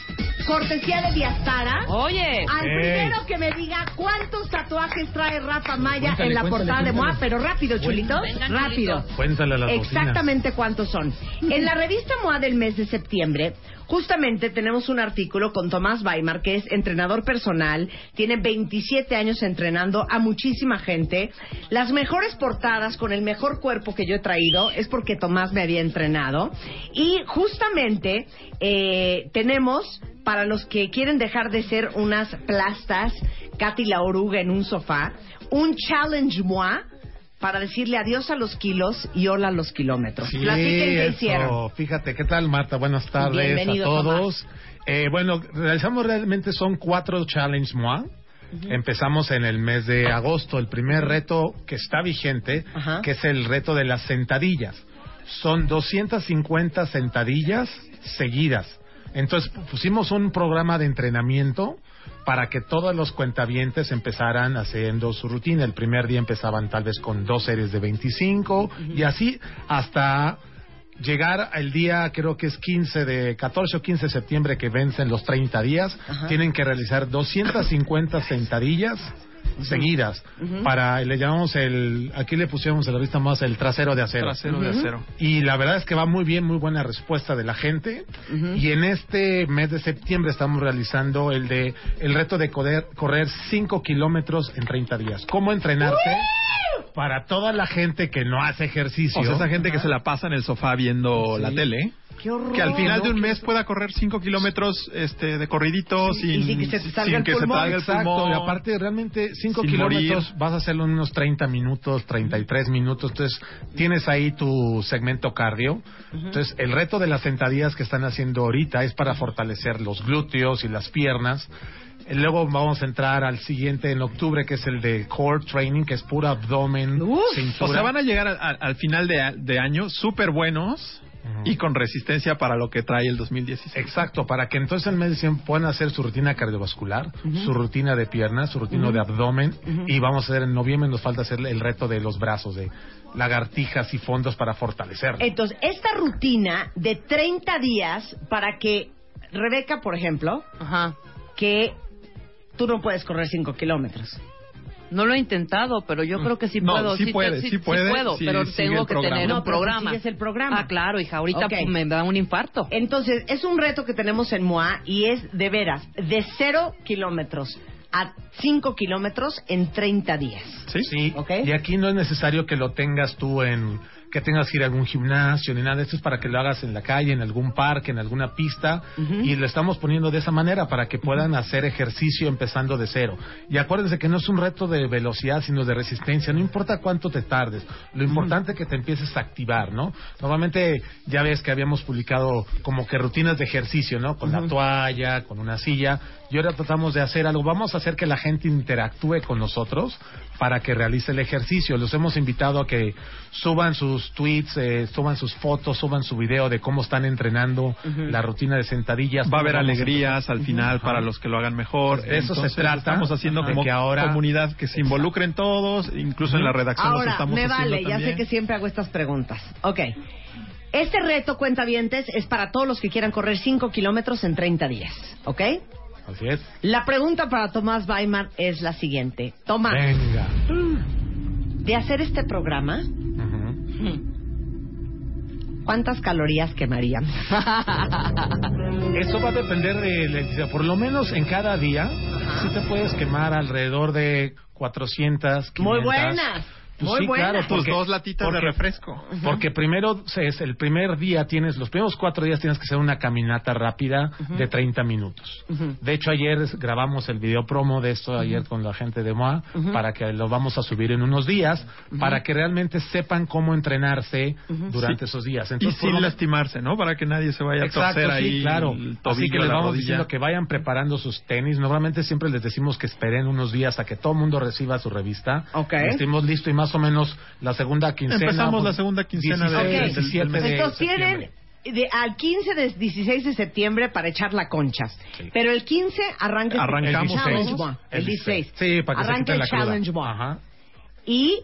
cortesía de Viastara. Oye. Al primero que me diga cuántos tatuajes trae Rafa Maya Cuéntale, en la cuéntale, portada de cuéntale. MOA, pero rápido, chulito. Venga, rápido. Cuéntale a las bocinas. Exactamente cuántos son. En la revista MOA del mes de septiembre, justamente tenemos un artículo con Tomás Weimar, que es entrenador personal, tiene 27 años entrenando a muchísima gente. Las mejores portadas con el mejor cuerpo que yo he traído es porque Tomás me había entrenado. Y justamente eh, tenemos, para los que quieren dejar de ser unas plastas, Katy la oruga en un sofá, un challenge MOA para decirle adiós a los kilos y hola a los kilómetros. Sí, Platiquen qué eso. hicieron. Fíjate, ¿qué tal, Marta? Buenas tardes Bienvenido, a todos. Eh, bueno, realizamos realmente son cuatro challenge MOA. Empezamos en el mes de agosto. El primer reto que está vigente, que es el reto de las sentadillas. Son 250 sentadillas seguidas. Entonces pusimos un programa de entrenamiento para que todos los cuentavientes empezaran haciendo su rutina. El primer día empezaban tal vez con dos series de 25 y así hasta llegar al día, creo que es 15 de 14 o 15 de septiembre que vencen los 30 días, Ajá. tienen que realizar 250 sentadillas seguidas. Para, le llamamos el, aquí le pusimos en la revista más el trasero de acero. Trasero de acero. Y la verdad es que va muy bien, muy buena respuesta de la gente. Y en este mes de septiembre estamos realizando el de el reto de correr, correr 5 kilómetros en 30 días. ¿Cómo entrenarte? Para toda la gente que no hace ejercicio. O sea, esa gente que se la pasa en el sofá viendo Sí. la tele. Qué horror. Que al final de un mes pueda correr 5 kilómetros este, de corridito sin, sin que se te salga el que se te pulmón. Exacto, y aparte realmente 5 Sin kilómetros morir. vas a hacerlo en unos 30 minutos, 33 minutos, entonces tienes ahí tu segmento cardio. Entonces el reto de las sentadillas que están haciendo ahorita es para fortalecer los glúteos y las piernas. Eh, Luego vamos a entrar al siguiente en octubre, que es el de core training, que es puro abdomen, cintura. O sea, van a llegar al final de, de año súper buenos y con resistencia para lo que trae el 2016. Exacto, para que entonces en mes de diciembre puedan hacer su rutina cardiovascular, su rutina de piernas, su rutina de abdomen y vamos a hacer en noviembre nos falta hacer el reto de los brazos, de lagartijas y fondos para fortalecer. Entonces, esta rutina de 30 días para que Rebeca, por ejemplo, que tú no puedes correr 5 kilómetros. No lo he intentado, pero yo creo que sí No, puedo. sí te- puede, sí puede, puedo, sí pero tengo que programa. tener No, un programa. sigues el programa. Ah, claro, hija, ahorita Ok. pues, me da un infarto. Entonces, es un reto que tenemos en MOA y es de veras, de 0 kilómetros a 5 kilómetros en 30 días. Sí. Y aquí no es necesario que lo tengas tú en que tengas que ir a algún gimnasio ni nada. Esto es para que lo hagas en la calle, en algún parque, en alguna pista. Y lo estamos poniendo de esa manera para que puedan hacer ejercicio empezando de cero. Y acuérdense que no es un reto de velocidad, sino de resistencia. No importa cuánto te tardes. Lo importante es que te empieces a activar, ¿no? Normalmente ya ves que habíamos publicado como que rutinas de ejercicio, ¿no? Con la toalla, con una silla. Y ahora tratamos de hacer algo. Vamos a hacer que la gente interactúe con nosotros para que realice el ejercicio. Los hemos invitado a que suban sus tweets, eh, suban sus fotos, suban su video de cómo están entrenando la rutina de sentadillas. Va a haber alegrías al final Ajá. para los que lo hagan mejor. Pues de eso se Entonces, trata. Estamos haciendo como que ahora- comunidad que se involucren todos, incluso en la redacción los Ahora, estamos me haciendo vale, ya sé que siempre hago estas preguntas. Ok. Este reto, cuentavientes, es para todos los que quieran correr 5 kilómetros en 30 días. ¿Ok? Así es. La pregunta para Tomás Weimar es la siguiente. Tomás, Venga. De hacer este programa, ¿cuántas calorías quemarían? Eso va a depender de la. Por lo menos en cada día, sí te puedes quemar alrededor de 400, 500. Muy buenas. Pues Muy sí, buenas. claro, Tus porque- dos latitas de porque- refresco. Porque primero es el primer día tienes, los primeros cuatro días tienes que hacer una caminata rápida de 30 minutos. De hecho, ayer grabamos el video promo de esto ayer con la gente de MOA para que lo vamos a subir en unos días para que realmente sepan cómo entrenarse durante Sí. esos días. y Entonces, por sin lastimarse, ¿no? Para que nadie se vaya a Exacto, torcer sí, ahí claro. el Así que les vamos rodilla. diciendo que vayan preparando sus tenis. Normalmente siempre les decimos que esperen unos días a que todo el mundo reciba su revista. Ok. Y Estemos listos y más o menos la segunda quincena. Empezamos la pues, segunda quincena de- 16, Ok. 17 de Entonces tienen de, al 15 de 16 de septiembre para echar la concha. Pero el 15 arranca el- Arrancamos el Challenge el One, el 16. Sí, para que se arranca el la. Challenge One. Ajá. Y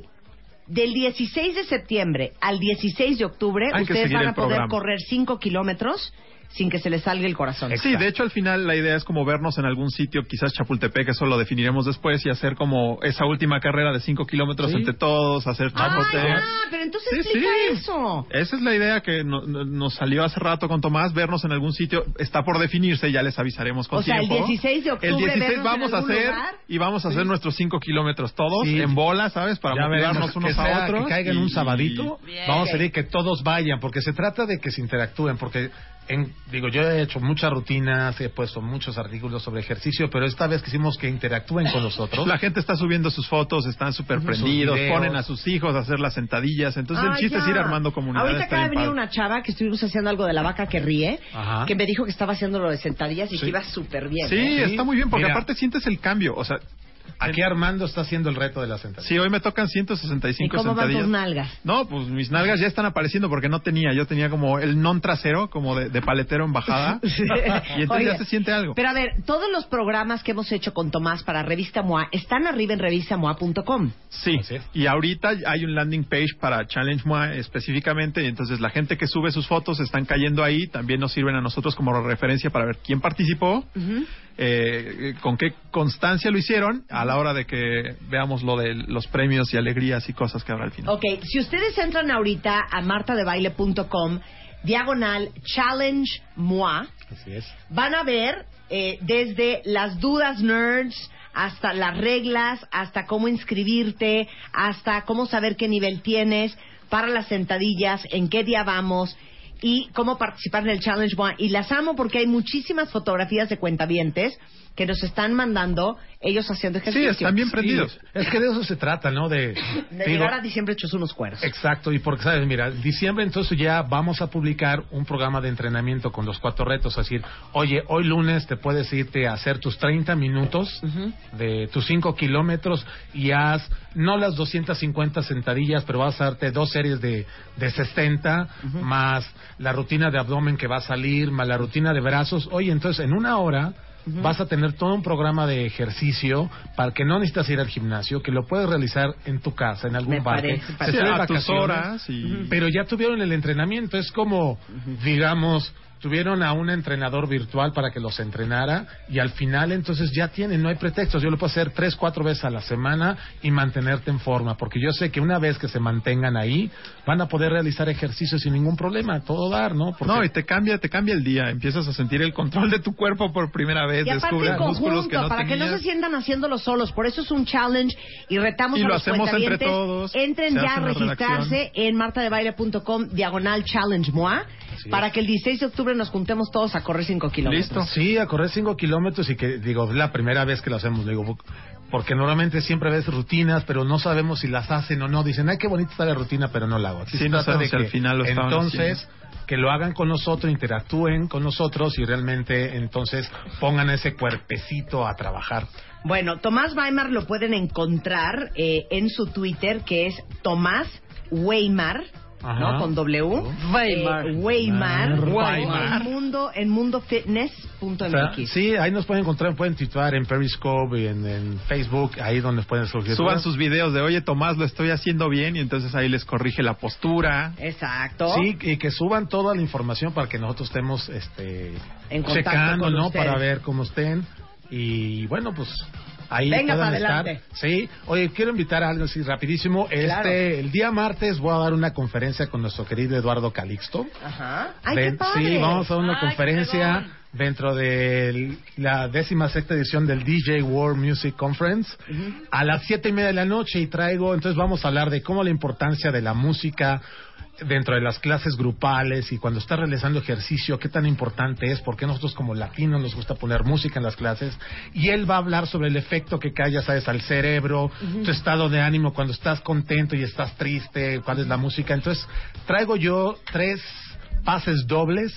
del 16 de septiembre al 16 de octubre, Hay ustedes van a poder programa. correr 5 kilómetros sin que se les salga el corazón. Sí, de hecho al final la idea es como vernos en algún sitio, quizás Chapultepec, eso lo definiremos después, y hacer como esa última carrera de 5 kilómetros Sí. entre todos, hacer Ah, Chapultepec. ya, pero entonces Sí, explica sí. eso. Esa es la idea que no- no- nos salió hace rato con Tomás, vernos en algún sitio. Está por definirse, ya les avisaremos con O sea, el tiempo. 16 de octubre El 16 vernos en vamos a hacer lugar. y vamos a hacer nuestros 5 kilómetros todos Sí. en bola, ¿sabes? Para Ya motivarnos unos que a sea- otros. Que caigan y- un sabadito. Bien. Vamos a pedir que todos vayan, porque se trata de que se interactúen, porque en, digo, yo he hecho muchas rutinas, he puesto muchos artículos sobre ejercicio, pero esta vez quisimos que interactúen con nosotros. La gente está subiendo sus fotos, están súper prendidos, ponen a sus hijos a hacer las sentadillas. Entonces Ah, el chiste ya. es ir armando comunidades. Ahorita está acaba de venir una chava que estuvimos haciendo algo de la vaca que ríe, Ajá. que me dijo que estaba haciendo lo de sentadillas y Sí. que iba súper bien. Sí, ¿eh? está muy bien, porque Mira. aparte sientes el cambio. O sea, Aquí Armando está haciendo el reto de la sentadilla. sí, hoy me tocan ¿Y 165 cómo van tus sentadillas. nalgas? No, pues mis nalgas ya están apareciendo porque no tenía. Yo tenía como el non trasero, como de, de paletero en bajada. y entonces Oye, ya se siente algo. Pero a ver, todos los programas que hemos hecho con Tomás para Revista MOA están arriba en revistamoa.com. Sí, y ahorita hay un landing page para Challenge Moi específicamente, y entonces la gente que sube sus fotos están cayendo ahí, también nos sirven a nosotros como referencia para ver quién participó. Eh, con qué constancia lo hicieron a la hora de que veamos lo de los premios y alegrías y cosas que habrá al final. Ok, si ustedes entran ahorita a martadebaile.com, diagonal challenge moi, Así es. van a ver eh, desde las dudas nerds hasta las reglas, hasta cómo inscribirte, hasta cómo saber qué nivel tienes para las sentadillas, en qué día vamos y cómo participar en el Challenge One. Y las amo porque hay muchísimas fotografías de cuentavientes que nos están mandando ellos haciendo ejercicio. Sí, Es que de eso se trata, ¿no? De, De digo, llegar a diciembre hechos unos cueros. Exacto, y porque, ¿sabes? Mira, diciembre entonces ya vamos a publicar un programa de entrenamiento con los cuatro retos. Es decir, oye, hoy lunes te puedes irte a hacer tus 30 minutos de tus 5 kilómetros y haz, no las 250 sentadillas, pero vas a darte dos series de, de 60, más la rutina de abdomen que va a salir, más la rutina de brazos. Oye, entonces en una hora vas a tener todo un programa de ejercicio para que no necesitas ir al gimnasio, que lo puedes realizar en tu casa, en algún parque. Se salen A tus horas y- Pero ya tuvieron el entrenamiento. Es como, digamos, tuvieron a un entrenador virtual para que los entrenara y al final entonces ya tienen, no hay pretextos. Yo lo puedo hacer tres, cuatro veces a la semana y mantenerte en forma, porque yo sé que una vez que se mantengan ahí, van a poder realizar ejercicios sin ningún problema, todo dar, ¿no? Porque- No, y te cambia, te cambia el día. Empiezas a sentir el control de tu cuerpo por primera vez. Y aparte descubres en músculos conjunto, que no para que no se sientan haciéndolo solos. Por eso es un challenge y retamos Y a lo los hacemos entre todos, Entren ya a registrarse en martadebaile.com diagonal challenge moi para que el 16 de octubre nos juntemos todos a correr 5 kilómetros. Sí, a correr 5 kilómetros y que, digo, es la primera vez que lo hacemos, digo, porque normalmente siempre ves rutinas, pero no sabemos si las hacen o no. Dicen, ay, qué bonita está la rutina, pero no la hago. Aquí Sí, no sabemos de si al que final lo Entonces, que lo hagan con nosotros, interactúen con nosotros y realmente, entonces, pongan ese cuerpecito a trabajar. Bueno, Tomás Weimar lo pueden encontrar eh, en su Twitter, que es Tomás Weimar. Ajá. ¿no? Con W. Weimar. Eh, Weimar. Weimar. En mundo, en mundofitness.mx. O sea, sí, ahí nos pueden encontrar, pueden titular en Periscope y en, en Facebook, ahí donde pueden surgir. Suban sus videos de, oye, Tomás, lo estoy haciendo bien, y entonces ahí les corrige la postura. Exacto. Sí, y que suban toda la información para que nosotros estemos este, En contacto checando, con ¿no? ustedes. Para ver cómo estén. Y bueno, pues ahí Venga, puedan para estar. Sí, oye, quiero invitar a algo así rapidísimo. Claro. Este, el día martes voy a dar una conferencia con nuestro querido Eduardo Calixto. Ajá. Ay, Ven- qué padre. Sí, vamos a dar una Ay, conferencia dentro de la décima sexta edición del DJ World Music Conference a las siete y media de la noche y traigo, entonces vamos a hablar de cómo la importancia de la música dentro de las clases grupales y cuando estás realizando ejercicio, qué tan importante es, porque nosotros como latinos nos gusta poner música en las clases y él va a hablar sobre el efecto que cae, ya sabes, al cerebro, tu estado de ánimo cuando estás contento y estás triste, cuál es la música. Entonces, traigo yo tres pases dobles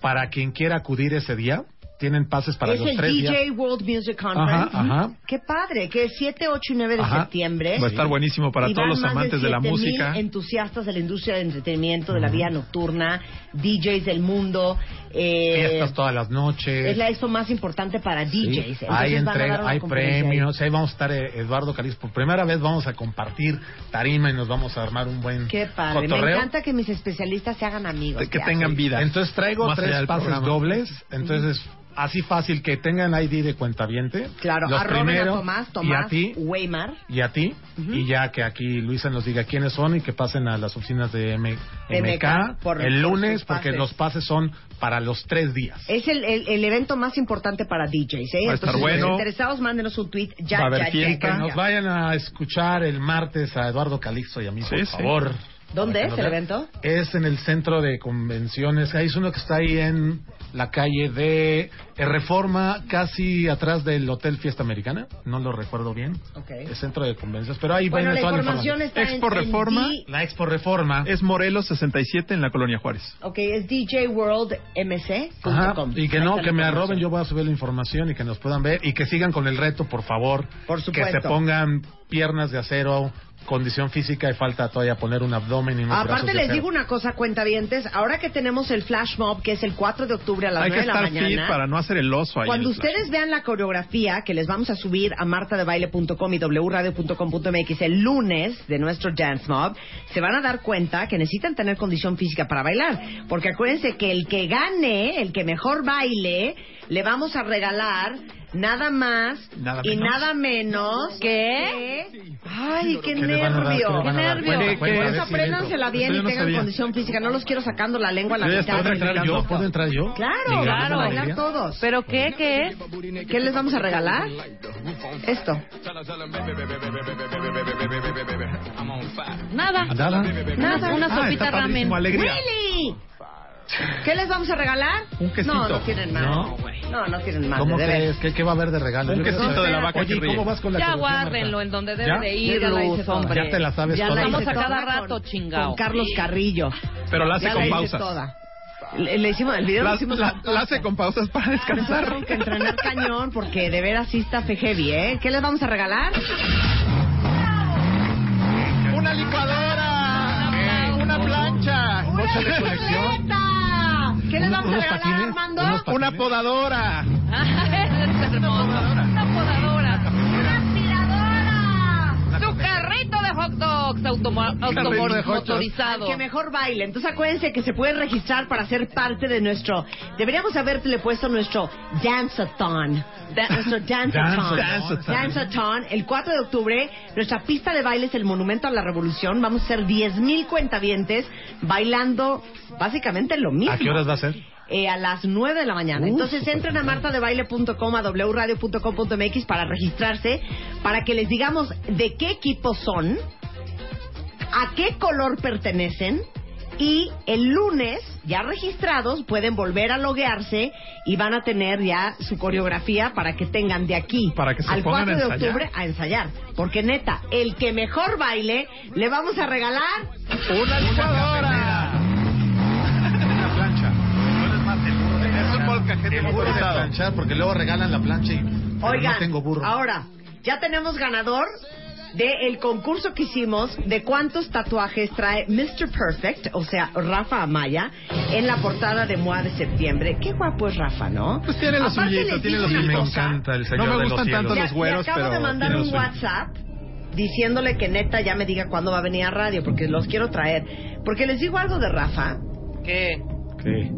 para quien quiera acudir ese día. Tienen pases para es los el tres DJ días. World Music Conference. Ajá, ajá. Qué padre, que es 7, 8 y 9 de Ajá. septiembre. Va a estar buenísimo para Y todos los amantes de la 7,000 música. entusiastas de la industria del entretenimiento, de la vida nocturna, DJs del mundo. eh, Fiestas todas las noches. es la expo más importante para DJs. Sí, Entonces hay entrega, hay premios, ahí vamos a estar eh, Eduardo Caliz. Por primera vez vamos a compartir tarima y nos vamos a armar un buen Qué padre. Me encanta que mis especialistas se hagan amigos. que ya. tengan vida. Entonces traigo Más tres pases programa. dobles. Entonces, así fácil que tengan ID de cuentaviente. Claro, Los arroben primero, a Tomás, y Tomás a ti, Weimar. y a ti. Y ya que aquí Luisa nos diga quiénes son y que pasen a las oficinas de M- MK por- el lunes, porque los pases son para los tres días. Es el, el, el evento más importante para DJs. ¿eh? Va a estar Entonces, bueno. los interesados, mándenos un tweet. Ya, a haber ya, ya, fiesta. ya, Que nos ya. vayan a escuchar el martes a Eduardo Calixto y a mí, por sí. favor. ¿Dónde es el evento? Es en el centro de convenciones. Ahí es uno que está ahí en la calle de Reforma, casi atrás del Hotel Fiesta Americana. No lo recuerdo bien. Ok. El centro de convenciones. Pero ahí Bueno, viene la toda la información información. está en- Expo en Reforma. D- La Expo Reforma. Es Morelos 67 en la Colonia Juárez. Ok, es djworldmc.com. Ajá, y que no, que la me información. arroben, yo voy a subir la información y que nos puedan ver y que sigan con el reto, por favor. Por Que supuesto. se pongan piernas de acero, condición física y falta todavía poner un abdomen y unos Aparte les digo una cosa, cuentavientes, ahora que tenemos el flash mob, que es el 4 de octubre a las Hay 9 que de la estar fit mañana. para no ser el oso ahí. Cuando en el flash. ustedes vean la coreografía que les vamos a subir a martadebaile.com y wradio.com.mx el lunes de nuestro Dance Mob, se van a dar cuenta que necesitan tener condición física para bailar. Porque acuérdense que el que gane, el que mejor baile, le vamos a regalar nada más Nada y menos. nada menos que... Ay, qué nervio. ¿Qué cuenta, Por ver eso apréndansela bien y tengan condición física. No los quiero sacando la lengua a la mitad. ¿Puedo entrar yo? ¿Puedo entrar yo? Claro, claro, bailar todos. ¿Pero qué? ¿Qué es? ¿Qué les vamos a regalar? Esto. Nada. Nada. Nada. Una Ah, sopita está ramen. ¡Willy! ¿Qué les vamos a regalar? Un quesito. No, no tienen más. No. No, no tienen más. ¿Cómo de crees? ¿Qué, ¿Qué va a haber de regalo? Un Yo quesito de la vaca Oye, que ríe. ¿cómo vas con la Ya guárdenlo en donde debe ¿Ya? de ir, ya la hice Luz, hombre. Ya te la sabes Ya toda. la Vamos hice a cada toda rato, con- chingao. Con Carlos Carrillo. Pero la hace Ya con la pausas. toda. Le, le hicimos el video lo La, hicimos la- con la hace con pausas para descansar. Tengo que entrenar cañón porque de veras sí está fe heavy, ¿eh? ¿Qué les vamos a regalar? ¡Una licuadora! ¡Una plancha! Coche de colección. ¿Qué Unos- vamos a regalar, Armando? ¡Una podadora! Una podadora. ¡Una aspiradora! ¡Su carrito de hot dogs automo- de hot! Que mejor baile. Entonces acuérdense que se pueden registrar para ser parte de nuestro. Deberíamos haberte puesto nuestro Dance-a-thon. Da- nuestro Dance-a-thon. Dance-a-thon. Dance-a-thon. El 4 de octubre, nuestra pista de baile es el Monumento a la Revolución. Vamos a ser 10.000 cuentavientes bailando básicamente lo mismo. ¿A qué horas va a ser? Eh, a las 9 de la mañana. Uh, Entonces entren a martadebaile.com, a wradio.com.mx para registrarse, para que les digamos de qué equipo son, a qué color pertenecen y el lunes, ya registrados, pueden volver a loguearse y van a tener ya su coreografía para que tengan de aquí Para que se al pongan 4 a de octubre a ensayar. Porque neta, el que mejor baile, le vamos a regalar ¡Una licuadora! Una plancha. De planchar, porque luego regalan la plancha y Oigan, no tengo burro. ahora, ya tenemos ganador del concurso que hicimos de cuántos tatuajes trae Mr. Perfect, o sea, Rafa Amaya, en la portada de MOA de septiembre. Qué guapo es Rafa, ¿no? Pues tiene lo Aparte, suyito, tiene digo lo una Sí, me encanta el No señor me de los gustan cielos. tanto Le- los güeros, le acabo pero de mandar un. WhatsApp diciéndole que neta ya me diga cuándo va a venir a radio, porque los quiero traer. Porque les digo algo de Rafa, ¿Qué? ¿Qué?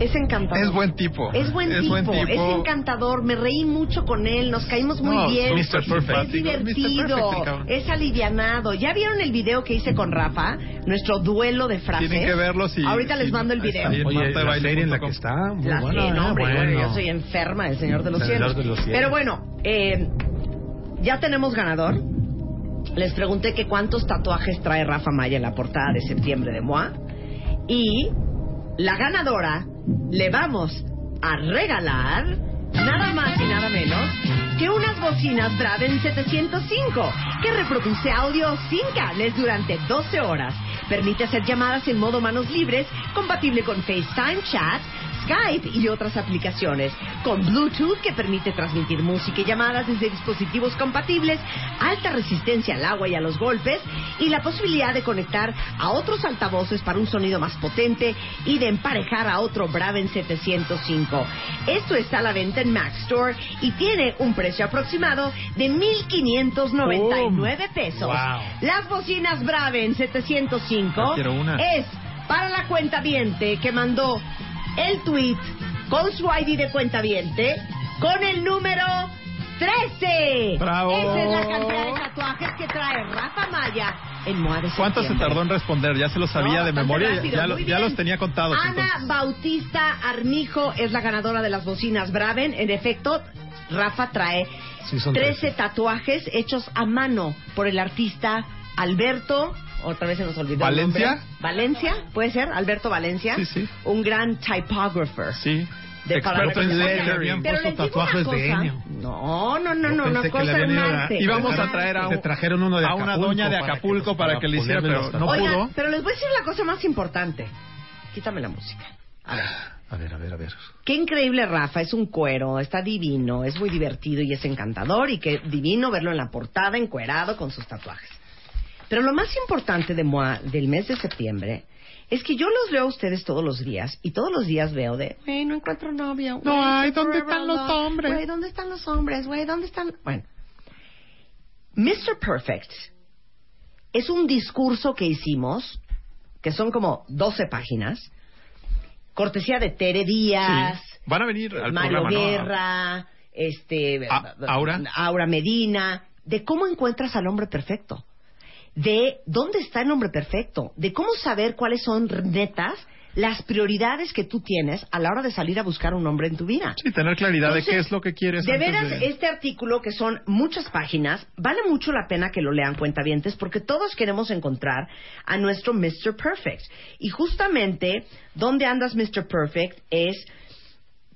Es encantador. Es buen tipo. Es buen Es tipo, buen tipo. es encantador, me reí mucho con él, nos caímos muy No, bien. Mr. Perfect. Es divertido. Perfect, es alivianado. ¿Ya vieron el video que hice con Rafa? Nuestro duelo de frases. Tienen que verlo si- Ahorita les mando el video. Oye, Marta la serie en la punto que com. está, muy La buena. sí, no, ¿eh? hombre, Bueno. bueno, yo soy enferma del Señor de los Señor Cielos. de los Cielos. Pero bueno, eh, ya tenemos ganador. Les pregunté que cuántos tatuajes trae Rafa Maya en la portada de septiembre de MOA. Y la ganadora le vamos a regalar nada más y nada menos que unas bocinas Braden 705 que reproduce audio sin cables durante 12 horas. Permite hacer llamadas en modo manos libres, compatible con FaceTime, chat, Skype y otras aplicaciones, con Bluetooth que permite transmitir música y llamadas desde dispositivos compatibles, alta resistencia al agua y a los golpes y la posibilidad de conectar a otros altavoces para un sonido más potente y de emparejar a otro Braven 705. Esto está a la venta en Mac Store y tiene un precio aproximado de 1.599 pesos. Wow. Las bocinas Braven 705 Ya quiero una. es para la cuenta que mandó el tweet con su ID de cuenta con el número 13. ¡Bravo! Esa es la cantidad de tatuajes que trae Rafa Maya en Moa de ¿Cuánto se tardó en responder? Ya se lo sabía No, de memoria. rápido, ya, lo- los tenía contados. Ana entonces. Bautista Armijo es la ganadora de las bocinas Braven. En efecto, Rafa trae Sí, son 13 tatuajes hechos a mano por el artista Alberto. Otra vez se nos olvidó. ¿Valencia? Valencia, puede ser, Alberto Valencia. Sí, sí. Un gran typographer. Sí. De para Experto en lettering. Pero puesto tatuajes de. Enio. No, no, no, no, una cosa le habían ido a- hermante. Íbamos a traer a, un- trajeron uno de a una doña de para que- Acapulco para que, para le hiciera, pero no pudo. pero les voy a decir la cosa más importante. Quítame la música. A ver. A ver, a ver, a ver. Qué increíble Rafa, es un cuero, está divino, es muy divertido y es encantador y qué divino verlo en la portada encuerado con sus tatuajes. Pero lo más importante de MOA del mes de septiembre Es que yo los veo a ustedes todos los días y todos los días veo de, güey, no encuentro novio. No hay, estoy ¿dónde están los hombres? Güey, ¿dónde están los hombres? Güey, ¿dónde están? Bueno, Mr. Perfect es un discurso que hicimos, que son como 12 páginas, cortesía de Tere Díaz, Sí. Van a venir al Mario programa, ¿no? Guerra, este, A- Aura. Aura Medina, de cómo encuentras al hombre perfecto, de dónde está el hombre perfecto, de cómo saber cuáles son netas las prioridades que tú tienes a la hora de salir a buscar un hombre en tu vida. Sí, tener claridad de qué es lo que quieres. De antes veras, de- este artículo, que son muchas páginas, vale mucho la pena que lo lean cuentavientes porque todos queremos encontrar a nuestro Mr. Perfect. Y justamente, ¿dónde andas Mr. Perfect? Es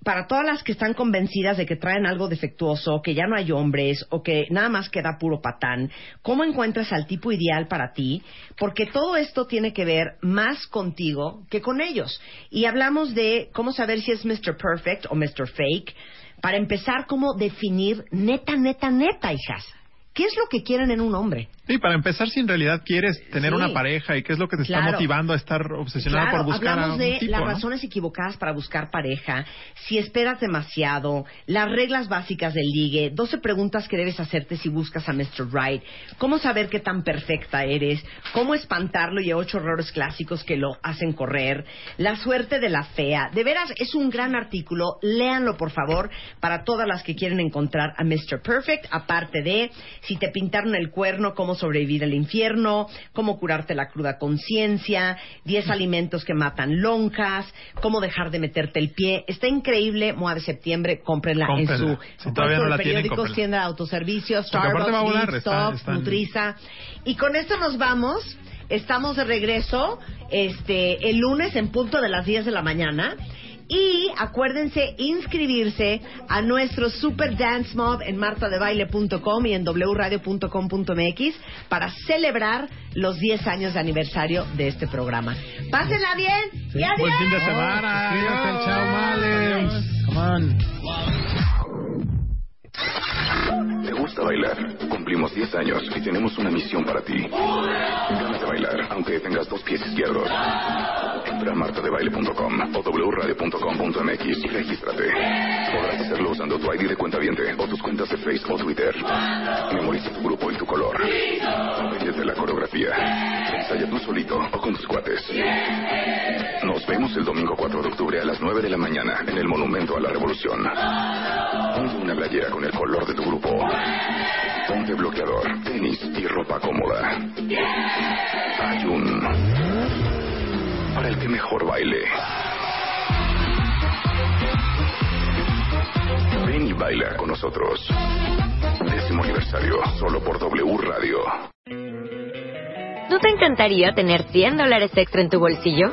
para todas las que están convencidas de que traen algo defectuoso, que ya no hay hombres o que nada más queda puro patán, ¿cómo encuentras al tipo ideal para ti? Porque todo esto tiene que ver más contigo que con ellos. Y hablamos de cómo saber si es Mr. Perfect o Mr. Fake. Para empezar, cómo definir neta, neta, neta, hijas. ¿Qué es lo que quieren en un hombre? Sí, para empezar, si en realidad quieres tener Sí. una pareja y qué es lo que te está motivando a estar obsesionada Claro, por buscar a hablamos un de tipo, las ¿no? razones equivocadas para buscar pareja, si esperas demasiado, las reglas básicas del ligue, 12 preguntas que debes hacerte si buscas a Mr. Right, cómo saber qué tan perfecta eres, cómo espantarlo y ocho errores clásicos que lo hacen correr, la suerte de la fea. De veras, es un gran artículo, léanlo por favor para todas las que quieren encontrar a Mr. Perfect, aparte de si te pintaron el cuerno, cómo sobrevivir al infierno, cómo curarte la cruda conciencia, 10 alimentos que matan lonjas, cómo dejar de meterte el pie. Está increíble, MOA de septiembre, cómprenla, en su Si todavía no la periódicos, tienda de autoservicios, Starbucks, va a volar, Vic, está- Stop, están- Nutriza. Y con esto nos vamos. Estamos de regreso este el lunes en punto de las 10 de la mañana. Y acuérdense inscribirse a nuestro Super Dance Mob en martadebaile.com y en wradio.com.mx para celebrar los 10 años de aniversario de este programa. Pásenla bien y adiós. Buen fin de semana. Adiós. chao, males. Come on. ¿Te gusta bailar? Cumplimos 10 años y tenemos una misión para ti. Ganas de bailar, aunque tengas dos pies izquierdos. Entra a martadebaile.com o wradio.com.mx y regístrate. Podrás hacerlo usando tu ID de cuenta o tus cuentas de Facebook o Twitter. Memoriza tu grupo y tu color. Apréndete la coreografía. Ensaya tú solito o con tus cuates. Nos vemos el domingo 4 de octubre a las 9 de la mañana en el Monumento a la Revolución. Ponte una playera con color de tu grupo. Ponte bloqueador, tenis y ropa cómoda. Hay un... Para el que mejor baile. Ven y baila con nosotros. Décimo aniversario, solo por W Radio. ¿No te encantaría tener 100 dólares extra en tu bolsillo?